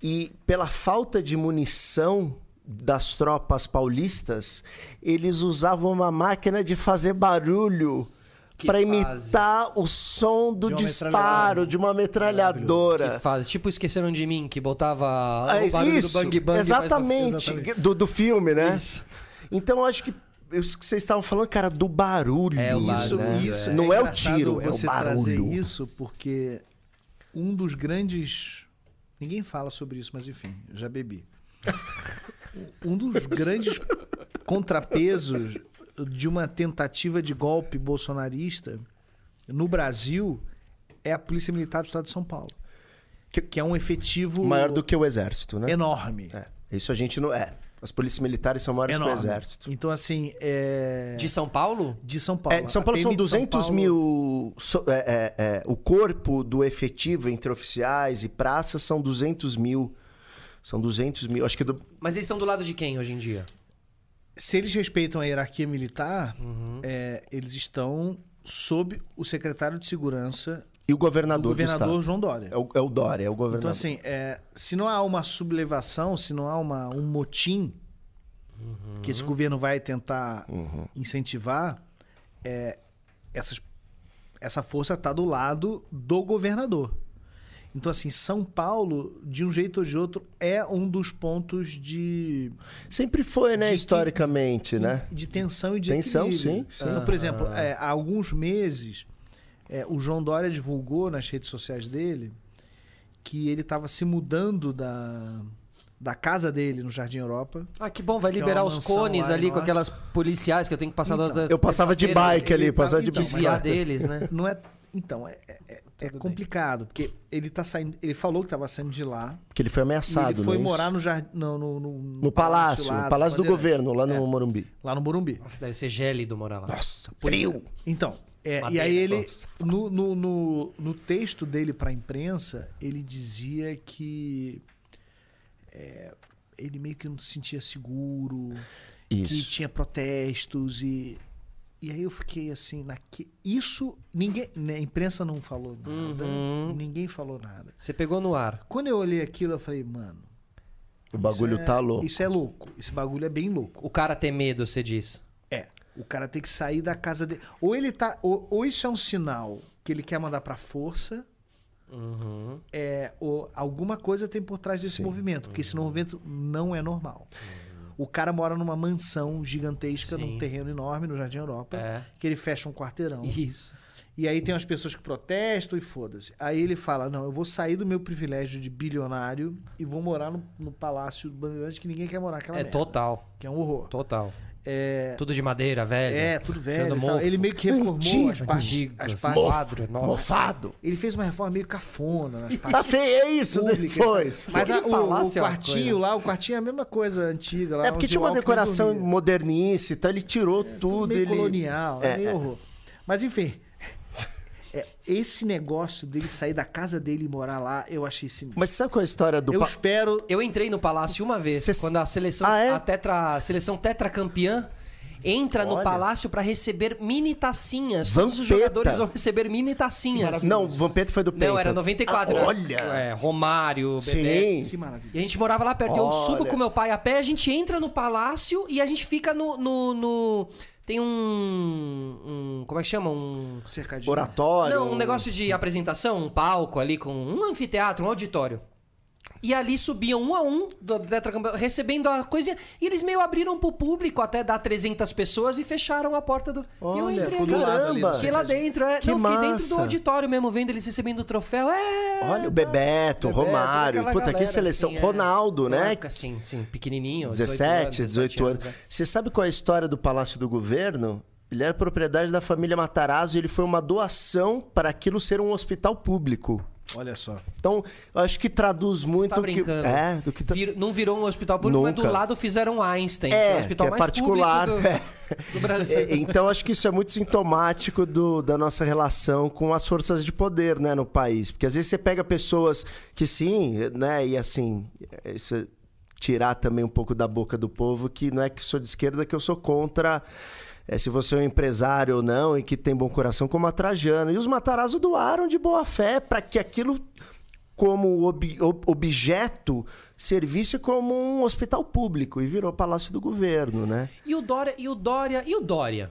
E pela falta de munição das tropas paulistas, eles usavam uma máquina de fazer barulho para fase. imitar o som do De disparo de uma metralhadora. Que faz, tipo Esqueceram de Mim, que botava Ah, o barulho isso, do Bang Bang. exatamente, Exatamente. Do, do filme, né? Isso. Então eu acho que vocês estavam falando, cara, do barulho. É, o Isso, né? isso Não é, o engraçado tiro, é o trazer barulho. isso porque um dos grandes ninguém fala sobre isso, mas enfim, já bebi. um dos grandes contrapesos de uma tentativa de golpe bolsonarista no Brasil é a Polícia Militar do Estado de São Paulo, que, que é um efetivo Maior do que o exército, né? enorme. É, isso a gente não é. As polícias militares são maiores enorme. que o exército. Então assim, é De São Paulo? de São Paulo. É, de São Paulo são PM de São 200 Paulo- mil. so- é, é, é, o corpo do efetivo entre oficiais e praças são 200 mil. São 200 mil. Acho que do, Mas eles estão do lado de quem hoje em dia? se eles respeitam a hierarquia militar, Uhum. é, eles estão sob o secretário de segurança e o do governador do, governador. João Dória. É o, é o Dória, é o governador. Então, assim, é, se não há uma sublevação, se não há uma, um motim que esse governo vai tentar Uhum. incentivar, é, essas, essa força está do lado do governador. Então, assim, São Paulo, de um jeito ou de outro, é um dos pontos de, Sempre foi, né, que- historicamente, né? de tensão e de Tensão, equilíbrio. sim, sim. Então, por exemplo, é, há alguns meses, é, o João Dória divulgou nas redes sociais dele que ele estava se mudando da, da casa dele no Jardim Europa. Ah, que bom, vai Que é liberar uma os cones lá ali com aquelas policiais que eu tenho que passar Então, Eu passava de bike ali, passava de desviar bicicleta. deles, né? Não é Então, é, é- é- é bem. complicado, porque ele tá saindo. Ele falou que estava saindo de lá. Porque ele foi E ameaçado, ele foi não é morar isso? no, jardim, no, no, no, No palácio, lá no palácio do governo, lá no É. Morumbi. Lá no Morumbi. Nossa, deve ser gélido morar lá. Nossa, é. frio. Então, é, e aí ele, nossa. no, no, no, no texto dele para a imprensa, ele dizia que é, ele meio que não se sentia seguro, que Isso. tinha protestos e e aí eu fiquei assim, naque, isso ninguém, né, a imprensa não falou nada, Uhum. ninguém falou nada. Você pegou no ar. Quando eu olhei aquilo, eu falei, mano, O bagulho isso é- tá louco. Isso é louco, esse bagulho é bem louco. O cara ter medo, você diz. É. O cara tem que sair da casa dele. Ou ele tá. Ou, ou isso é um sinal que ele quer mandar pra força. Uhum. É, ou alguma coisa tem por trás desse Sim. movimento. Porque esse movimento não é normal. O cara mora numa mansão gigantesca, Sim. num terreno enorme no Jardim Europa. É. Que ele fecha um quarteirão. Isso. E aí tem as pessoas que protestam e foda-se. Aí ele fala: Não, eu vou sair do meu privilégio de bilionário e vou morar no, no palácio do Bandeirante que ninguém quer morar aquela É merda, total. Que é um horror. Total. É, Tudo de madeira, velho. é, tudo velho. Ele meio que reformou Antigo, as partes. As partes quadro, nossa. Mofado. ele fez uma reforma meio cafona nas Tá partes feio, é isso, públicas. depois. Mas a- o, o palácio é quartinho lá, o quartinho é a mesma coisa antiga lá. É porque tinha uma decoração modernista, então ele tirou tudo. meio ele... colonial, é, É, meio é. horror. Mas enfim, é, esse negócio dele sair da casa dele e morar lá, eu achei sinistro. Mas sabe qual é a história do... Eu pa- espero. Eu entrei no palácio uma vez, Cê- quando a seleção, Ah, é? a, tetra, a seleção tetracampeã entra no Olha. palácio pra receber mini tacinhas. Vampeta. Todos os jogadores vão receber mini tacinhas. Não, o Vampeta foi do Penta. Não, era 94. Ah, olha! É, Romário, Bebeto. Sim. Que maravilha. E a gente morava lá perto. Eu Olha. subo com meu pai a pé, a gente entra no palácio e a gente fica no. no- no- Tem um, um- Como é que chama? Um. Cercadinho. Oratório. Não, um negócio de apresentação, um palco ali com um anfiteatro, um auditório. E ali subiam um a um do Tetracampeão, recebendo a coisinha. E eles meio abriram pro público até dar 300 pessoas e fecharam a porta do. e eu Olha, entrei ali. caramba! Fiquei lá dentro, é. Que não, fiquei dentro massa. do auditório mesmo, vendo eles recebendo o troféu. É. Olha o Bebeto, Bebeto, Romário. Puta, que galera, seleção. assim, é. Ronaldo, né? Época, Sim, sim, pequenininho. 17, 18 anos. é. Você sabe qual é a história do Palácio do Governo? Ele era propriedade da família Matarazzo e ele foi uma doação para aquilo ser um hospital público. Olha só. Então, eu acho que traduz muito tá o que brincando. é, do que tá- Vir- não virou um hospital público, mas do Nunca. lado fizeram Einstein, que é, É, o hospital que é mais particular. público É. do, do Brasil. É, então, acho que isso é muito sintomático do- da nossa relação com as forças de poder né, no país. Porque às vezes você pega pessoas que sim, né? E assim, isso é tirar também um pouco da boca do povo que não é que sou de esquerda, que eu sou contra. É, se você é um empresário ou não e que tem bom coração, como a Trajano. E os Matarazzo doaram de boa fé para que aquilo, como ob- ob- objeto, servisse como um hospital público e virou Palácio do Governo, né? E o Dória, e o Dória, e o Dória?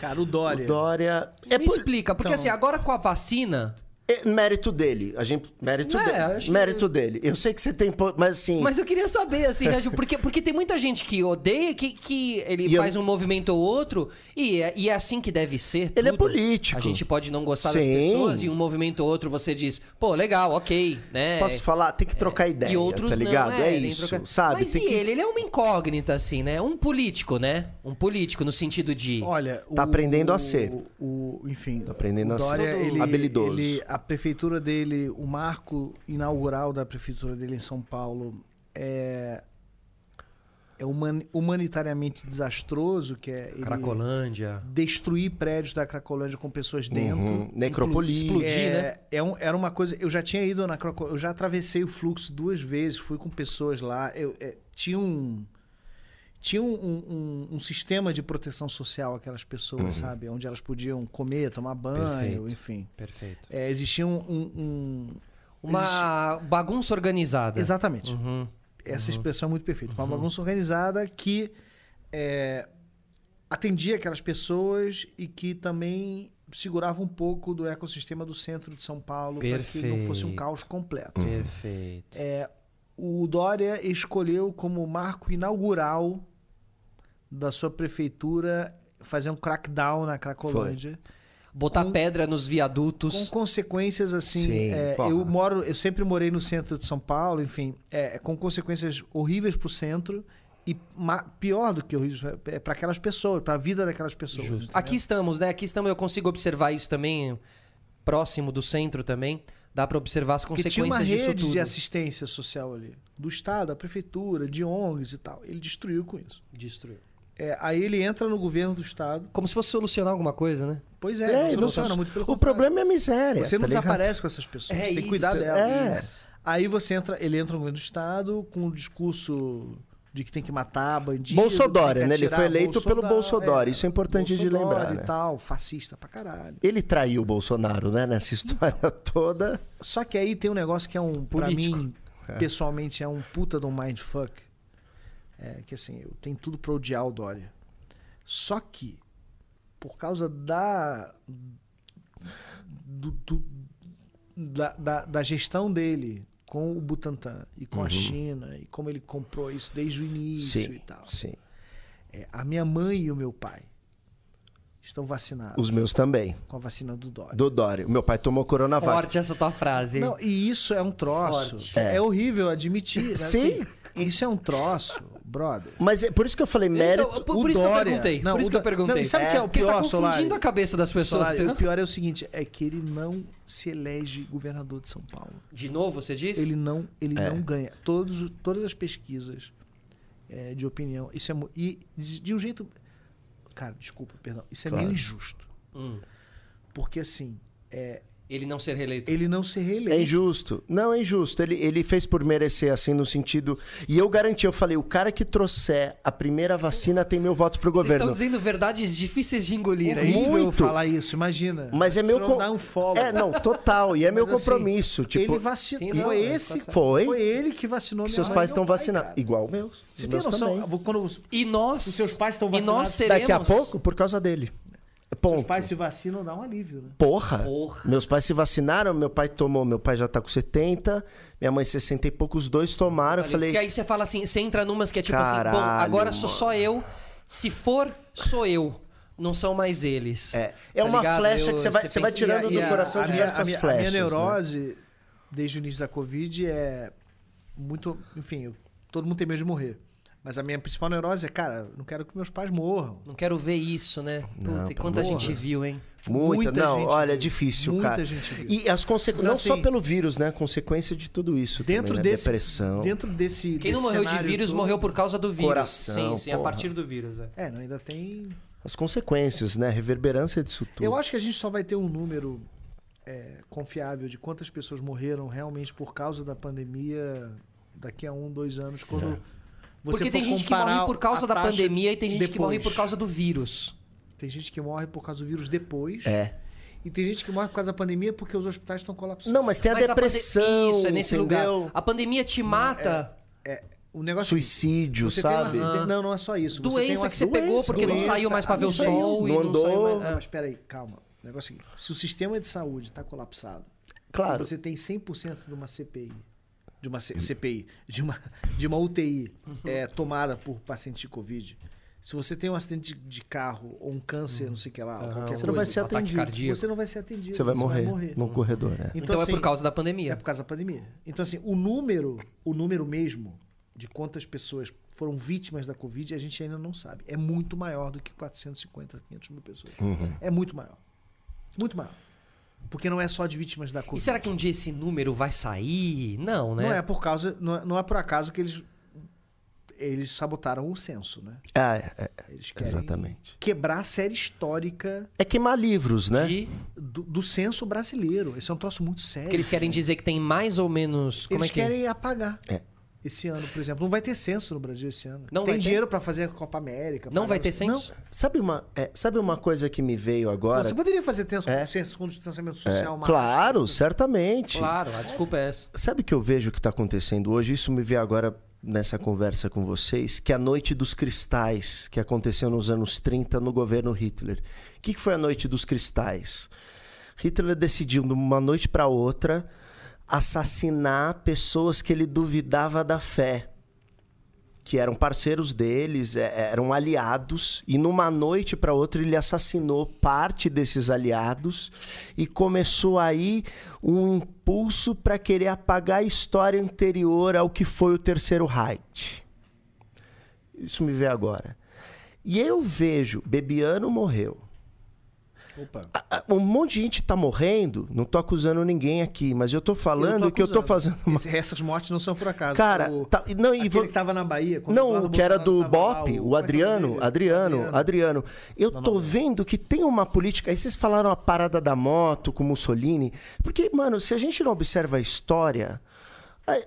Cara, o Dória. O Dória. É Me por- explica, porque Então- assim, agora com a vacina. É mérito dele. A gente. Mérito, É, dele. acho que- mérito dele. Eu sei que você tem. Mas assim. Mas eu queria saber, assim, Régio, porque, porque tem muita gente que odeia, que, que ele E eu- faz um movimento ou outro, e é, e é assim que deve ser. Ele é político. A gente pode não gostar das Sim. pessoas, e um movimento ou outro você diz, pô, legal, ok, né? Posso falar? Tem que trocar ideia. E outros tá ligado? não, é, tem isso. troca- Sabe? Mas Tem e que- ele? Ele é uma incógnita, assim, né? Um político, né? Um político no sentido de. Olha, Tá aprendendo a ser. O, o- enfim, Tá aprendendo o a ser. Ele, habilidoso. ele- a prefeitura dele, o marco inaugural da prefeitura dele em São Paulo é é human- humanitariamente desastroso, que é ele Cracolândia. destruir prédios da Cracolândia com pessoas dentro. Uhum. Necropolia. Explodir, é, né? é um- era uma coisa. Eu já tinha ido na Cracolândia, eu já atravessei o fluxo duas vezes, fui com pessoas lá. Eu, é, tinha um. Tinha um, um- um sistema de proteção social aquelas pessoas, sabe? Onde elas podiam comer, tomar banho, Perfeito. enfim. Perfeito. É, existia um. um- um- Uma bagunça organizada. Exatamente. Uhum. Essa expressão é muito perfeita. Uma bagunça organizada que é, atendia aquelas pessoas e que também segurava um pouco do ecossistema do centro de São Paulo para que não fosse um Perfeito. caos completo. Perfeito. É, o Dória escolheu como marco inaugural da sua prefeitura fazer um crackdown na Cracolândia. Botar Com- pedra nos Com viadutos. consequências assim. Sim, é, eu moro, eu sempre morei no centro de São Paulo, enfim, é, com consequências horríveis pro centro e pior do que horríveis é para aquelas pessoas, para a vida daquelas pessoas. Justo. Aqui estamos, né? Aqui estamos, eu consigo observar isso também. próximo do centro também, dá pra observar as Porque tinha uma consequências disso rede tudo. de assistência social ali. Do Estado, da Prefeitura, de ONGs e tal. Ele destruiu com isso. Destruiu. É, aí ele entra no governo do Estado. Como se fosse solucionar alguma coisa, né? Pois é, É, não soluciona muito pelo o contrário. problema é a miséria. Você não tá ligado? desaparece com essas pessoas. É você tem que isso, cuidar delas. é. Aí você entra, ele entra no governo do Estado com o discurso de que tem que matar bandido. Bolsodória, né? Ele foi eleito pelo Bolsodória. Isso é importante de lembrar, e né? tal, fascista pra caralho. Ele traiu o Bolsonaro, né? Nessa história toda. Só que aí tem um negócio que é um, pra Político. mim, pessoalmente, é um puta de um mindfuck. É que assim, eu tenho tudo pra odiar o Dória. Só que, por causa da. do- do- da, da, da gestão dele com o Butantan e com a China, e como ele comprou isso desde o início Sim, e tal. sim. É, a minha mãe e o meu pai estão vacinados Os meus também. com a vacina do Dória. Do Dória. O meu pai tomou Coronavac. Forte essa tua frase. hein? Não, e isso é um troço. Forte. É. horrível admitir. né? Sim. Assim, isso é um troço, brother. Mas é por isso que eu falei mérito. Então, por, o por isso que eu Dória- perguntei. Não, por isso que eu perguntei. Não, sabe o que é o Porque pior, tá confundindo Solari? a cabeça das pessoas. Solari, o pior é o seguinte, é que ele não se elege governador de São Paulo. De novo, você disse? Ele não, ele É. não ganha. Todos, todas as pesquisas é, de opinião, isso é e de, de um jeito, cara, desculpa, perdão, isso é Claro. meio injusto, Hum. porque assim, é, Ele não ser reeleito. ele não se reeleito. É injusto. Não, é injusto. Ele, ele fez por merecer, assim, no sentido. E eu garanti, eu falei, o cara que trouxer a primeira vacina tem meu voto pro Vocês estão governo. dizendo verdades difíceis de engolir, é isso? Muito. falar isso, imagina. Mas é meu. Com- dá um follow. É, não, total. E é meu Mas, assim, compromisso. tipo, ele vacinou. Sim, não, foi é, esse. Foi. Foi ele que vacinou que seus mãe pais meu estão vacinados. Igual meus. Você Os tem meus noção? também. Quando os E nós. Os seus pais estão E nós vacinados? seremos. Daqui a pouco, por causa dele. Ponto. seus pais se vacinam, dá um alívio, né? Porra. Porra. Meus pais se vacinaram, meu pai tomou, meu pai já tá com 70, minha mãe 60 e poucos, os dois tomaram. Eu falei, Porque aí você fala assim, você entra numas que é tipo assim, bom, Caralho, agora sou mano. só eu. Se for, sou eu. Não são mais eles. É, é Tá uma ligado? flecha Eu- que você vai, você vai tirando E do a- coração a minha- diversas a minha, flechas. A minha né? neurose, desde o início da Covid, é muito. Enfim, eu- todo mundo tem medo de morrer. Mas a minha principal neurose é, cara, não quero que meus pais morram. Não quero ver isso, né? Puta, Não, e quanta porra. gente viu, hein? Muita, Muita não, gente olha, é viu. difícil, Muita cara. gente viu. E as consequências, Então, não só assim, pelo vírus, né? Consequência de tudo isso Dentro também, né? desse. Depressão. Dentro desse. Quem não desse morreu de vírus todo- morreu por causa do vírus. Coração, sim, sim, a porra. partir do vírus. É. É, não, ainda tem. As consequências, né? Reverberância disso tudo. Eu acho que a gente só vai ter um número é, confiável de quantas pessoas morreram realmente por causa da pandemia daqui a um, dois anos, quando você Porque tem gente que morre por causa a da pandemia e tem gente que morre depois. por causa do vírus. Tem gente que morre por causa do vírus depois. É. E tem gente que morre por causa da pandemia porque os hospitais estão colapsando. Não, mas tem a Mas depressão. Isso, é nesse entendeu? lugar. A pandemia te mata. O negócio Suicídio, você sabe? Uma, Aham. Não, não é só isso. Você Doença uma que você pegou doença, porque não doença, saiu mais pra ver o aí, sol e não não andou. mais. Não, é. mas peraí, calma. O negócio é o seguinte, se o sistema de saúde está colapsado, Claro. você tem 100% de uma CPI, de uma CPI, de uma, de uma UTI é, tomada por paciente de Covid, se você tem um acidente de, de carro ou um câncer, não sei o que lá, Você não vai coisa, ser um atendido. você não vai ser atendido. Você vai morrer, no Então, corredor, né? Então, é assim, por causa da é pandemia. por causa da pandemia. Então, assim, o número, o número mesmo de quantas pessoas foram vítimas da Covid, a gente ainda não sabe. É muito maior do que 450, 500 mil pessoas. Uhum. É muito maior. Muito maior. Porque não é só de vítimas da Covid. E será que um dia esse número vai sair? Não, né? Não é por causa, não é, não é por acaso que eles eles sabotaram o censo, né? Ah, é, é, Eles querem exatamente. quebrar a série histórica É queimar livros, né? De- do, do censo brasileiro. Esse é um troço muito sério. Que eles querem dizer que tem mais ou menos. Como Eles é que querem apagar. É. Esse ano, por exemplo. Não vai ter censo no Brasil esse ano. Não Tem dinheiro pra fazer a Copa América. Não vai ter censo? Sabe uma, é, sabe uma coisa que me veio Não, agora? você poderia fazer censo, É. censo com distanciamento É, social mais. claro, certamente. Claro, a desculpa é essa. Sabe o que eu vejo que está acontecendo hoje? Isso me veio agora nessa conversa com vocês, que é a Noite dos Cristais, que aconteceu nos anos 30 no governo Hitler. O que que foi a Noite dos Cristais? Hitler decidiu, de uma noite para outra, assassinar pessoas que ele duvidava da fé. Que eram parceiros deles, é, eram aliados, e numa noite para outra ele assassinou parte desses aliados e começou aí um impulso para querer apagar a história anterior ao que foi o Terceiro Reich. Isso me vê agora. E eu vejo, Bebiano morreu. Opa. Um monte de gente tá morrendo, não tô acusando ninguém aqui, mas eu tô falando Eu tô que eu tô acusando. fazendo. Esse- Essas mortes não são por acaso. Cara, O- tá- não, e vou- que tava na Bahia. Não, o que era do lá, BOP, o, como é é Adriano, dele? Adriano, Adriano. Eu Não, tô não. vendo que tem uma política. Aí vocês falaram a parada da moto com Mussolini. Porque, mano, se a gente não observa a história. A,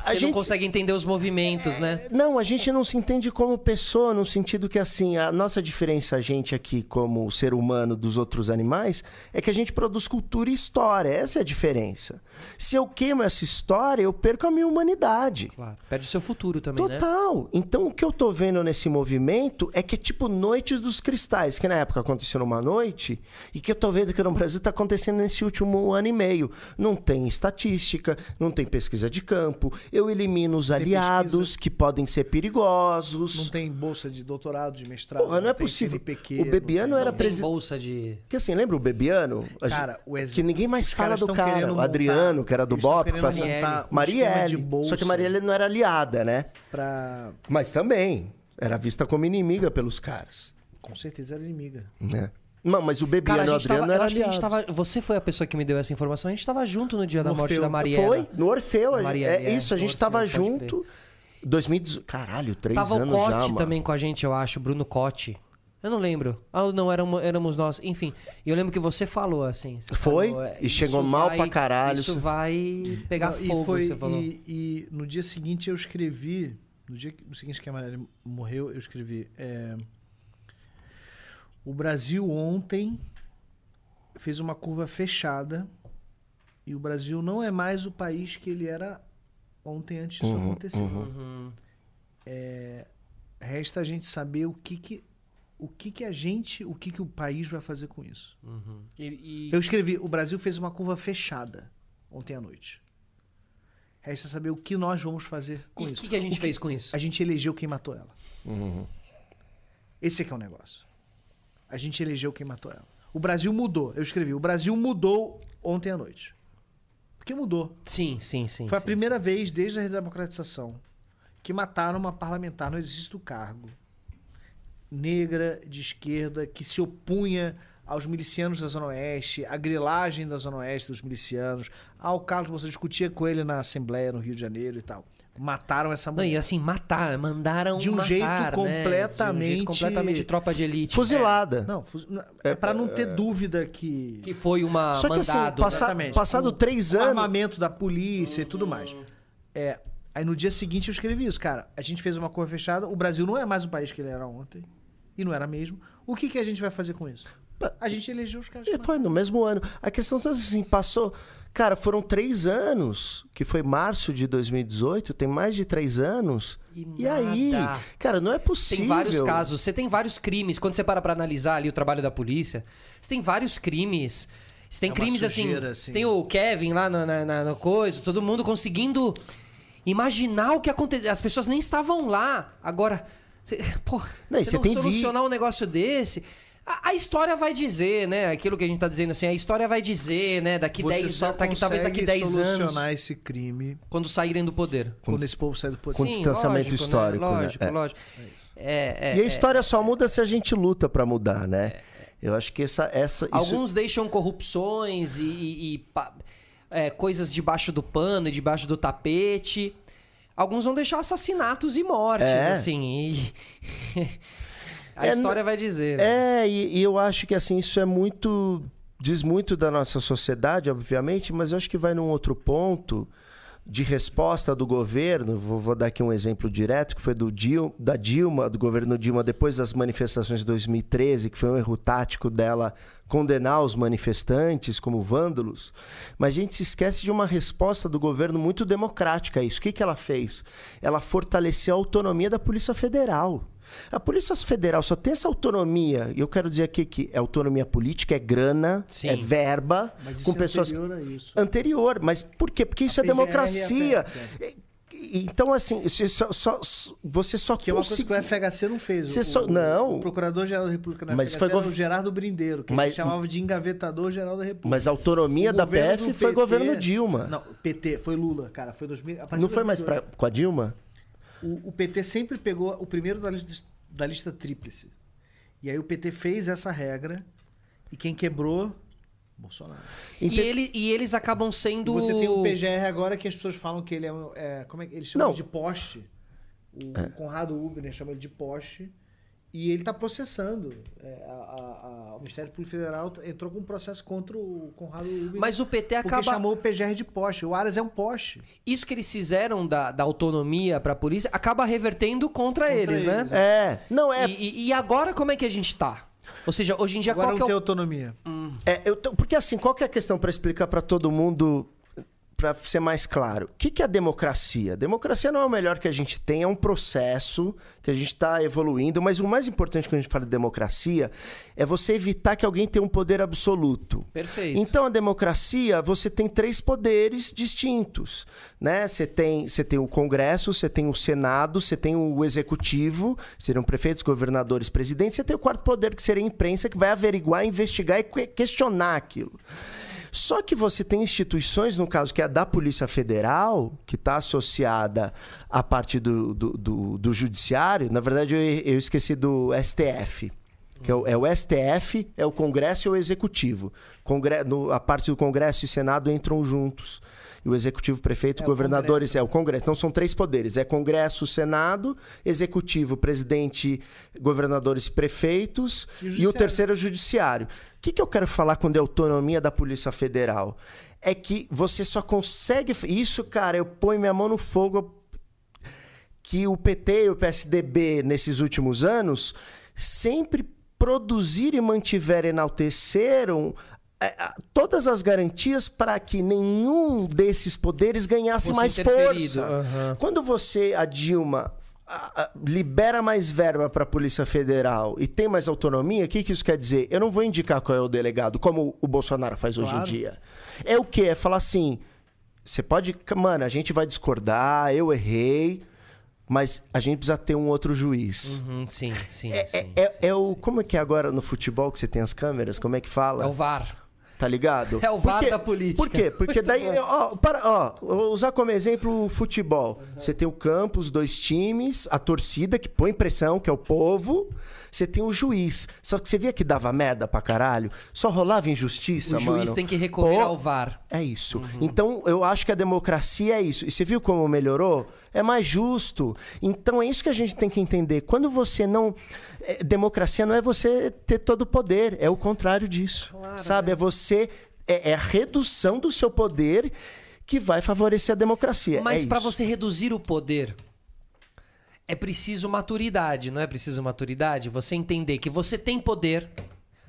a Você não gente. consegue entender os movimentos, né? Não, a gente não se entende como pessoa, no sentido que, assim, a nossa diferença, a gente aqui, como ser humano dos outros animais, é que a gente produz cultura e história. Essa é a diferença. Se eu queimo essa história, eu perco a minha humanidade. Claro. Perde o seu futuro também, né? Total. Então o que eu tô vendo nesse movimento é que é tipo Noites dos Cristais, que na época aconteceu numa noite, e que eu tô vendo que no Brasil tá acontecendo nesse último ano e meio. Não tem estatística, não tem pesquisa de campo, eu elimino os aliados pesquisa. que podem ser perigosos. Não tem bolsa de doutorado, de mestrado. Porra, não é tem possível. CNPq, O Bebiano não era Não tem presi- bolsa de... Porque assim, lembra o Bebiano? Cara, o ex- Que ninguém mais fala do cara. O montar- Adriano, que era do Bop, que um de Marielle. bolsa Só que Marielle não era aliada, né? Pra... Mas também era vista como inimiga pelos caras. Com certeza era inimiga. né? Não, mas o Bebiano Cara, e a o gente tava, Adriano eu eram acho que a gente tava... Você foi a pessoa que me deu essa informação. A gente tava junto no dia da morte Orfeu. da Mariela. Foi, no Orfeu. a- Marielle, é é, isso, a no gente Orfeu, tava junto. 2018. Caralho, três Tava o anos já, Cote mano. também com a gente, eu acho. Bruno Cote. Eu não lembro. Ah, não, éramos, éramos nós. Enfim, e eu lembro que você falou assim. você Foi? falou, é, E chegou mal vai- pra caralho, Isso vai pegar Não, fogo, e foi, você falou. E, e no dia seguinte eu escrevi. No dia no seguinte que a Marielle morreu, eu escrevi. é, o Brasil ontem fez uma curva fechada. E o Brasil não é mais o país que ele era ontem antes disso Uhum, acontecer. Uhum. É, resta a gente saber o que que o que que a gente, o que que o país vai fazer com isso. Uhum. E, e- Eu escrevi, o Brasil fez uma curva fechada ontem à noite. Resta saber o que nós vamos fazer com e o isso. que, que a gente O fez com isso? A gente elegeu quem matou ela. Uhum. Esse é que é o negócio. A gente elegeu quem matou ela. O Brasil mudou. Eu escrevi, o Brasil mudou ontem à noite. Porque mudou. Sim, sim, sim. Foi a sim, primeira vez desde a redemocratização que mataram uma parlamentar no exercício do cargo. Negra, de esquerda, que se opunha aos milicianos da Zona Oeste, à grilagem da Zona Oeste dos milicianos, ao Carlos Bolsonaro discutia com ele na Assembleia no Rio de Janeiro e tal. Mataram essa Não, mulher. e assim, matar, mandaram De um matar, jeito né? De um jeito completamente- completamente tropa de elite. Fuzilada. Não, fuz- não, é para não ter dúvida que, Que foi uma Só que assim, mandado. passa- Exatamente. passado três o anos- armamento da polícia e tudo mais. É, aí no dia seguinte eu escrevi isso, cara. A gente fez uma cor fechada. O Brasil não é mais o país que ele era ontem. E não era mesmo. O que, que a gente vai fazer com isso? A gente elegeu os caras. que E foi no mesmo ano. A questão toda assim, passou. Cara, foram três anos, que foi março de 2018, tem mais de três anos. E E, aí, cara, não é possível. Tem vários casos. Você tem vários crimes. Quando você para pra analisar ali o trabalho da polícia, você tem vários crimes. Você tem É crimes assim, sujeira, Você assim. tem o Kevin lá na, na, na- na coisa, todo mundo conseguindo imaginar o que aconteceu. As pessoas nem estavam lá. Agora, pô, Não, você você não tem vi- solucionar um negócio desse. A, a história vai dizer, né? Aquilo que a gente tá dizendo assim, a história vai dizer, né? Daqui Você 10 só anos, daqui, talvez daqui consegue 10 anos, solucionar esse crime quando saírem do poder. quando esse povo sai do poder. com distanciamento lógico, histórico, né? Lógico, É. lógico. É, é, E a é. história só muda se a gente luta pra mudar, né? Eu acho que essa. essa isso- Alguns deixam corrupções e, e- e pa- é, coisas debaixo do pano e debaixo do tapete. Alguns vão deixar assassinatos e mortes, É. assim. e- a É, história vai dizer. né? É, e, e eu acho que assim, isso é muito. Diz muito da nossa sociedade, obviamente, mas eu acho que vai num outro ponto de resposta do governo. Vou, vou dar aqui um exemplo direto, que foi do Dil, da Dilma, do governo Dilma, depois das manifestações de 2013, que foi um erro tático dela condenar os manifestantes como vândalos. Mas a gente se esquece de uma resposta do governo muito democrática a isso. O que, que ela fez? Ela fortaleceu a autonomia da Polícia Federal. A Polícia Federal só tem essa autonomia, e eu quero dizer aqui que é autonomia política, é grana, Sim. é verba, com é pessoas anterior a isso. anterior. Mas por quê? Porque isso é PGR democracia. é Então, assim, você só, só- você só Que é uma coisa que o FHC não fez. O, só- não. O Procurador-Geral da República na Mas FHC foi gov- o Gerardo Brindeiro, que Mas- ele chamava de engavetador-geral da República. Mas a autonomia O da PF do foi PT governo Dilma. Não, PT, foi Lula, cara. Foi 2000, a partir Não foi mais 2002. pra, com a Dilma? O, o PT sempre pegou o primeiro da lista, da lista tríplice. E aí o PT fez essa regra E quem quebrou? Bolsonaro. E, ele, e eles acabam E sendo. você tem o PGR agora que as pessoas falam que ele é. um- é como é que eles chamam Não. de poste? O Conrado Ubner chama ele de poste. E ele está processando. É, a- a- a- o Ministério Público Federal entrou com um processo contra o Conrado Ubner. Mas o PT porque acaba. chamou o PGR de poste. O Aras é um poste. Isso que eles fizeram da, da autonomia pra polícia acaba revertendo contra, eles, né? eles, É, não, é, E, e- agora como é que a gente tá? Ou seja, hoje em dia Agora qual não que é tem o... autonomia. É, eu porque assim, qual que é a questão para explicar para todo mundo, para ser mais claro? O que, que é a democracia? Democracia não é o melhor que a gente tem, é um processo que a gente está evoluindo, mas o mais importante quando a gente fala de democracia é você evitar que alguém tenha um poder absoluto. Perfeito. Então, a democracia, você tem três poderes distintos, né? Você tem, você tem o Congresso, você tem o Senado, você tem o Executivo, seriam prefeitos, governadores, presidentes, você tem o quarto poder, que seria a imprensa, que vai averiguar, investigar e que- questionar aquilo. Só que você tem instituições, no caso que é a da Polícia Federal, que está associada à parte do, do, do- do Judiciário, na verdade eu, eu esqueci do STF. Que é o, é o STF, é o Congresso e o Executivo. Congre- no- a parte do Congresso e Senado entram juntos. E o Executivo, Prefeito, É o governadores, é o Congresso. Então são três poderes: é Congresso, Senado, Executivo, Presidente, governadores, prefeitos E o e o terceiro é o Judiciário. O que, que eu quero falar quando é autonomia da Polícia Federal? É que você só consegue. Isso, cara, eu ponho minha mão no fogo que o PT e o PSDB, nesses últimos anos, sempre produziram e mantiveram, enalteceram todas as garantias para que nenhum desses poderes ganhasse Fosse mais força. aham. Quando você, a Dilma, libera mais verba para a Polícia Federal e tem mais autonomia, o que, que isso quer dizer? Eu não vou indicar qual é o delegado, como o Bolsonaro faz hoje em Claro. dia. É o quê? É falar assim: você pode. Mano, a gente vai discordar, eu errei, mas a gente precisa ter um outro juiz. Uhum, sim, sim, É, sim, é- é- sim, é o. Como é que é agora no futebol que você tem as câmeras? Como é que fala? É o VAR. Tá ligado? É o VAR Por quê? da política. Por quê? Porque daí, ó, para, ó, vou usar como exemplo o futebol. Você tem o campo, os dois times, a torcida que põe pressão, que é o povo. Você tem o juiz. Só que você via que dava merda pra caralho. Só rolava injustiça, O juiz mano. tem que recorrer Pô, ao VAR. É isso. Então, eu acho que a democracia é isso. E você viu como melhorou? É mais justo. Então, é isso que a gente tem que entender. Quando você não. é, democracia não é você ter todo o poder, é o contrário disso. sabe? É você. É, é a redução do seu poder que vai favorecer a democracia. Mas é pra isso. você reduzir o poder, é preciso maturidade, não é preciso maturidade? Você entender que você tem poder,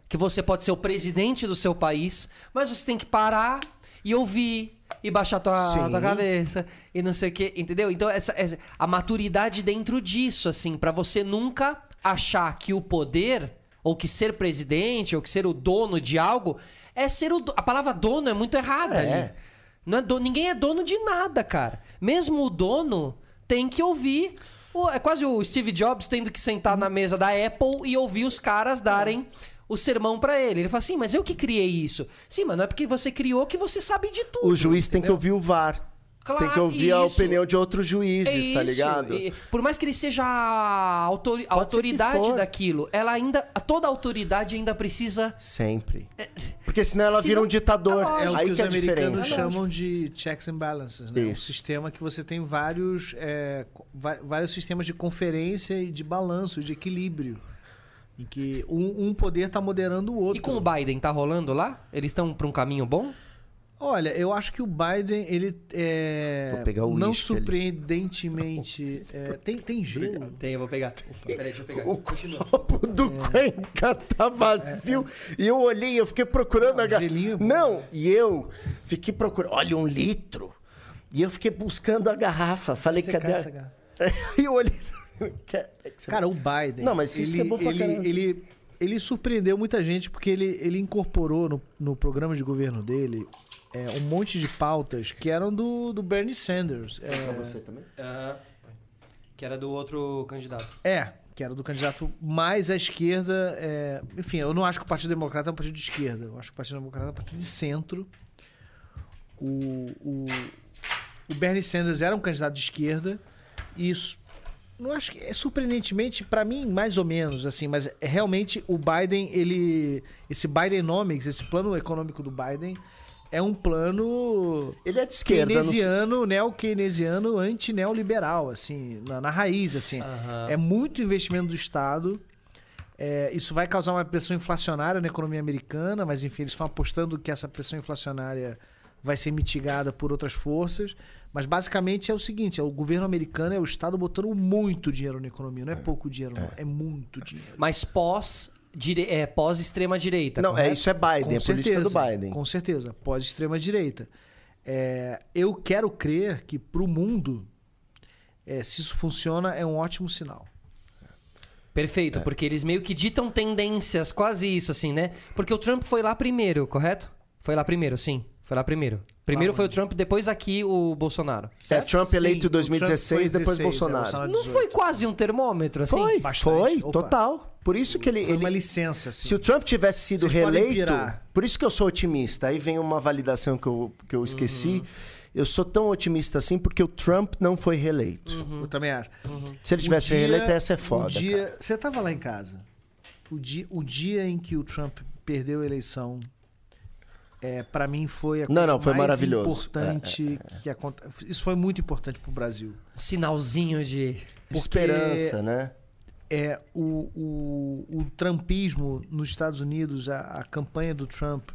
que você pode ser o presidente do seu país, mas você tem que parar e ouvir e baixar tua, tua cabeça e não sei o quê, entendeu? Então essa, essa- a maturidade dentro disso, assim, pra você nunca achar que o poder ou que ser presidente ou que ser o dono de algo é ser o do... a palavra dono é muito errada É. ali. Não é do- Ninguém é dono de nada, cara. Mesmo o dono tem que ouvir. É quase o Steve Jobs tendo que sentar na mesa da Apple e ouvir os caras darem o sermão pra ele. Ele fala assim, mas eu que criei isso. Sim, mas não é porque você criou que você sabe de tudo. O juiz tem que entendeu? ouvir o VAR. Claro, tem que ouvir a isso. opinião de outros juízes, É tá isso. ligado? E por mais que ele seja a autori- a autoridade daquilo, ela ainda. Toda autoridade ainda precisa. Sempre. Porque senão ela Se vira não- um ditador. É É o Aí que que é a os americanos diferença. chamam de checks and balances, né? Um Isso. sistema que você tem vários, é, vários sistemas de conferência e de balanço, de equilíbrio. Em que um, um poder está moderando o outro. E com o Biden, tá rolando lá? Eles estão pra um caminho bom? Olha, eu acho que o Biden, ele é. Vou pegar o não surpreendentemente. é, tem, tem gelo. Tem, eu vou pegar. Peraí, deixa eu pegar. O copo do Cuenca tá vazio. E eu olhei, eu fiquei procurando a garrafa. gelinho é Não, e eu fiquei procurando. Olha, um litro. E eu fiquei buscando a garrafa. Falei, Você cadê? a- essa garrafa? E eu olhei. É Cara, o Biden. Não, mas isso ele, que é bom pra ele, caramba. ele, ele surpreendeu muita gente porque ele, ele incorporou no, no programa de governo dele é, um monte de pautas que eram do, do Bernie Sanders. É, Pra você também? Aham. Que era do outro candidato. é, que era do candidato mais à esquerda. é, enfim, eu não acho que o Partido Democrata é um partido de esquerda. Eu acho que o Partido Democrata é um partido de centro. O, o, o Bernie Sanders era um candidato de esquerda. E isso, Não acho que é surpreendentemente para mim mais ou menos assim, mas realmente o Biden ele esse Bidenomics, esse plano econômico do Biden é um plano Ele é de esquerda. keynesiano, neo-keynesiano, anti-neoliberal, assim, na, na raiz, assim. Aham. É muito investimento do Estado. É, isso vai causar uma pressão inflacionária na economia americana, mas enfim, eles estão apostando que essa pressão inflacionária vai ser mitigada por outras forças. Mas basicamente é o seguinte: é o governo americano, é o Estado botando muito dinheiro na economia. Não é, pouco dinheiro, não. É muito dinheiro. Mas pós, dire... é, pós extrema direita. Não, é isso é Biden, é a política do Biden. Com certeza, pós-extrema direita. É, eu quero crer que para o mundo, é, se isso funciona, é um ótimo sinal. Perfeito, É. porque eles meio que ditam tendências, quase isso, assim, né? Porque o Trump foi lá primeiro, correto? Foi lá primeiro, sim. Foi lá primeiro. Primeiro foi o Trump, depois aqui o Bolsonaro. É, Trump eleito em Sim, o 2016, Trump foi depois 16, é, Bolsonaro. Não 18. foi quase um termômetro, assim? Foi, Bastante. foi, Opa. total. Por isso que ele. Foi ele uma licença, assim. se o Trump tivesse sido Vocês reeleito. Por isso que eu sou otimista. Aí vem uma validação que eu, que eu esqueci. Uhum. Eu sou tão otimista assim porque o Trump não foi reeleito. Eu também acho. Se ele tivesse dia- reeleito, essa é foda. O dia, você tava lá em casa. O dia, o dia em que o Trump perdeu a eleição, é, para mim foi a Não, coisa não, foi mais maravilhoso. É, importante que aconteceu. Isso foi muito importante pro Brasil. Um sinalzinho de... cara. Esperança, né? É o, o, o trumpismo nos Estados Unidos, a, a campanha do Trump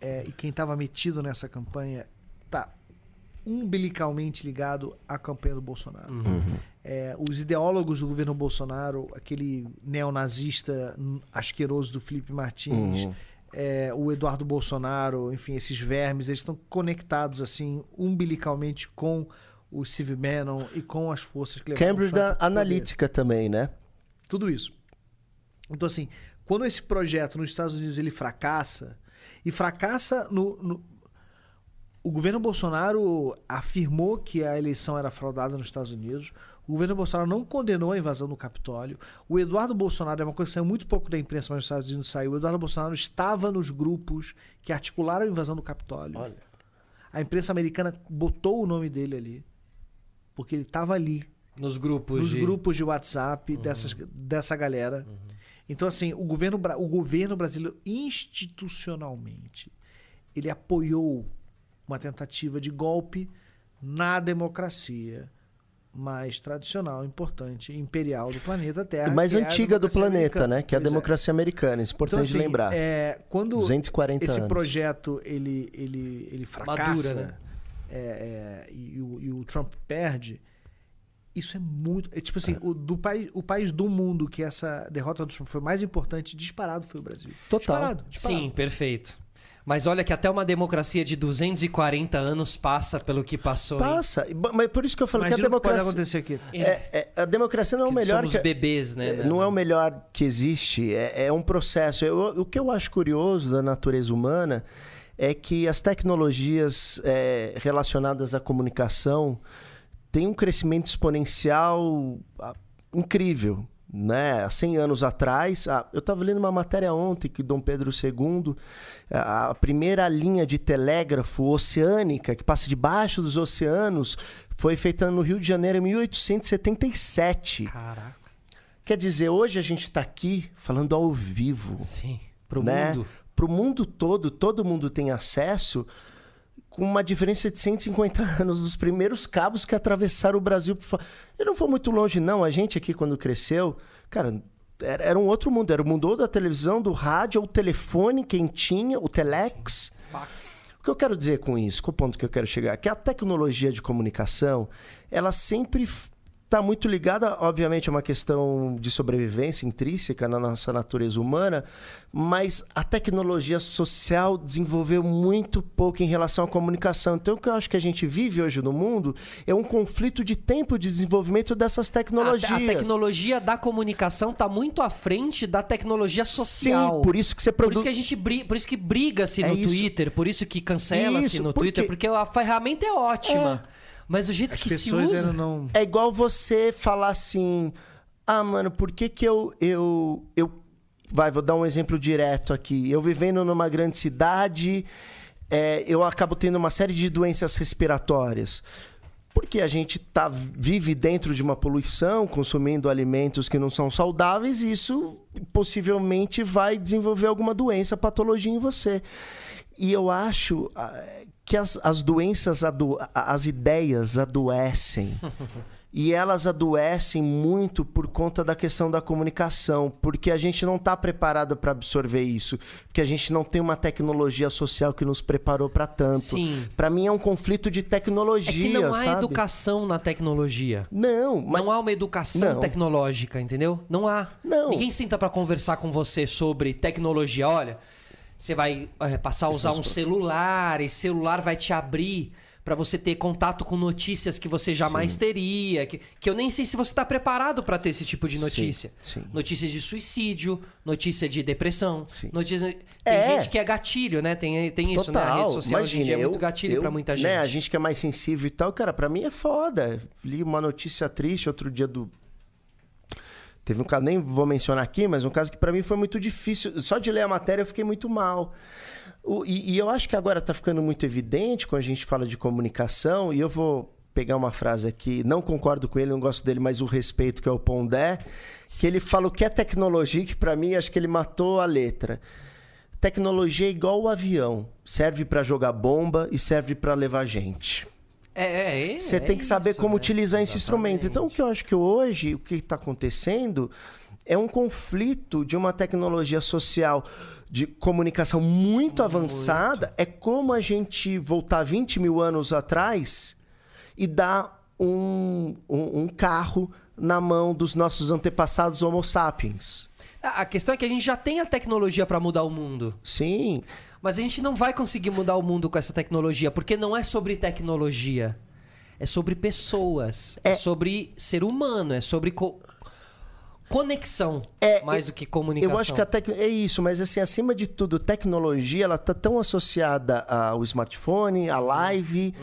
é, e quem estava metido nessa campanha tá umbilicalmente ligado à campanha do Bolsonaro. É, os ideólogos do governo Bolsonaro, aquele neonazista asqueroso do Felipe Martins, Uhum. É, o Eduardo Bolsonaro, enfim, esses vermes, eles estão conectados assim umbilicalmente com o Steve Bannon e com as forças que Cambridge da. Analytica também, né? Tudo isso. Então, assim, quando esse projeto nos Estados Unidos ele fracassa, e fracassa no. no- o governo Bolsonaro afirmou que a eleição era fraudada nos Estados Unidos. O governo Bolsonaro não condenou a invasão do Capitólio. O Eduardo Bolsonaro, é uma coisa que saiu muito pouco da imprensa, mas nos Estados Unidos saiu. O Eduardo Bolsonaro estava nos grupos que articularam a invasão do Capitólio. Olha. A imprensa americana botou o nome dele ali. Porque ele estava ali Nos grupos nos de... grupos de WhatsApp dessas, dessa galera. Então, assim, o governo, o governo brasileiro, institucionalmente, ele apoiou uma tentativa de golpe na democracia mais tradicional, importante, imperial do planeta Terra. E mais é antiga do democracia planeta, americana. né? Que é a Pois democracia americana. Isso é Então, importante assim, lembrar. é, quando 240 esse anos. projeto ele, ele, ele fracassa Madura, né? é, é, e, o, e o Trump perde, isso é muito. É, tipo assim, o, do país, o país do mundo que essa derrota do Trump foi mais importante, disparado foi o Brasil. Total. Disparado, disparado. Sim, perfeito. Mas olha que até uma democracia de 240 anos passa pelo que passou. Passa. E, Mas por isso que eu falo Imagina que a o que pode democracia. acontecer aqui. É, é, a democracia não é o Que melhor somos que. bebês, né? É, Não é o melhor que existe, é, é um processo. Eu- o que eu acho curioso da natureza humana é que as tecnologias é, relacionadas à comunicação têm um crescimento exponencial ah, incrível. Né? Há 100 anos atrás, ah, eu estava lendo uma matéria ontem que Dom Pedro II, a a primeira linha de telégrafo oceânica que passa debaixo dos oceanos, foi feita no Rio de Janeiro em 1877. Caraca. Quer dizer, hoje a gente está aqui falando ao vivo. Sim. Pro né? mundo. Pro mundo todo, todo mundo tem acesso com uma diferença de 150 anos dos primeiros cabos que atravessaram o Brasil. Eu não vou muito longe, não. A gente aqui, quando cresceu, cara, era, era um outro mundo. Era o mundo ou da televisão, do rádio, o telefone, quem tinha, o telex. O que eu quero dizer com isso, qual o ponto que eu quero chegar? Que a tecnologia de comunicação, ela sempre está muito ligada, obviamente, a uma questão de sobrevivência intrínseca na nossa natureza humana, mas a tecnologia social desenvolveu muito pouco em relação à comunicação. Então, o que eu acho que a gente vive hoje no mundo é um conflito de tempo de desenvolvimento dessas A, tecnologias. te- a tecnologia da comunicação tá muito à frente da tecnologia social. Sim, por isso que você Por produz. isso que a gente briga, por isso que briga-se É no isso. Twitter, por isso que cancela-se no porque- Twitter, porque a ferramenta é ótima. Mas o jeito As que se usa. não. É igual você falar assim: ah, mano, por que que eu. eu, eu... Vai, vou dar um exemplo direto aqui. Eu vivendo numa grande cidade, é, eu acabo tendo uma série de doenças respiratórias. Porque a gente tá, vive dentro de uma poluição, consumindo alimentos que não são saudáveis, e isso possivelmente vai desenvolver alguma doença, patologia em você. E eu acho ah, que as, as doenças, ado, as ideias adoecem. E elas adoecem muito por conta da questão da comunicação, porque a gente não está preparado para absorver isso, porque a gente não tem uma tecnologia social que nos preparou para tanto. Para mim é um conflito de É tecnologia, que não há sabe? educação na tecnologia. Não, mas Não há uma educação Não. tecnológica, entendeu? Não há. Não. Ninguém senta pra conversar com você sobre tecnologia. Olha, você vai eh, passar a usar um celular, esse celular vai te abrir pra você ter contato com notícias que você jamais teria, que, que eu nem sei se você tá preparado pra ter esse tipo de Sim, notícia. sim. Notícias de suicídio, notícia de depressão, Sim. notícia Tem É. gente que é gatilho, né? Tem, tem isso, né? Total. rede social hoje em Imagina, dia é muito eu- gatilho eu, pra muita gente. Né, a gente que é mais sensível e tal, cara, pra mim é foda. Li uma notícia triste outro dia do. Teve um caso, nem vou mencionar aqui, mas um caso que pra mim foi muito difícil. Só de ler a matéria eu fiquei muito mal. O- e, e eu acho que agora tá ficando muito evidente quando a gente fala de comunicação, e eu vou pegar uma frase aqui, não concordo com ele, não gosto dele, mas o respeito que é o Pondé, que ele fala o que é tecnologia, que pra mim acho que ele matou a letra. Tecnologia é igual o avião, serve pra jogar bomba e serve pra levar gente. É, é, Você é tem que saber isso, como né? utilizar esse instrumento. Então, o que eu acho que hoje, o que está acontecendo é um conflito de uma tecnologia social de comunicação muito, avançada. É como a gente voltar 20 mil anos atrás e dar um, um, um carro na mão dos nossos antepassados Homo sapiens. A a questão é que a gente já tem a tecnologia pra mudar o mundo. Sim, Mas a gente não vai conseguir mudar o mundo com essa tecnologia, porque não é sobre tecnologia. É sobre pessoas. É, É- sobre ser humano. É sobre co- conexão. É, mais do que comunicação. Eu acho que a tec... é isso, mas assim, acima de tudo, tecnologia, ela tá tão associada ao smartphone, à live,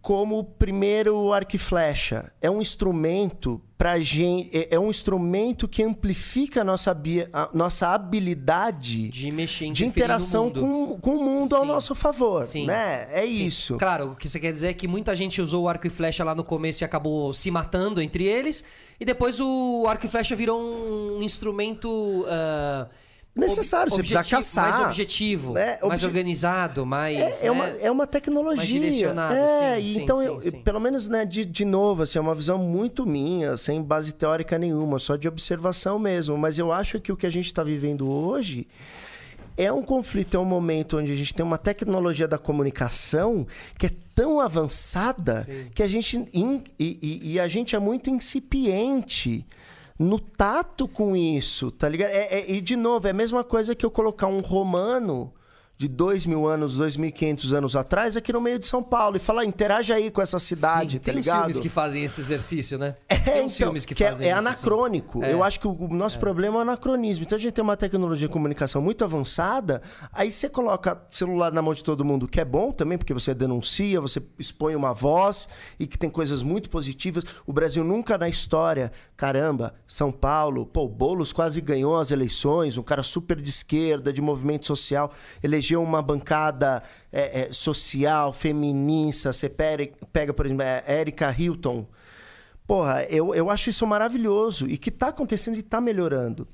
como o primeiro arco e flecha. É um instrumento pra gente, é, é um instrumento que amplifica a nossa, a nossa habilidade De mexer, de interação com, com o mundo ao Sim. nosso favor, Sim. né? É Sim. isso. Claro, o que você quer dizer é que muita gente usou o arco e flecha lá no começo e acabou se matando entre eles. E depois o arco e flecha virou um instrumento. ah, Necessário, você precisa objetivo- caçar. Mais objetivo, né? mais Obje- organizado, mais. É, é né? uma, é uma tecnologia. Mais direcionado, É, sim, e sim, então, sim, eu, sim. eu- pelo menos, né, de, de novo, assim, é uma visão muito minha, sem base teórica nenhuma, só de observação mesmo. Mas eu acho que o que a gente está vivendo hoje é um conflito, é um momento onde a gente tem uma tecnologia da comunicação que é tão avançada que a gente. in- e, e- e a gente é muito incipiente no tato com isso, tá ligado? É- é- e, de novo, é a mesma coisa que eu colocar um romano de dois mil anos, dois mil e quinhentos anos atrás aqui no meio de São Paulo e falar, interage aí com essa cidade, Sim, tá tem ligado? filmes que fazem esse exercício, né? É, tem então, filmes que, que é- fazem é, sim. anacrônico. É. Eu acho que o nosso problema é o anacronismo. Então a gente tem uma tecnologia de comunicação muito avançada, aí você coloca celular na mão de todo mundo, que é bom também, porque você denuncia, você expõe uma voz e que tem coisas muito positivas. O Brasil nunca na história, caramba, São Paulo, pô, o Boulos quase ganhou as eleições, um cara super de esquerda, de movimento social, elegeu uma bancada é, é, social, feminista. Você pega, pega por exemplo, a Erika Hilton. Porra, eu, eu acho isso maravilhoso e que tá acontecendo e tá melhorando.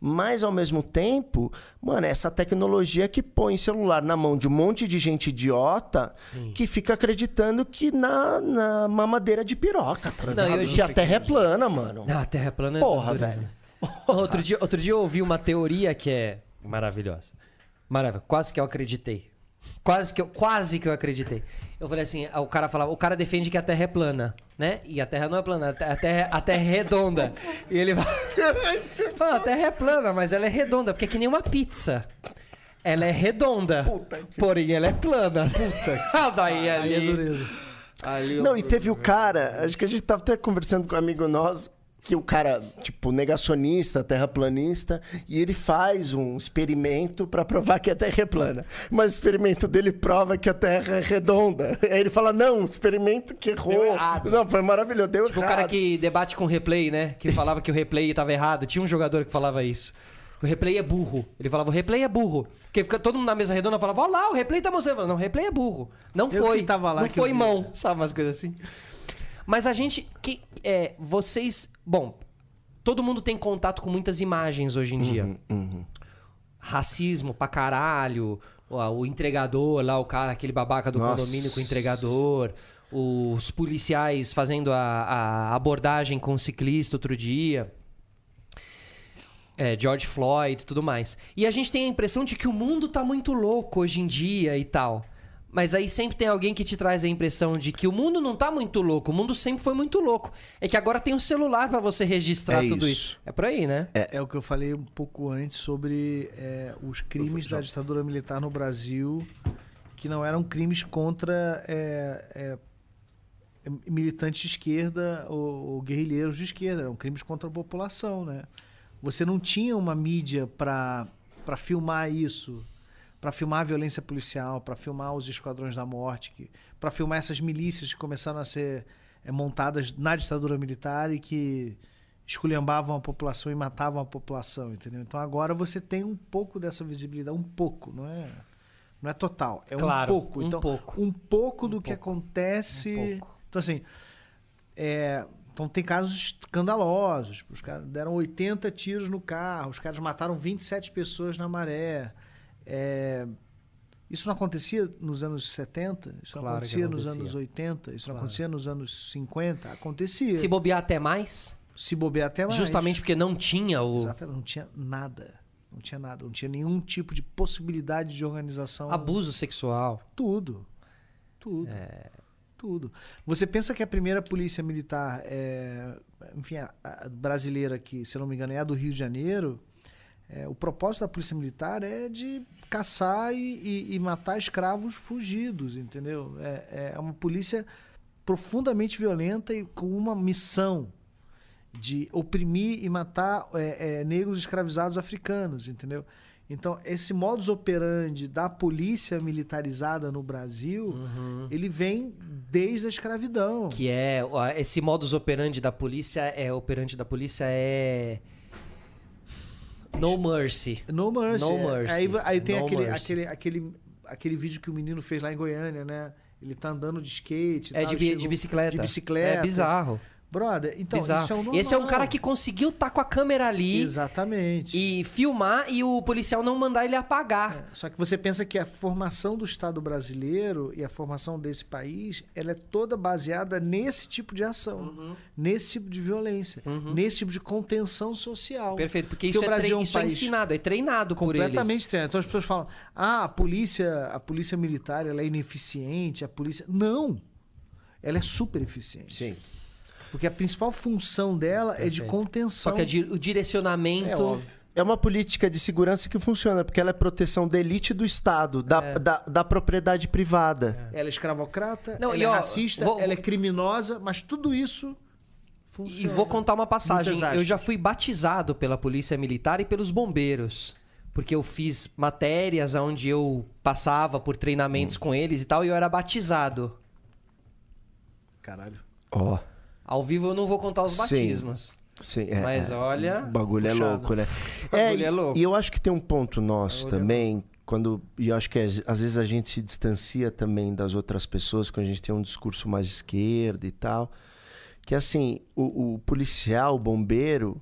Mas, ao mesmo tempo, mano, essa tecnologia que põe celular na mão de um monte de gente idiota que fica acreditando que na, na mamadeira de piroca, tá eu já que a terra é plana, mano. Ah, a Terra é plana é Porra, velho. né? Outro dia, outro dia eu ouvi uma teoria que é maravilhosa. Maravilhosa. Quase que eu acreditei. Quase que eu, quase que eu acreditei. Eu falei assim, o cara falava, o cara defende que a Terra é plana, né? E a Terra não é plana, a Terra, a Terra, é redonda. E ele fala, a Terra é plana, mas ela é redonda, porque é que nem uma pizza. Ela é redonda, porém ela é plana. Puta Daí Aí é ali, dureza. ali Não, e teve o cara, acho que a gente tava até conversando com um amigo nosso, que o cara, tipo, negacionista, terraplanista, e ele faz um experimento pra provar que a Terra é plana. Mas o experimento dele prova que a Terra é redonda. Aí ele fala, não, experimento que errou. Deu errado. Não, foi maravilhoso, deu Tipo o errado. cara que debate com o replay, né? Que falava que o replay tava errado. Tinha um jogador que falava isso. O replay é burro. Ele falava, o replay é burro. Porque fica todo mundo na mesa redonda falava, ó lá, o replay tá mostrando. Eu falava, Não, o replay é burro. Não Eu foi. tava lá não foi mão. Sabe umas coisas assim? Mas a gente. Que, é, vocês. Bom, todo mundo tem contato com muitas imagens hoje em dia. Uhum. Racismo pra caralho. O, entregador lá, o cara, aquele babaca do Nossa. condomínio com o entregador. Os policiais fazendo a, a abordagem com o ciclista outro dia. É, George Floyd e tudo mais. E a gente tem a impressão de que o mundo tá muito louco hoje em dia e tal. Mas aí sempre tem alguém que te traz a impressão de que o mundo não tá muito louco, o mundo sempre foi muito louco. É que agora tem um celular pra você registrar É tudo isso. isso. É por aí, né? É, o que eu falei um pouco antes sobre é, os crimes da ditadura militar no Brasil, que não eram crimes contra é, é, é, militantes de esquerda ou, ou guerrilheiros de esquerda, eram crimes contra a população, né? Você não tinha uma mídia para para filmar isso, para filmar a violência policial, para filmar os esquadrões da morte, para filmar essas milícias que começaram a ser é, montadas na ditadura militar e que esculhambavam a população e matavam a população, entendeu? Então agora você tem um pouco dessa visibilidade, um pouco, não é, não é total, é Claro, um pouco. um então, pouco. um pouco do Um que pouco. acontece. Um. Então assim, é, então tem casos escandalosos. Os caras deram 80 tiros no carro, os caras mataram 27 pessoas na maré. É, isso não acontecia nos anos 70? Isso não Claro que acontecia, nos acontecia. anos 80? Isso não Claro. acontecia nos anos 50? Acontecia. Se bobear até mais, Se bobear até mais. justamente porque não tinha o Exatamente, não tinha nada. Não tinha nada. Não tinha nenhum tipo de possibilidade de organização. abuso sexual. Tudo. Tudo. É. Tudo. Você pensa que a primeira polícia militar, é, enfim, a, a brasileira, que, se não me engano, é a do Rio de Janeiro, é, o propósito da polícia militar é de caçar e, e- e matar escravos fugidos, entendeu? É, é uma polícia profundamente violenta e com uma missão de oprimir e matar é, é, negros escravizados africanos, entendeu? Então, esse modus operandi da polícia militarizada no Brasil, ele vem desde a escravidão. Que é. Esse modus operandi da polícia é. Operandi da polícia é. No mercy. No Mercy. No é. mercy. Aí, aí tem No aquele, mercy. aquele, aquele, aquele vídeo que o menino fez lá em Goiânia, né? Ele tá andando de skate. É tal, de, chegou- de bicicleta. De bicicleta. É bizarro. Brother, então, bizarro. isso é um Esse é um normal. cara que conseguiu estar com a câmera ali Exatamente. e filmar e o policial não mandar ele apagar. É, Só que você pensa que a formação do Estado brasileiro e a formação desse país, ela é toda baseada nesse tipo de ação, Uhum. nesse tipo de violência, nesse tipo de contenção social. Perfeito, porque isso, é, Brasil tre- é um isso é ensinado, é treinado por eles. completamente treinado. Então as pessoas falam: "Ah, a polícia, a polícia militar, ela é ineficiente, a polícia não. Ela é super eficiente. Sim. Porque a principal função dela é de Perfeito. contenção. Só que di- o é direcionamento. óbvio. É uma política de segurança que funciona, porque ela é proteção da elite do Estado, da, É. da, da propriedade privada. Ela é escravocrata, Não, ela e é ó, racista, vou- ela é criminosa, mas tudo isso E funciona. vou contar uma passagem. Eu já fui batizado pela polícia militar e pelos bombeiros. Porque eu fiz matérias onde eu passava por treinamentos Hum. com eles e tal, e eu era batizado. Caralho. Ó. Ao vivo eu não vou contar os Sim. batismos. Sim, é, Mas é. olha, O bagulho é puxado. louco, né? O bagulho e, é louco. E eu acho que tem um ponto nosso é também, quando. E eu acho que às vezes a gente se distancia também das outras pessoas, quando a gente tem um discurso mais de esquerda e tal. Que assim, o, o policial, o bombeiro,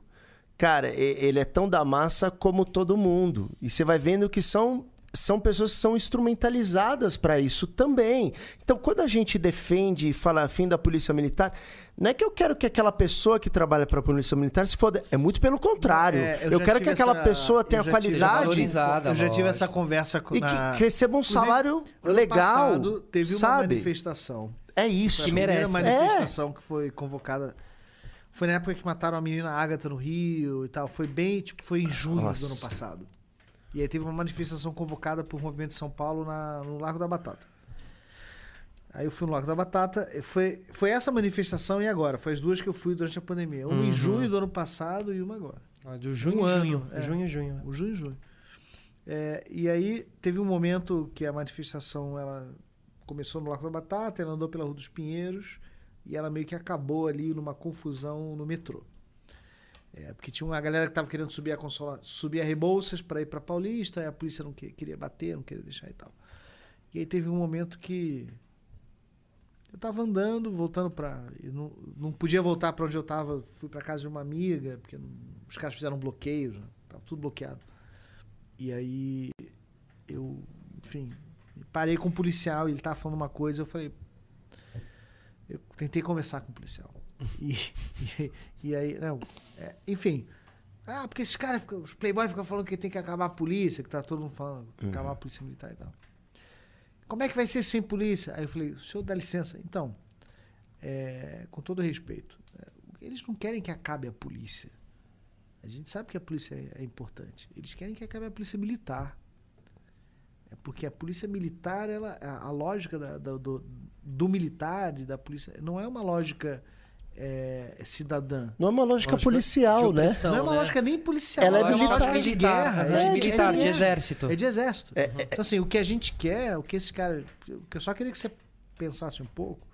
cara, ele é tão da massa como todo mundo. E você vai vendo que são. São pessoas que são instrumentalizadas para isso também. Então, quando a gente defende e fala fim da polícia militar, não é que eu quero que aquela pessoa que trabalha para a polícia militar se foda. É muito pelo contrário. É, eu eu quero que aquela essa- pessoa eu tenha Seja qualidade Eu já tive essa conversa com e na... que receba um Inclusive, salário ano legal. passado, teve uma sabe? manifestação. É isso. a Que primeira merece. manifestação que foi convocada. Foi na época que mataram a menina Agatha no Rio e tal. Foi bem, tipo, foi em junho Nossa. do ano passado. E aí teve uma manifestação convocada por Movimento de São Paulo na, no Largo da Batata. Aí eu fui no Largo da Batata. Foi, foi essa manifestação e agora. Foi as duas que eu fui durante a pandemia. Uma em junho do ano passado e uma agora. De Um junho, ano, junho. é. Junho, junho. O junho e julho. É, e aí teve um momento que a manifestação ela começou no Largo da Batata, ela andou pela Rua dos Pinheiros e ela meio que acabou ali numa confusão no metrô. É, porque tinha uma galera que estava querendo subir a consola, subir a Rebouças para ir para Paulista, e a polícia não que- queria bater, não queria deixar e tal. E aí teve um momento que Eu tava andando, voltando. Eu não, não podia voltar pra onde eu tava. Fui pra casa de uma amiga, porque os caras fizeram um bloqueio, já, tava tudo bloqueado. E aí eu, enfim, parei com o policial ele tava falando uma coisa, eu falei. Eu tentei conversar com o policial. E, e, e aí, não, é, enfim. Ah, porque esses caras, os playboys ficam falando que tem que acabar a polícia, que tá todo mundo falando, acabar a polícia militar e tal. Como é que vai ser sem polícia? Aí eu falei, o senhor dá licença. Então, é, com todo respeito, é, eles não querem que acabe a polícia. A gente sabe que a polícia é, é importante. Eles querem que acabe a polícia militar. É porque a polícia militar, ela, a, a lógica da- da- do, do militar e da polícia não é uma lógica é, cidadã. Não é uma lógica, Lógica policial, né? opressão. não é uma né? lógica nem policial. Ela é uma militar. lógica de guerra. é de militar, de exército. É de exército. É, Então, assim, o que a gente quer, o que esses caras. O que eu só queria que você pensasse um pouco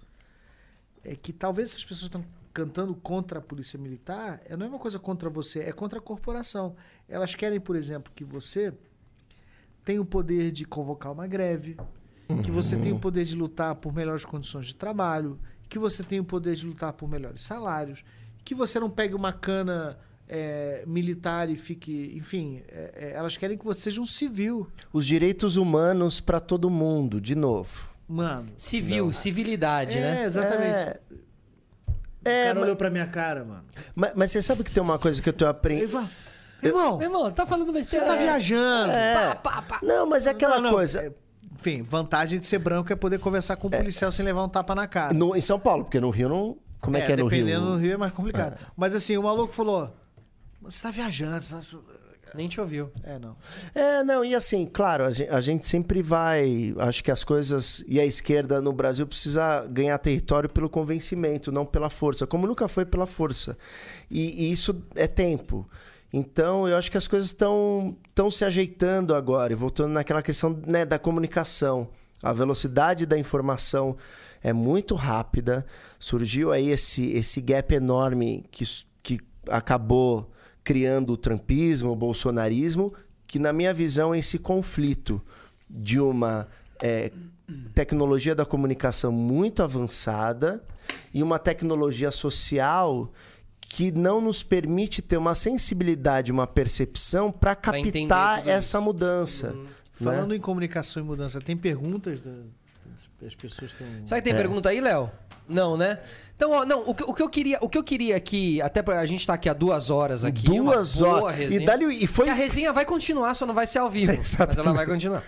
é que talvez essas pessoas estão cantando contra a polícia militar, é, não é uma coisa contra você, é contra a corporação. Elas querem, por exemplo, que você tenha o poder de convocar uma greve, que você tenha o poder de lutar por melhores condições de trabalho, que você tenha o poder de lutar por melhores salários, que você não pegue uma cana é, militar e fique. Enfim, é, é, elas querem que você seja um civil. Os direitos humanos pra todo mundo, de novo. Mano. Civil, civilidade, é, né? exatamente. É, o é, cara mas, olhou pra minha cara, mano. mas- mas você sabe que tem uma coisa que eu tenho aprendido. Ivan, irmão, irmão, tá falando você besteira. tá viajando. É. Não, mas é aquela Não, não, coisa. É, Enfim, vantagem de ser branco é poder conversar com o policial sem levar um tapa na cara. No, em São Paulo, porque no Rio não. Como é, que é no Rio? Dependendo do Rio é mais complicado. Mas assim, o maluco falou: Você tá viajando, você tá... Nem te ouviu. É, não. É, não, e assim, claro, a gente, a gente sempre vai. Acho que as coisas. E a esquerda no Brasil precisa ganhar território pelo convencimento, não pela força, como nunca foi pela força. E, e isso é tempo. Então, eu acho que as coisas estão se ajeitando agora, e voltando naquela questão né, da comunicação. A velocidade da informação é muito rápida. Surgiu aí esse, esse gap enorme que, que acabou criando o trumpismo, o bolsonarismo, que, na minha visão, é esse conflito de uma é, tecnologia da comunicação muito avançada e uma tecnologia social que não nos permite ter uma sensibilidade, uma percepção para captar essa isso. mudança. Uhum. né? Falando em comunicação e mudança, tem perguntas da- das pessoas que estão. Será que tem pergunta aí, Léo? Não, né? Então, ó, não, o que, o que eu queria, o que eu queria aqui, até pra a gente tá aqui há duas horas aqui, Duas horas. resenha. E, dali, e foi Que a resenha vai continuar, só não vai ser ao vivo. mas ela vai continuar.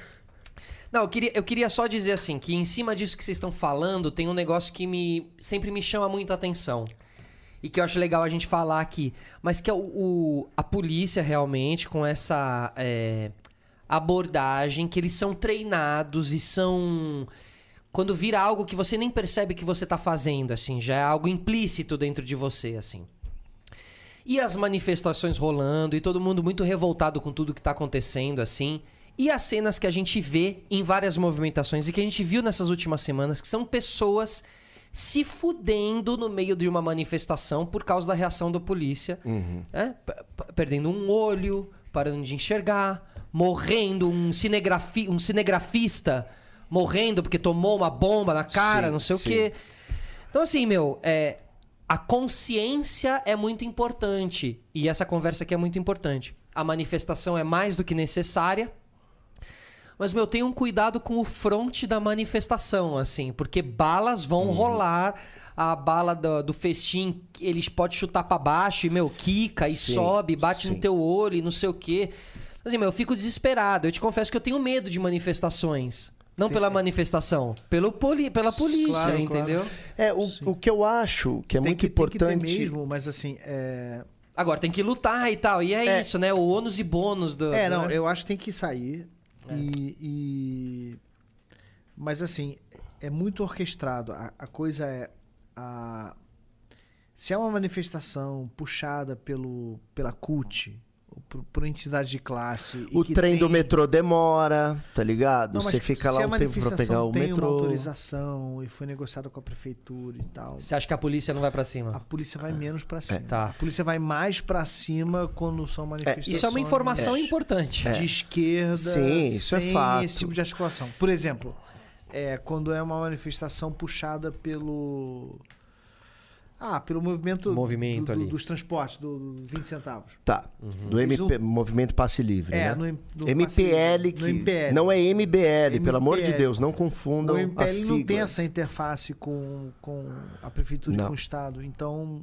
Não, eu queria, eu queria só dizer assim, que em cima disso que vocês estão falando, tem um negócio que me sempre me chama muito a atenção. E que eu acho legal a gente falar aqui. Mas que é o, o- a polícia realmente, com essa é, abordagem, que eles são treinados e são. Quando vira algo que você nem percebe que você tá fazendo, assim, já é algo implícito dentro de você, assim. E as manifestações rolando, e todo mundo muito revoltado com tudo que tá acontecendo, assim. E as cenas que a gente vê em várias movimentações e que a gente viu nessas últimas semanas, que são pessoas se fudendo no meio de uma manifestação por causa da reação da polícia. né? P- p- Perdendo um olho, parando de enxergar, morrendo, um, cinegrafi um cinegrafista morrendo porque tomou uma bomba na cara, Sim, não sei o sim. quê. Então, assim, meu, é, a consciência é muito importante. E essa conversa aqui é muito importante. A manifestação é mais do que necessária. Mas, meu, tenham cuidado com o fronte da manifestação, assim, porque balas vão Uhum. rolar. A bala do, do festim, eles podem chutar pra baixo e, meu, quica e Sim, sobe, bate sim. no teu olho e não sei o quê. Assim, meu, eu fico desesperado. Eu te confesso que eu tenho medo de manifestações. Não pela manifestação, pelo poli pela polícia, Claro, claro. entendeu? É, o, o que eu acho que é tem muito que, importante. Tem que ter mesmo, mas assim, é. Agora tem que lutar e tal. E é, É. isso, né? O ônus e bônus do. É, não, né? eu acho que tem que sair. E, e- Mas assim, é muito orquestrado. A, a coisa é. A... Se é uma manifestação puxada pelo, pela CUT, por, por entidade de classe. e O que trem do tem- metrô demora, tá ligado? Não, Você fica lá a um tempo pra pegar o tem metrô. uma autorização e foi negociada com a prefeitura e tal. Você acha que a polícia não vai pra A cima? polícia vai menos pra cima. Tá. A polícia vai mais pra cima quando são manifestações. Isso é uma informação importante. de esquerda Sim, isso é sem fato. esse tipo de articulação. Por exemplo, é quando é uma manifestação puxada pelo. Ah, pelo movimento, Movimento do- do- ali. dos transportes, do, do 20 centavos. Tá. Do Eles MP, não- Movimento Passe Livre, É, né? no, no MPL, no que MPL. não é MBL, pelo amor de MPL. Deus, não O confundam as MPL siglas. não tem essa interface com, com a prefeitura e com o Estado. Então,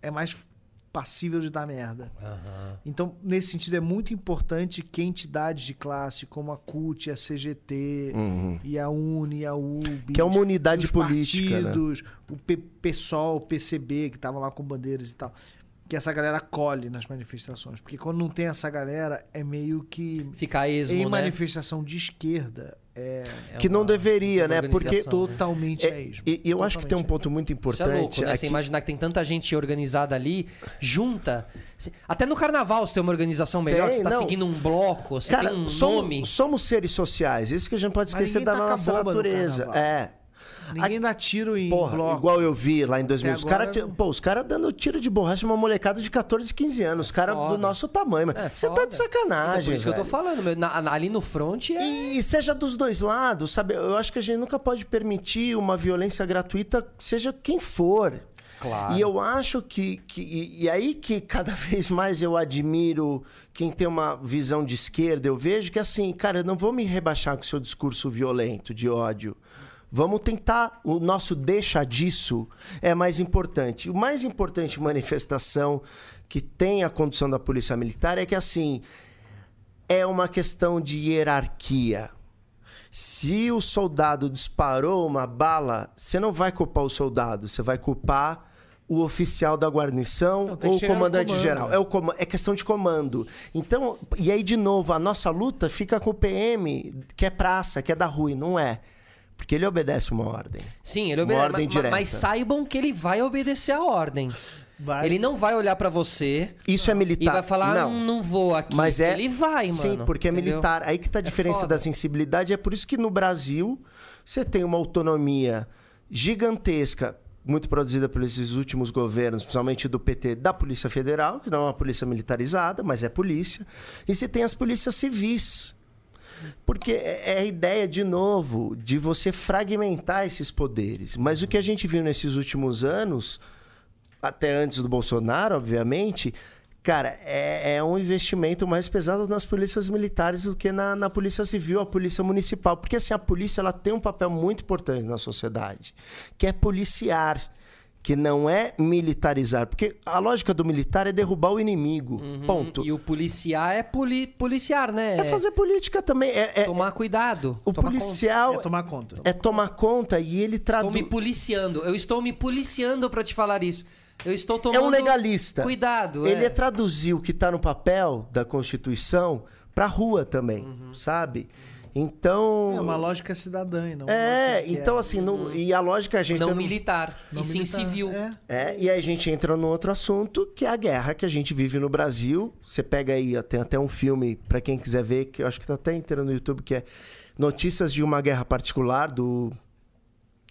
é mais passível de dar merda. Aham. Então, nesse sentido, é muito importante que entidades de classe como a CUT, a CGT, Uhum. e a UNE, a UB, Que é uma unidade os política, né? partidos, o P PSOL, o PCB, que estavam lá com bandeiras e tal, que essa galera colhe nas manifestações. Porque quando não tem essa galera, é meio que... Ficar esmo, em né? manifestação de esquerda, é É Que não uma- deveria, uma né? Porque né? totalmente É, é, ismo. e, e eu acho que tem um ponto muito Isso é importante. louco, né? Você imaginar que tem tanta gente organizada ali, junta. Até no carnaval você tem uma organização melhor, Tem, você tá não. seguindo um bloco, você Cara, tem um somos, nome. somos seres sociais. Isso que a gente não pode esquecer da taca nossa natureza. É. Ninguém dá tiro em Porra, bloco. igual eu vi lá em 2000. Os caras pô, os cara dando tiro de borracha numa molecada de 14, 15 anos. Os caras foda. do nosso tamanho. Mas É, você tá de sacanagem, Então, por isso que eu tô velho. falando, meu, na- ali no front é. E, e seja dos dois lados, sabe? Eu acho que a gente nunca pode permitir uma violência gratuita, seja quem for. Claro. E eu acho que. que e, e aí que cada vez mais eu admiro quem tem uma visão de esquerda, eu vejo que assim, cara, eu não vou me rebaixar com o seu discurso violento, de ódio. Vamos tentar. O nosso deixa disso é mais importante. O mais importante manifestação que tem a condução da polícia militar é que assim é uma questão de hierarquia. Se o soldado disparou uma bala, você não vai culpar o soldado, você vai culpar o oficial da guarnição tem ou o comandante geral. É, o coma- é questão de comando. Então, e aí, de novo, a nossa luta fica com o PM, que é praça, que é da rua, e não é. Porque ele obedece uma ordem. Sim, ele Uma obedece. ordem mas, direta. mas saibam que ele vai obedecer a ordem. Vai. Ele não vai olhar pra você Isso é militar. e vai falar, não. não, vou aqui. Mas é. Ele vai, mano. Sim, porque é entendeu? militar. Aí que tá a diferença foda. da sensibilidade. É por isso que no Brasil você tem uma autonomia gigantesca, muito produzida por esses últimos governos, principalmente do PT, da Polícia Federal, que não é uma polícia militarizada, mas é polícia. E você tem as polícias civis. Porque é é a ideia, de novo, de você fragmentar esses poderes. Mas o que a gente viu nesses últimos anos, até antes do Bolsonaro, obviamente, cara, é, é um investimento mais pesado nas polícias militares do que na, na polícia civil, a polícia municipal. Porque assim, a polícia ela tem um papel muito importante na sociedade, que é policiar. Que não é militarizar. Porque a lógica do militar é derrubar o inimigo. Ponto. Uhum. E o policiar é poli policiar, né? É fazer política também. É, é- Tomar cuidado. o tomar policial É tomar conta. é tomar conta e ele Estou traduz. me policiando. Eu estou me policiando pra te falar isso. Eu estou tomando É um legalista. Cuidado, Ele é. é traduzir o que está no papel da Constituição para rua também, Uhum. sabe? Então. É uma lógica cidadã. e Não É, que então é. assim, não- e a lógica a gente não tá no- militar, Não e sim militar. civil. É. É, e aí a gente entra num outro assunto, que é a guerra que a gente vive no Brasil. Você pega aí, tem até um filme, para quem quiser ver, que eu acho que tá até inteiro no YouTube, que é Notícias de uma Guerra Particular, do,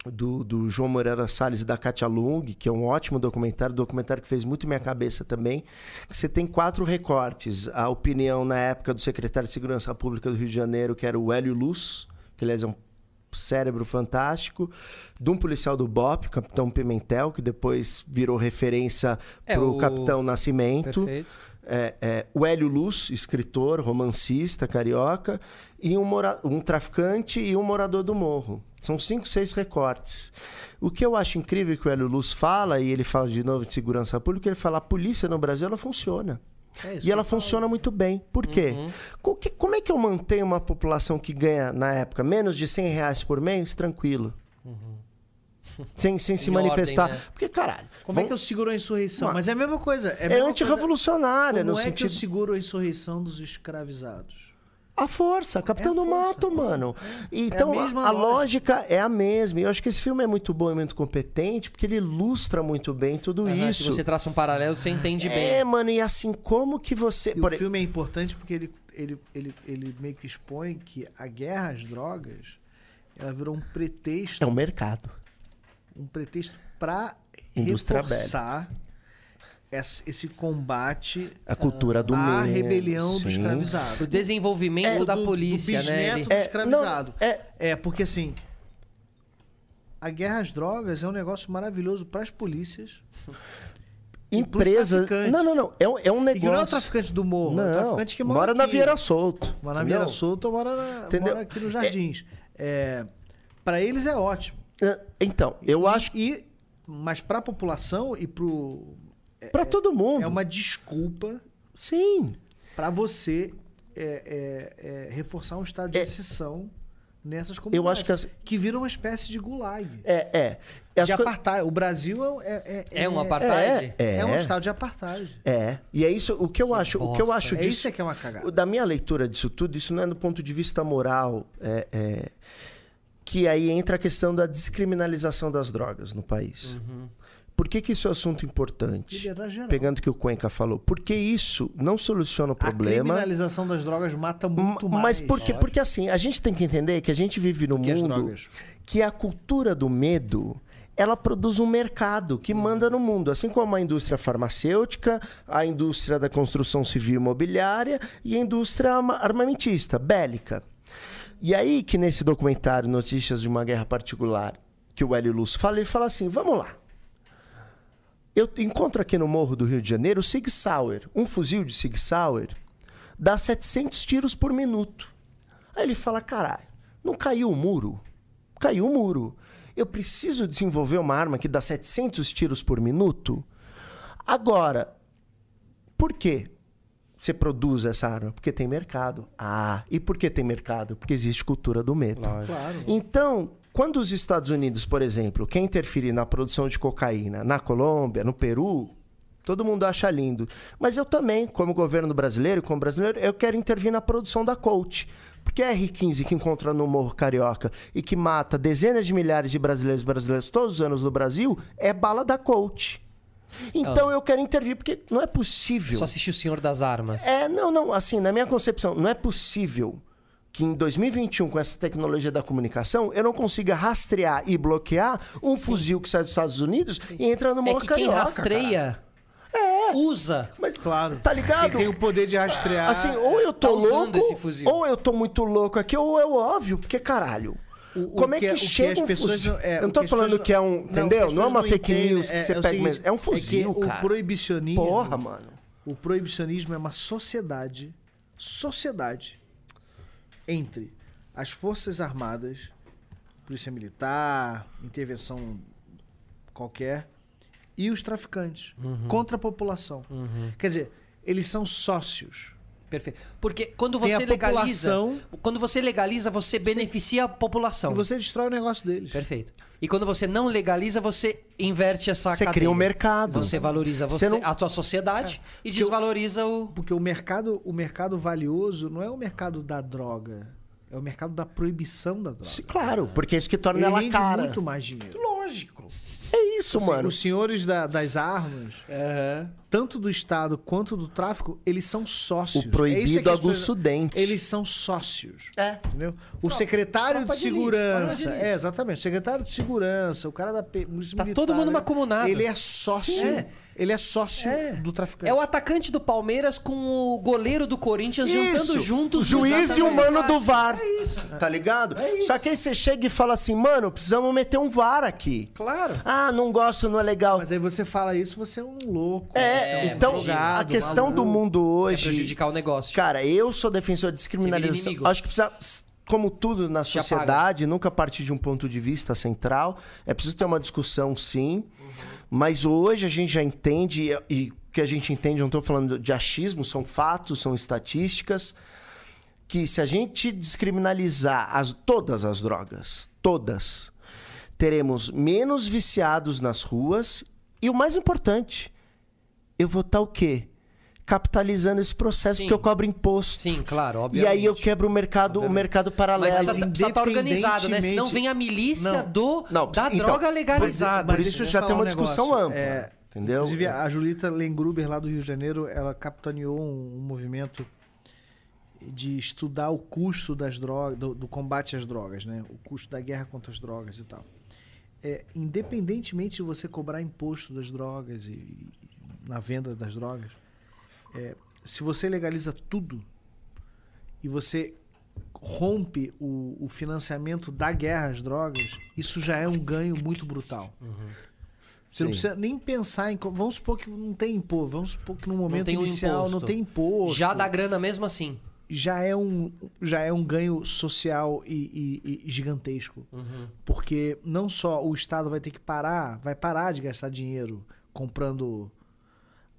do, do João Moreira Salles e da Katia Lung, que é um ótimo documentário, documentário que fez muito minha cabeça também. Você tem quatro recortes. A opinião na época do secretário de Segurança Pública do Rio de Janeiro, que era o Hélio Luz, que aliás é um cérebro fantástico, de um policial do BOP, Capitão Pimentel, que depois virou referência É, para o- o Capitão Nascimento. Perfeito. É, é, o Hélio Luz, escritor, romancista, carioca, e um, mora- um traficante e um morador do morro. São cinco, seis recortes. O que eu acho incrível que o Hélio Luz fala, e ele fala de novo de segurança pública, ele fala, a polícia no Brasil, ela funciona. É E ela funciona muito bem. Por quê? Uhum. Como é que eu mantenho uma população que ganha, na época, menos de 100 reais por mês, tranquilo? Sem, sem se Uhum. Em ordem, manifestar. né? Porque, caralho, Como é vamos- que eu seguro a insurreição? Mas- Mas é a mesma coisa. É, é antirrevolucionária, no Como é que eu sentido... seguro a insurreição dos escravizados? A força, Capitão É a do força. Mato, mano. Então, a a, mesma a lógica. lógica é a mesma. E eu acho que esse filme é muito bom e muito competente, porque ele ilustra muito bem tudo Aham, isso. Se você traça um paralelo, você entende É, bem. mano, e assim, como que você. E por o filme é importante porque ele, ele, ele, ele meio que expõe que a guerra às drogas ela virou um pretexto, É um mercado. Um pretexto para reforçar esse, esse combate A cultura do à meio. rebelião do Sim. escravizado. O desenvolvimento É, da do- do polícia, né? bisneto Ele- do É, escravizado. não, é, É, porque assim, a guerra às drogas é um negócio maravilhoso para as polícias. E Empresa. Não, não, não. É um, é um E que não é o negócio. traficante do morro, é o Não, traficante que mora, mora na. Vieira Solto. Mora na? Vieira Solta ou mora, na- mora aqui nos Jardins. É, para eles é ótimo. É, Então, eu E- acho E, mas para a população e pro. Pra todo mundo. É uma desculpa Sim. para você é, é, é, reforçar um estado de É. exceção nessas comunidades. acho que as- que vira uma espécie de gulag. É, é. As de apartheid. O Brasil é, é, É um apartheid? É, É, um é. estado de apartheid. É. E é isso. O que eu acho, o que eu bosta. acho É disso. isso é que é uma cagada. Da minha leitura disso tudo, isso não é do ponto de vista moral. é- é, que aí entra a questão da descriminalização das drogas no país. Uhum. Por que, que isso é um assunto importante? Geral. Pegando o que o Cuenca falou. Porque isso não soluciona o A problema. criminalização das drogas mata muito Ma- mais. Mas por quê? Porque assim, a gente tem que entender que a gente vive num mundo que a cultura do medo ela produz um mercado que manda no mundo, assim como a indústria farmacêutica, a indústria da construção civil e imobiliária e a indústria arma- armamentista, bélica. E aí que nesse documentário Notícias de uma Guerra Particular, que o Hélio Luz fala, ele fala assim, vamos lá. Eu encontro aqui no Morro do Rio de Janeiro o Sig Sauer, um fuzil de Sig Sauer dá 700 tiros por minuto. Aí ele fala, caralho, não caiu o muro? Caiu o muro. Eu preciso desenvolver uma arma que dá 700 tiros por minuto? Agora, por que você produz essa arma? Porque tem mercado. Ah, e por que tem mercado? Porque existe cultura do medo. Claro. Então, quando os Estados Unidos, por exemplo, quer interferir na produção de cocaína na Colômbia, no Peru, todo mundo acha lindo. Mas eu também, como governo brasileiro, como brasileiro, eu quero intervir na produção da Colt. Porque a R15 que encontra no Morro Carioca e que mata dezenas de milhares de brasileiros e brasileiras todos os anos no Brasil é bala da Colt. Então eu quero intervir, porque não é possível. Só assistir o Senhor das Armas. É, não, não, assim, na minha concepção, não é possível que em 2021, com essa tecnologia da comunicação, eu não consiga rastrear e bloquear um fuzil que sai dos Estados Unidos e entra no É Morro que quem rastreia É. usa. Mas, Claro. tá ligado? Quem tem o poder de rastrear. Assim, ou eu tô tá louco, esse fuzil. ou eu tô muito louco aqui, ou é óbvio, porque caralho. O- o Como é que que, é- o que chega as um fuzil? não- é, eu não o tô que as falando que é um, não, o que entendeu? Não é uma fake entendem news que você é o pega seguinte, mesmo. É um é que fuzil, o cara. proibicionismo. Porra, mano. O proibicionismo é uma sociedade, sociedade entre as forças armadas, polícia militar, intervenção qualquer e os traficantes Uhum. contra a população. Quer dizer, eles são sócios. Perfeito. Porque quando Tem você a legaliza. população- Quando você legaliza, você beneficia a população. E você destrói o negócio deles. Perfeito. E quando você não legaliza, você inverte essa Você cadeia. cria um mercado. Você valoriza Você você, não- a tua sociedade e desvaloriza o. Porque o mercado, o mercado valioso não é o mercado da droga, é o mercado da proibição da droga. Sim, claro, porque é isso que torna Ele ela rende cara. muito mais dinheiro. Lógico. É isso, Assim, mano. Os senhores da- das armas, tanto do Estado quanto do tráfico, eles são sócios. O É proibido as aguça pessoas- dente. Eles são sócios. É. Entendeu? O secretário tropa de segurança. de é, exatamente. O secretário de segurança, o cara da P- polícia Tá militar, todo mundo né? mancomunado. Ele é sócio. É. Ele é sócio É. do traficante. É o atacante do Palmeiras com o goleiro do Corinthians juntando juntos. O juiz e o mano do VAR. É isso. Tá ligado? Só que aí você chega e fala assim, mano, precisamos meter um VAR aqui. Claro. Ah, não gosto, não é legal. Mas aí você fala isso, você é um louco. É, um então drogado, a questão do maluco. mundo É hoje. prejudicar o negócio. Cara, eu sou defensor de descriminalização. Acho que precisa, como tudo na Te sociedade, nunca partir de um ponto de vista central. É preciso ter uma discussão, sim. Mas hoje a gente já entende, e o que a gente entende, não estou falando de achismo, são fatos, são estatísticas, que se a gente descriminalizar as, todas as drogas, todas, teremos menos viciados nas ruas e o mais importante, eu vou estar o quê? Capitalizando esse processo Sim. porque eu cobro imposto. Sim, claro, E obviamente. aí eu quebro o mercado, o mercado Mas paralelo. precisa estar tá organizado, né? Senão vem a milícia Não. do, Não, da então, droga legalizada. Por Mas isso já te tem uma um discussão negócio. ampla. É, entendeu? Inclusive, a Julita Lengruber, lá do Rio de Janeiro, ela capitaneou um, um movimento de estudar o custo das drogas, do, do combate às drogas, né? O custo da guerra contra as drogas e tal. É, independentemente de você cobrar imposto das drogas e, e na venda das drogas, é, se você legaliza tudo e você rompe o, o financiamento da guerra às drogas, isso já é um ganho muito brutal. Você não Sim. precisa nem pensar em. Vamos supor que não tem imposto. Vamos supor que no momento um inicial imposto. não tem imposto. Já dá grana mesmo assim. já é um, já é um ganho social e, e- e gigantesco. Uhum. Porque não só o Estado vai ter que parar, vai parar de gastar dinheiro comprando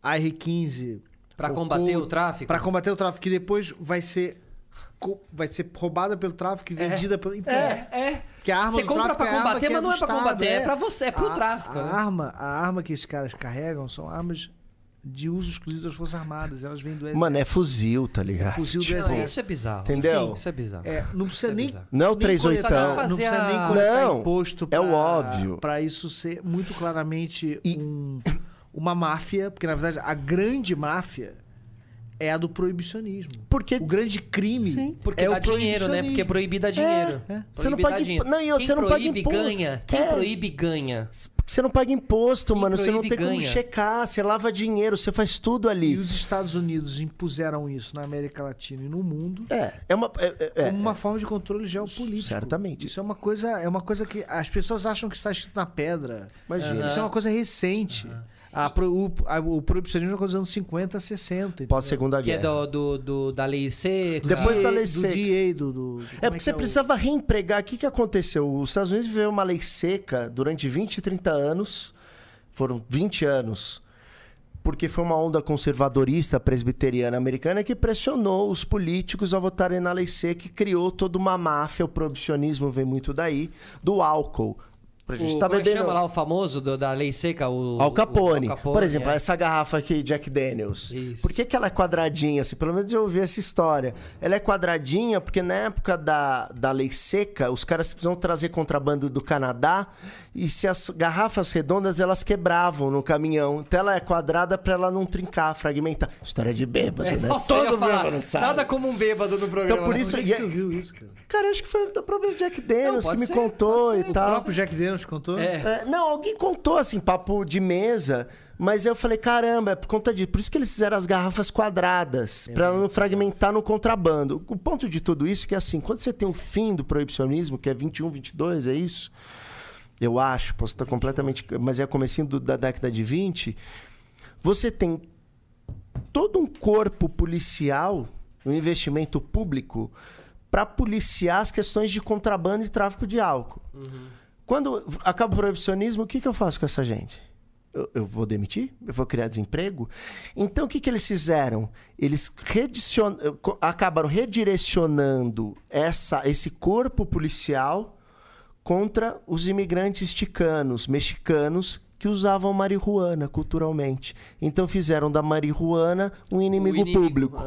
AR-15 Pra cocô, combater o tráfico. Pra combater o tráfico, que depois vai ser vai ser roubada pelo tráfico e É. vendida pelo. Enfim, É, é. que a arma Você compra pra é combater, que mas não é pra Estado, combater, é pra você, é pro A- tráfico, A né? arma, a arma que esses caras carregam são armas de uso exclusivo das Forças Armadas. Elas vêm do exército. Mano, é fuzil, tá ligado? Fuzil do exército. Isso é bizarro. Entendeu? Enfim, isso é bizarro. É, não precisa Isso é nem. Não é o nem 38. coletar- Não precisa nem coletar Não, imposto é o óbvio. Pra isso ser muito claramente E- um- uma máfia, porque na verdade a grande máfia é a do proibicionismo. Porque O grande crime Sim. Porque é dá o dinheiro, né? Porque proibir dá dinheiro. É, é. Você não paga dinheiro. não, e Quem você não paga proíbe, ganha. Quem É. proíbe, ganha. Porque você não paga imposto, Quem mano. Você não tem proíbe, como ganha. checar. Você lava dinheiro, você faz tudo E ali. os Estados Unidos impuseram isso na América Latina e no mundo É, é uma. é- é- é. como uma forma de controle geopolítico. Certamente. Isso é uma coisa, é uma coisa que as pessoas acham que está escrito na pedra. Imagina. Isso é uma coisa recente. A pro- o, a- o proibicionismo é dos anos 50, 60. entendeu? Pós-segunda Que é guerra. do, do, do- da lei seca. Depois da lei do seca. DA, do, do, do- É porque que você o- precisava reempregar. O que, que aconteceu? Os Estados Unidos viveu uma lei seca durante 20, 30 anos. Foram 20 anos. Porque foi uma onda conservadorista presbiteriana americana que pressionou os políticos a votarem na lei seca e criou toda uma máfia. O proibicionismo vem muito daí. Do álcool. Pra gente O, tá como é bebendo. chama lá o famoso do- da lei seca? O, Al Capone. o Al Capone, Por exemplo, é. essa garrafa aqui, Jack Daniels. Isso. Por que, que ela é quadradinha? Assim, pelo menos eu ouvi essa história. Ela é quadradinha porque na época da, da lei seca, os caras precisam trazer contrabando do Canadá e se as garrafas redondas elas quebravam no caminhão. Então ela é quadrada pra ela não trincar, fragmentar. História de bêbado, É, né? nossa, Todo falar, bêbado sabe. Nada como um bêbado no programa. Então, por né? isso- Onde é que você viu isso, cara? Cara, acho que foi da própria Jack Daniels Não, que pode me ser, contou e ser. O tal. próprio Jack Daniels contou? É. É, não, alguém contou assim, papo de mesa, mas eu falei, caramba, é por conta disso. Por isso que eles fizeram as garrafas quadradas, pra não fragmentar no contrabando. O ponto de tudo isso é que assim, quando você tem o fim do proibicionismo, que é 21, 22, é isso? Eu acho, posso estar completamente, mas é comecinho do- da década de 20, você tem todo um corpo policial, um investimento público para policiar as questões de contrabando e tráfico de álcool. Quando acaba o proibicionismo, o que, que eu faço com essa gente? Eu, eu vou demitir? Eu vou criar desemprego? Então, o que, que eles fizeram? Eles redicion... acabaram redirecionando essa, esse corpo policial contra os imigrantes ticanos, mexicanos, que usavam marihuana culturalmente. Então, fizeram da marihuana um O inimigo, público.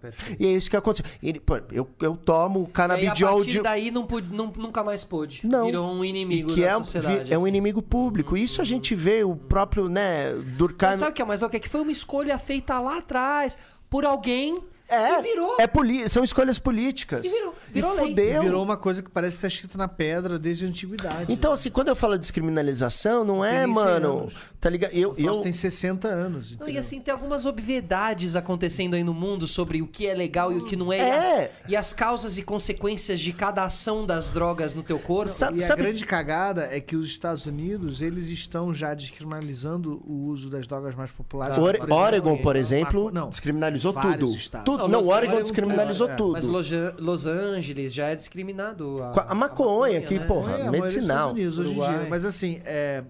Perfeito. E é isso que aconteceu. Pô, eu, eu tomo E aí, a canabidiol partir de... daí não pude- não- nunca mais pôde. Não. Virou um inimigo e que da é, sociedade. é um assim. inimigo público. Isso a gente vê, o próprio, né, Durkheim... Mas sabe o que é mais louco? É que foi uma escolha feita lá atrás por alguém É, e virou. é poli- são escolhas políticas. E virou- virou e lei. fudeu. Virou uma coisa que parece estar escrito na pedra desde a antiguidade. Então, assim, quando eu falo de descriminalização, não é, mano... anos. Tá ligado? Eu, eu, tem 60 anos. Não, e assim, tem algumas obviedades acontecendo aí no mundo sobre o que é legal e o que não é. É. E as causas e consequências de cada ação das drogas no teu corpo. Sabe- E a sabe- grande cagada é que os Estados Unidos, eles estão já descriminalizando o uso das drogas mais populares. Por Oregon, por exemplo, Não. descriminalizou Vários tudo. estados. tudo. Não, Não, Los Oregon descriminalizou é, tudo. Mas Los, Los Angeles já é discriminado. A maconha aqui, né? porra. É, a medicinal. Unidos hoje em dia. Mas assim, é...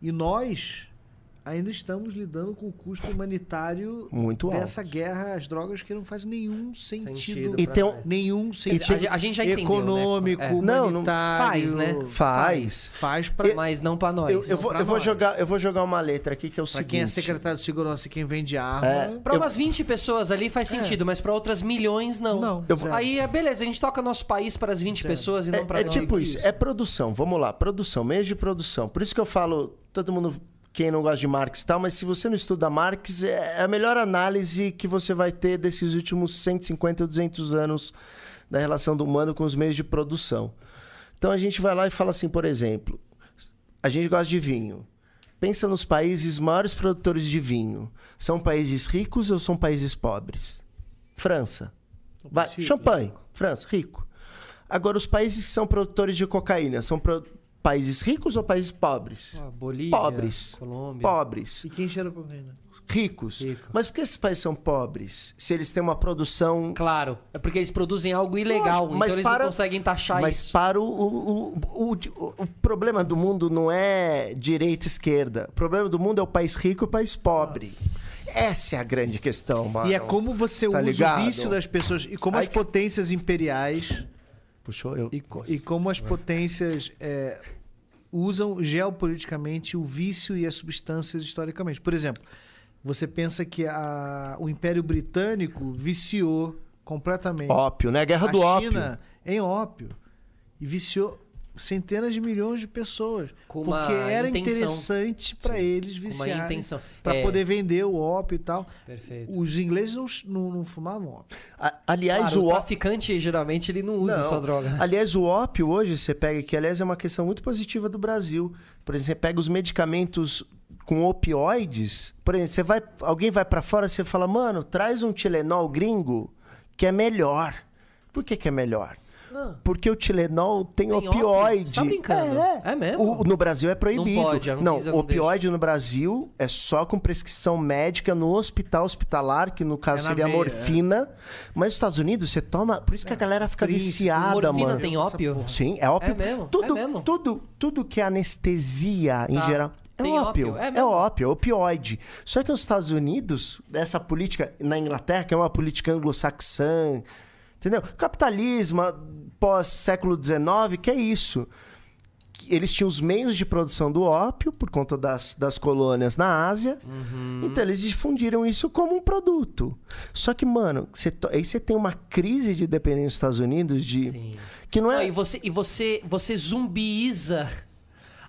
e nós ainda estamos lidando com o custo humanitário Muito alto. dessa guerra às drogas que não faz nenhum sentido. Sentido E tem um-. Nenhum sentido. gente- a gente já entendeu, né? Econômico, É. Não, não faz, né? Faz. Faz pra, Mas não pra nós. Eu, eu vou, pra eu, vou nós. jogar, eu vou jogar uma letra aqui que é o pra seguinte. quem é secretário de segurança e quem vende arma. É. Pra Eu- umas 20 pessoas ali faz sentido, mas pra outras milhões não. Não. Eu Aí é beleza, a gente toca nosso país para as 20 pessoas e não pra É, é nós. tipo isso. isso, é produção. Vamos lá, produção, meios de produção. Por isso que eu falo, todo mundo, quem não gosta de Marx e tal, mas se você não estuda Marx, é a melhor análise que você vai ter desses últimos 150, 200 anos da relação do humano com os meios de produção. Então a gente vai lá e fala assim, por exemplo, a gente gosta de vinho. Pensa nos países maiores produtores de vinho. São países ricos ou são países pobres? França. Vai, champanhe, França, rico. Agora, os países que são produtores de cocaína são pro- países ricos ou países pobres? Ah, Bolívia, pobres. Colômbia. Pobres. E quem cheira cocaína? Ricos. Rico. Mas por que esses países são pobres? Se eles têm uma produção. Claro, é porque eles produzem algo ilegal, Lógico, mas então eles para- não conseguem taxar Mas isso. para o, o, o, o- o problema do mundo não é direita e esquerda. O problema do mundo é o país rico e o país pobre. Essa é a grande questão, mano. E é como você Tá usa ligado? o vício das pessoas e como Aí as potências imperiais Puxou eu. e, e como as potências é, usam geopoliticamente o vício e as substâncias historicamente. Por exemplo, você pensa que a- o Império Britânico viciou completamente Ópio, né? Guerra a do ópio. China em ópio e viciou centenas de milhões de pessoas Com porque era intenção. interessante para eles Com viciarem intenção. para É, poder vender o ópio e tal. Perfeito. Os ingleses não, não, não fumavam ópio. A- aliás, Claro, o o ópio. traficante geralmente ele não usa Não. só droga. né? Aliás, o ópio hoje, você pega, que aliás é uma questão muito positiva do Brasil. Por exemplo, você pega os medicamentos com opioides. Por exemplo, você vai, alguém vai pra fora, você fala, mano, traz um Tilenol gringo que é melhor. Por que, que é melhor? Porque o Tilenol tem, Tem opioide. Tá brincando? É, É mesmo? O- no Brasil é proibido. Não pode, Anvisa não opioide no Brasil é só com prescrição médica no hospital hospitalar, que no caso É seria veia, morfina. Mas nos Estados Unidos você toma. Por isso que a galera fica viciada, morfina mano. tem ópio? Sim, é ópio. É mesmo, Tudo, é mesmo. Tudo, tudo que é anestesia em Tá. geral. É Tem ópio. ópio, é É, ópio, é opioide. Só que nos Estados Unidos, essa política, na Inglaterra, que é uma política anglo-saxã, entendeu? Capitalismo pós-século XIX, que é isso. Eles tinham os meios de produção do ópio por conta das, das colônias na Ásia. Uhum. Então eles difundiram isso como um produto. Só que, mano, to- aí você tem uma crise de dependência nos Estados Unidos de. Sim. Que não é. e você, e você, você zumbiiza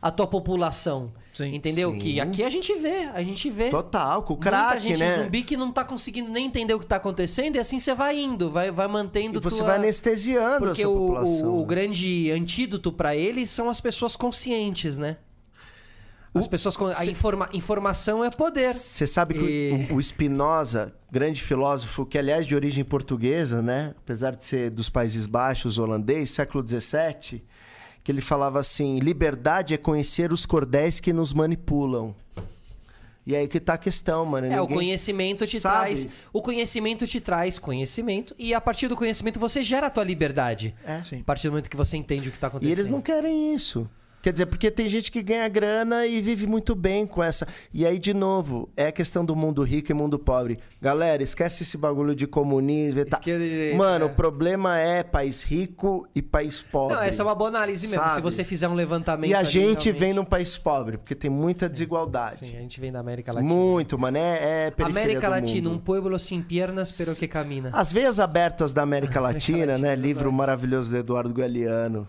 a tua população. Sim. Entendeu? Sim. Que aqui a gente vê, a gente vê. Total, com o Muita crack, gente né? zumbi que não tá conseguindo nem entender o que tá acontecendo e assim você vai indo, vai, vai mantendo E você tua... vai anestesiando Porque essa o, população. o, o né? grande antídoto pra eles são as pessoas conscientes, né? As pessoas con... a informa... informação é poder. Você sabe que E- o, o Spinoza, grande filósofo, que aliás de origem portuguesa, né? Apesar de ser dos Países Baixos, holandês, século XVII, que ele falava assim: liberdade é conhecer os cordéis que nos manipulam. E aí que tá a questão, mano. É, o Ninguém- conhecimento te sabe? traz. O conhecimento te traz conhecimento, e a partir do conhecimento você gera a tua liberdade. É. Sim. A partir do momento que você entende o que tá E acontecendo. eles não querem isso. Quer dizer, porque tem gente que ganha grana e vive muito bem com essa. E aí, de novo, é a questão do mundo rico e mundo pobre. Galera, esquece esse bagulho de comunismo e tal. Esquerda e direita, Mano, é. o problema é país rico e país pobre. Não, essa é uma boa análise mesmo. Se você fizer um levantamento. E a gente realmente- vem num país pobre, porque tem muita desigualdade. Sim, a gente vem da América Latina. Muito, mano. É, é América Latina, um pueblo sem piernas, pero que camina. As veias abertas da América Latina, Latina, né? é Livro maravilhoso do Eduardo Galeano.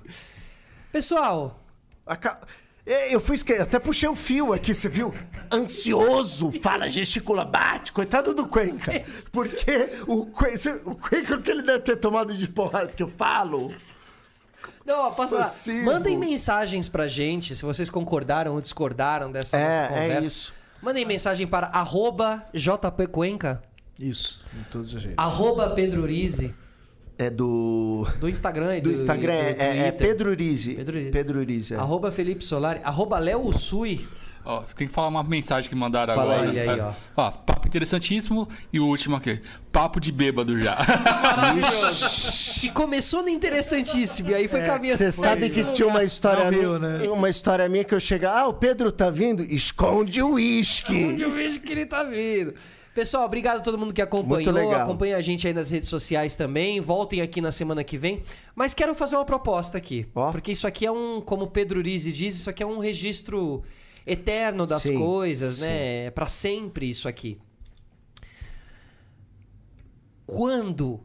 Pessoal, Aca- É, Eu fui esque... até puxei o fio aqui, você viu? Ansioso, fala, gesticula, bate. Coitado do Cuenca. Porque o Cuenca, o Cuenca o que ele deve ter tomado de porrada, porque eu falo. não, ó, passa. Expansivo. Mandem mensagens pra gente se vocês concordaram ou discordaram dessa É, nossa é conversa. isso. Mandem mensagem para arroba jpcuenca, Isso, em todos os jeitos. arroba Pedro Urize, É do. do Instagram e Do do, Instagram, e do é, é Twitter. Pedro Urize. Pedro Urize. Pedro Urize. é. Arroba Felipe Solari, arroba Léo Usui. Ó, tem que falar uma mensagem que mandaram Fala agora. aí, aí, ó. Ó, papo interessantíssimo. E o último aqui. Papo de bêbado já. Maravilhoso. que começou no interessantíssimo e aí foi caminhando. Você por sabe que tinha uma história Não minha, né? uma história minha que eu chegava, ah, o Pedro tá vindo, esconde o uísque. Onde eu vejo que ele tá vindo. Pessoal, obrigado a todo mundo que acompanhou. Muito legal. Acompanha a gente aí nas redes sociais também. Voltem aqui na semana que vem. Mas quero fazer uma proposta aqui. Ó. Porque isso aqui é um, como o Pedro Rizzi diz, isso aqui é um registro eterno das Sim, coisas, sim. né? É pra sempre isso aqui. Quando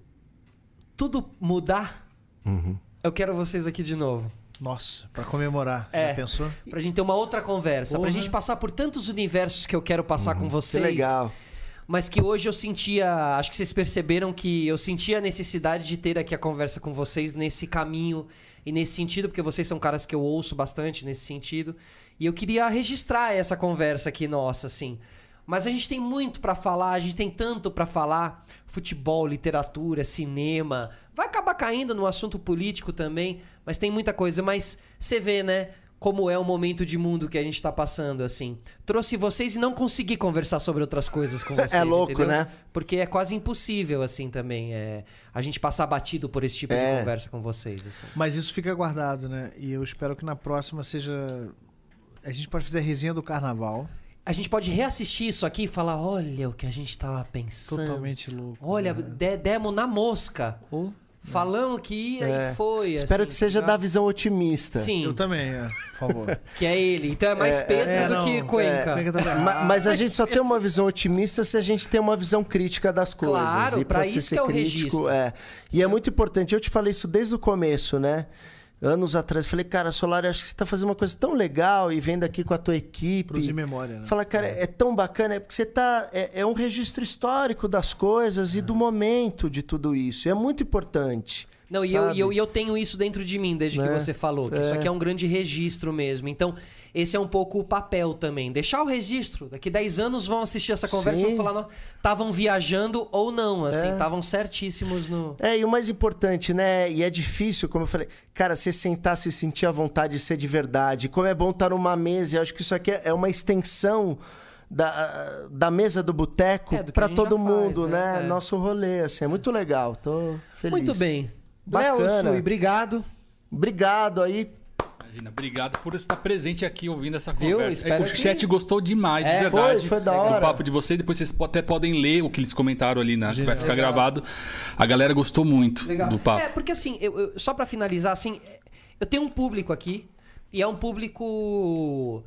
tudo mudar, Uhum. eu quero vocês aqui de novo. Nossa, pra comemorar. É. Já pensou? Pra gente ter uma outra conversa. Pra Porra. gente passar por tantos universos que eu quero passar com Que vocês. legal. Mas que hoje eu sentia. Acho que vocês perceberam que eu sentia a necessidade de ter aqui a conversa com vocês nesse caminho e nesse sentido, porque vocês são caras que eu ouço bastante nesse sentido. E eu queria registrar essa conversa aqui nossa, assim. Mas a gente tem muito pra falar, a gente tem tanto pra falar. Futebol, literatura, cinema. Vai acabar caindo no assunto político também, mas tem muita coisa. Mas você vê, né? Como é o momento de mundo que a gente tá passando, assim. Trouxe vocês e não consegui conversar sobre outras coisas com vocês. É louco, entendeu? né? Porque é quase impossível, assim, também. É, a gente passar batido por esse tipo de É. conversa com vocês, assim. Mas isso fica guardado, né? E eu espero que na próxima seja. A gente pode fazer a resenha do carnaval. A gente pode reassistir isso aqui e falar: olha o que a gente tava pensando. Totalmente louco. Olha, né? de- demos na mosca. Ou- Falando que ia É. e foi. Espero assim, que seja já- da visão otimista. Sim, Eu também, é, por favor. que é ele. Então é mais Pedro é, do não, que Cuenca. Ma- Mas a gente só tem uma visão otimista se a gente tem uma visão crítica das coisas. Claro, e pra se isso ser que é o crítico, registro. É. E é muito importante. Eu te falei isso desde o começo, né? Anos atrás. Falei, cara, Solar, acho que você tá fazendo uma coisa tão legal e vendo aqui com a tua equipe. Produzir memória, né? Fala, cara, é tão bacana, é porque você tá. É, é um registro histórico das coisas e do momento de tudo isso. E é muito importante. Não, e eu, e, eu, e eu tenho isso dentro de mim desde que Né? você falou, que isso É. aqui é um grande registro mesmo. Então, esse é um pouco o papel também. Deixar o registro. Daqui 10 anos vão assistir essa conversa e vão falar, estavam viajando ou não, assim, É. estavam certíssimos no. É, e o mais importante, né? E é difícil, como eu falei, cara, você sentar, se sentir à vontade de ser de verdade. Como é bom estar numa mesa. Eu acho que isso aqui é uma extensão da, da mesa do boteco É, do que a pra gente todo mundo, faz, né? né? É. Nosso rolê, assim, é muito legal. Tô feliz. Muito bem. Léo Bacana. Sui, obrigado. Obrigado aí. Imagina, obrigado por estar presente aqui ouvindo essa Viu? conversa. É, Espero o que- chat gostou demais, É, de verdade. foi, foi da do hora. papo de vocês. Depois vocês até podem ler o que eles comentaram ali, né? Vai ficar Legal. gravado. A galera gostou muito Legal. do papo. É, porque assim, eu, eu- só pra finalizar, assim, eu tenho um público aqui, e é um público.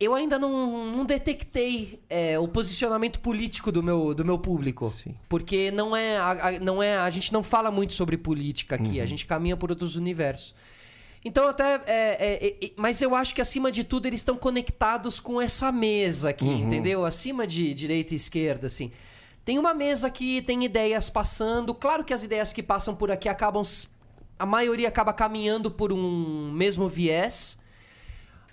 Eu ainda não, não detectei é, o posicionamento político do meu, do meu público. Sim. Porque não é, a, a- não é. A gente não fala muito sobre política aqui, a gente caminha por outros universos. Então, até. é, é, mas eu acho que, acima de tudo, eles estão conectados com essa mesa aqui, entendeu? Acima de direita e esquerda, assim. Tem uma mesa aqui, tem ideias passando. Claro que as ideias que passam por aqui acabam. A maioria acaba caminhando por um mesmo viés.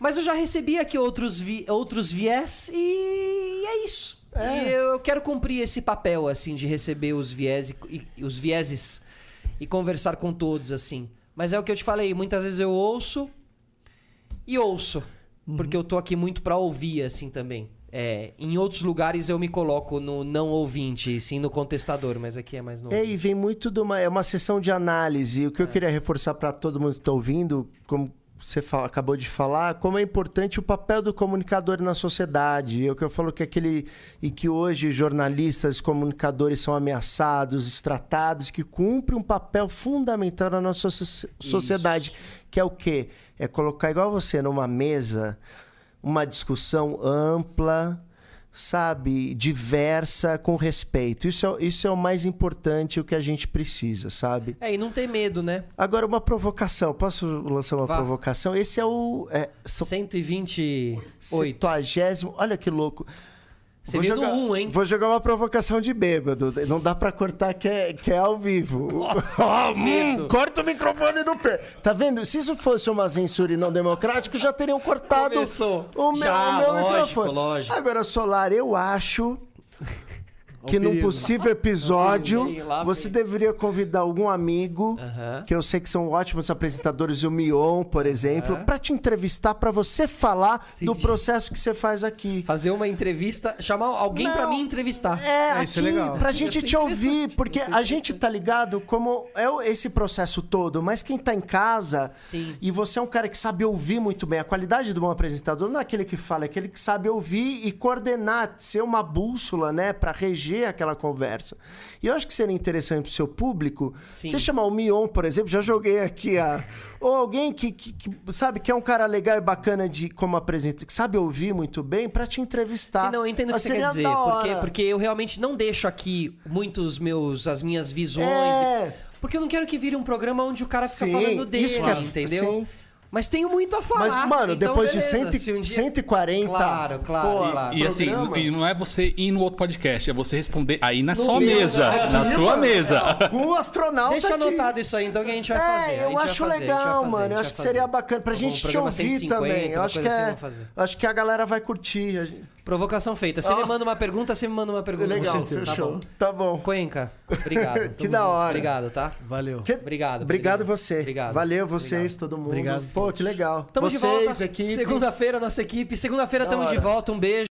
Mas eu já recebi aqui outros, vi- outros viés e é isso. E eu quero cumprir esse papel, assim, de receber os viés e, e- os vieses e conversar com todos, assim. Mas é o que eu te falei, muitas vezes eu ouço e ouço. Porque eu tô aqui muito pra ouvir, assim, também. É, em outros lugares eu me coloco no não ouvinte, sim no contestador, mas aqui é mais no. É, e vem muito de uma. É uma sessão de análise. O que eu queria reforçar para todo mundo que está ouvindo, como você fala- acabou de falar, como é importante o papel do comunicador na sociedade. É o que eu falo que aquele. E que hoje jornalistas e comunicadores são ameaçados, estratados, que cumpre um papel fundamental na nossa soci- sociedade. Que é o quê? É colocar igual você numa mesa uma discussão ampla, sabe, diversa, com respeito. Isso é, isso é o mais importante, o que a gente precisa, sabe? É, e não ter medo, né? Agora, uma provocação. Posso lançar uma Vá. provocação? Esse é o. É, são 128. Septuagésimo. Olha que louco. Você viu no 1, hein? Vou jogar uma provocação de bêbado. Não dá pra cortar que é, que é ao vivo. Ó, hum, medo. corta o microfone do pé. Tá vendo? Se isso fosse uma censura e não democrático, já teriam cortado Começou. o meu, Já, o meu lógico, microfone. lógico. Agora, Solar, eu acho que num possível episódio Vem, lá você deveria convidar algum amigo Aham. que eu sei que são ótimos apresentadores, o Mion, por exemplo, pra te entrevistar, pra você falar do processo que você faz aqui. Fazer uma entrevista, chamar alguém pra mim entrevistar. É, É, aqui, isso é legal. pra gente te ouvir, porque a gente tá ligado como é esse processo todo, mas quem tá em casa Sim. e você é um cara que sabe ouvir muito bem, a qualidade do bom apresentador não é aquele que fala, é aquele que sabe ouvir e coordenar, ser uma bússola, né, pra reger aquela conversa. E eu acho que seria interessante pro seu público, Sim. você chamar o Mion, por exemplo, já joguei aqui a ou alguém que, que- que, sabe que é um cara legal e bacana de como apresenta, que sabe ouvir muito bem pra te entrevistar. Sim, não, eu entendo o que Mas você quer dizer. Porque, porque eu realmente não deixo aqui muitos meus, as minhas visões. É. e- Porque eu não quero que vire um programa onde o cara fica Sim, falando dele, isso é- entendeu? sim. Mas tenho muito a falar. Mas, mano, então depois beleza, de cento, e- se um dia- 140. Claro, claro, claro. E assim, programas. e não é você ir no outro podcast, é você responder aí na sua mesa, aqui, na sua mano. mesa. Com o astronauta. Deixa aqui. anotado isso aí, então, que a gente vai fazer. A É, eu acho fazer, legal, fazer, mano. Eu acho que fazer. seria bacana pra Um gente te ouvir 150, também. Eu acho que assim, é. fazer. Acho que a galera vai curtir. Provocação feita. Você me manda uma pergunta, você me manda uma pergunta. Legal, certeza. Tá fechou. bom. Tá bom. Cuenca, obrigado. Que da hora. Obrigado, tá? Valeu. Que- Obrigado. Obrigado você. Obrigado. Valeu vocês, Obrigado. todo mundo. Obrigado. Pô, que legal. Tamo vocês de volta. Segunda-feira, nossa equipe. Segunda-feira Da tamo de hora. volta. Um beijo.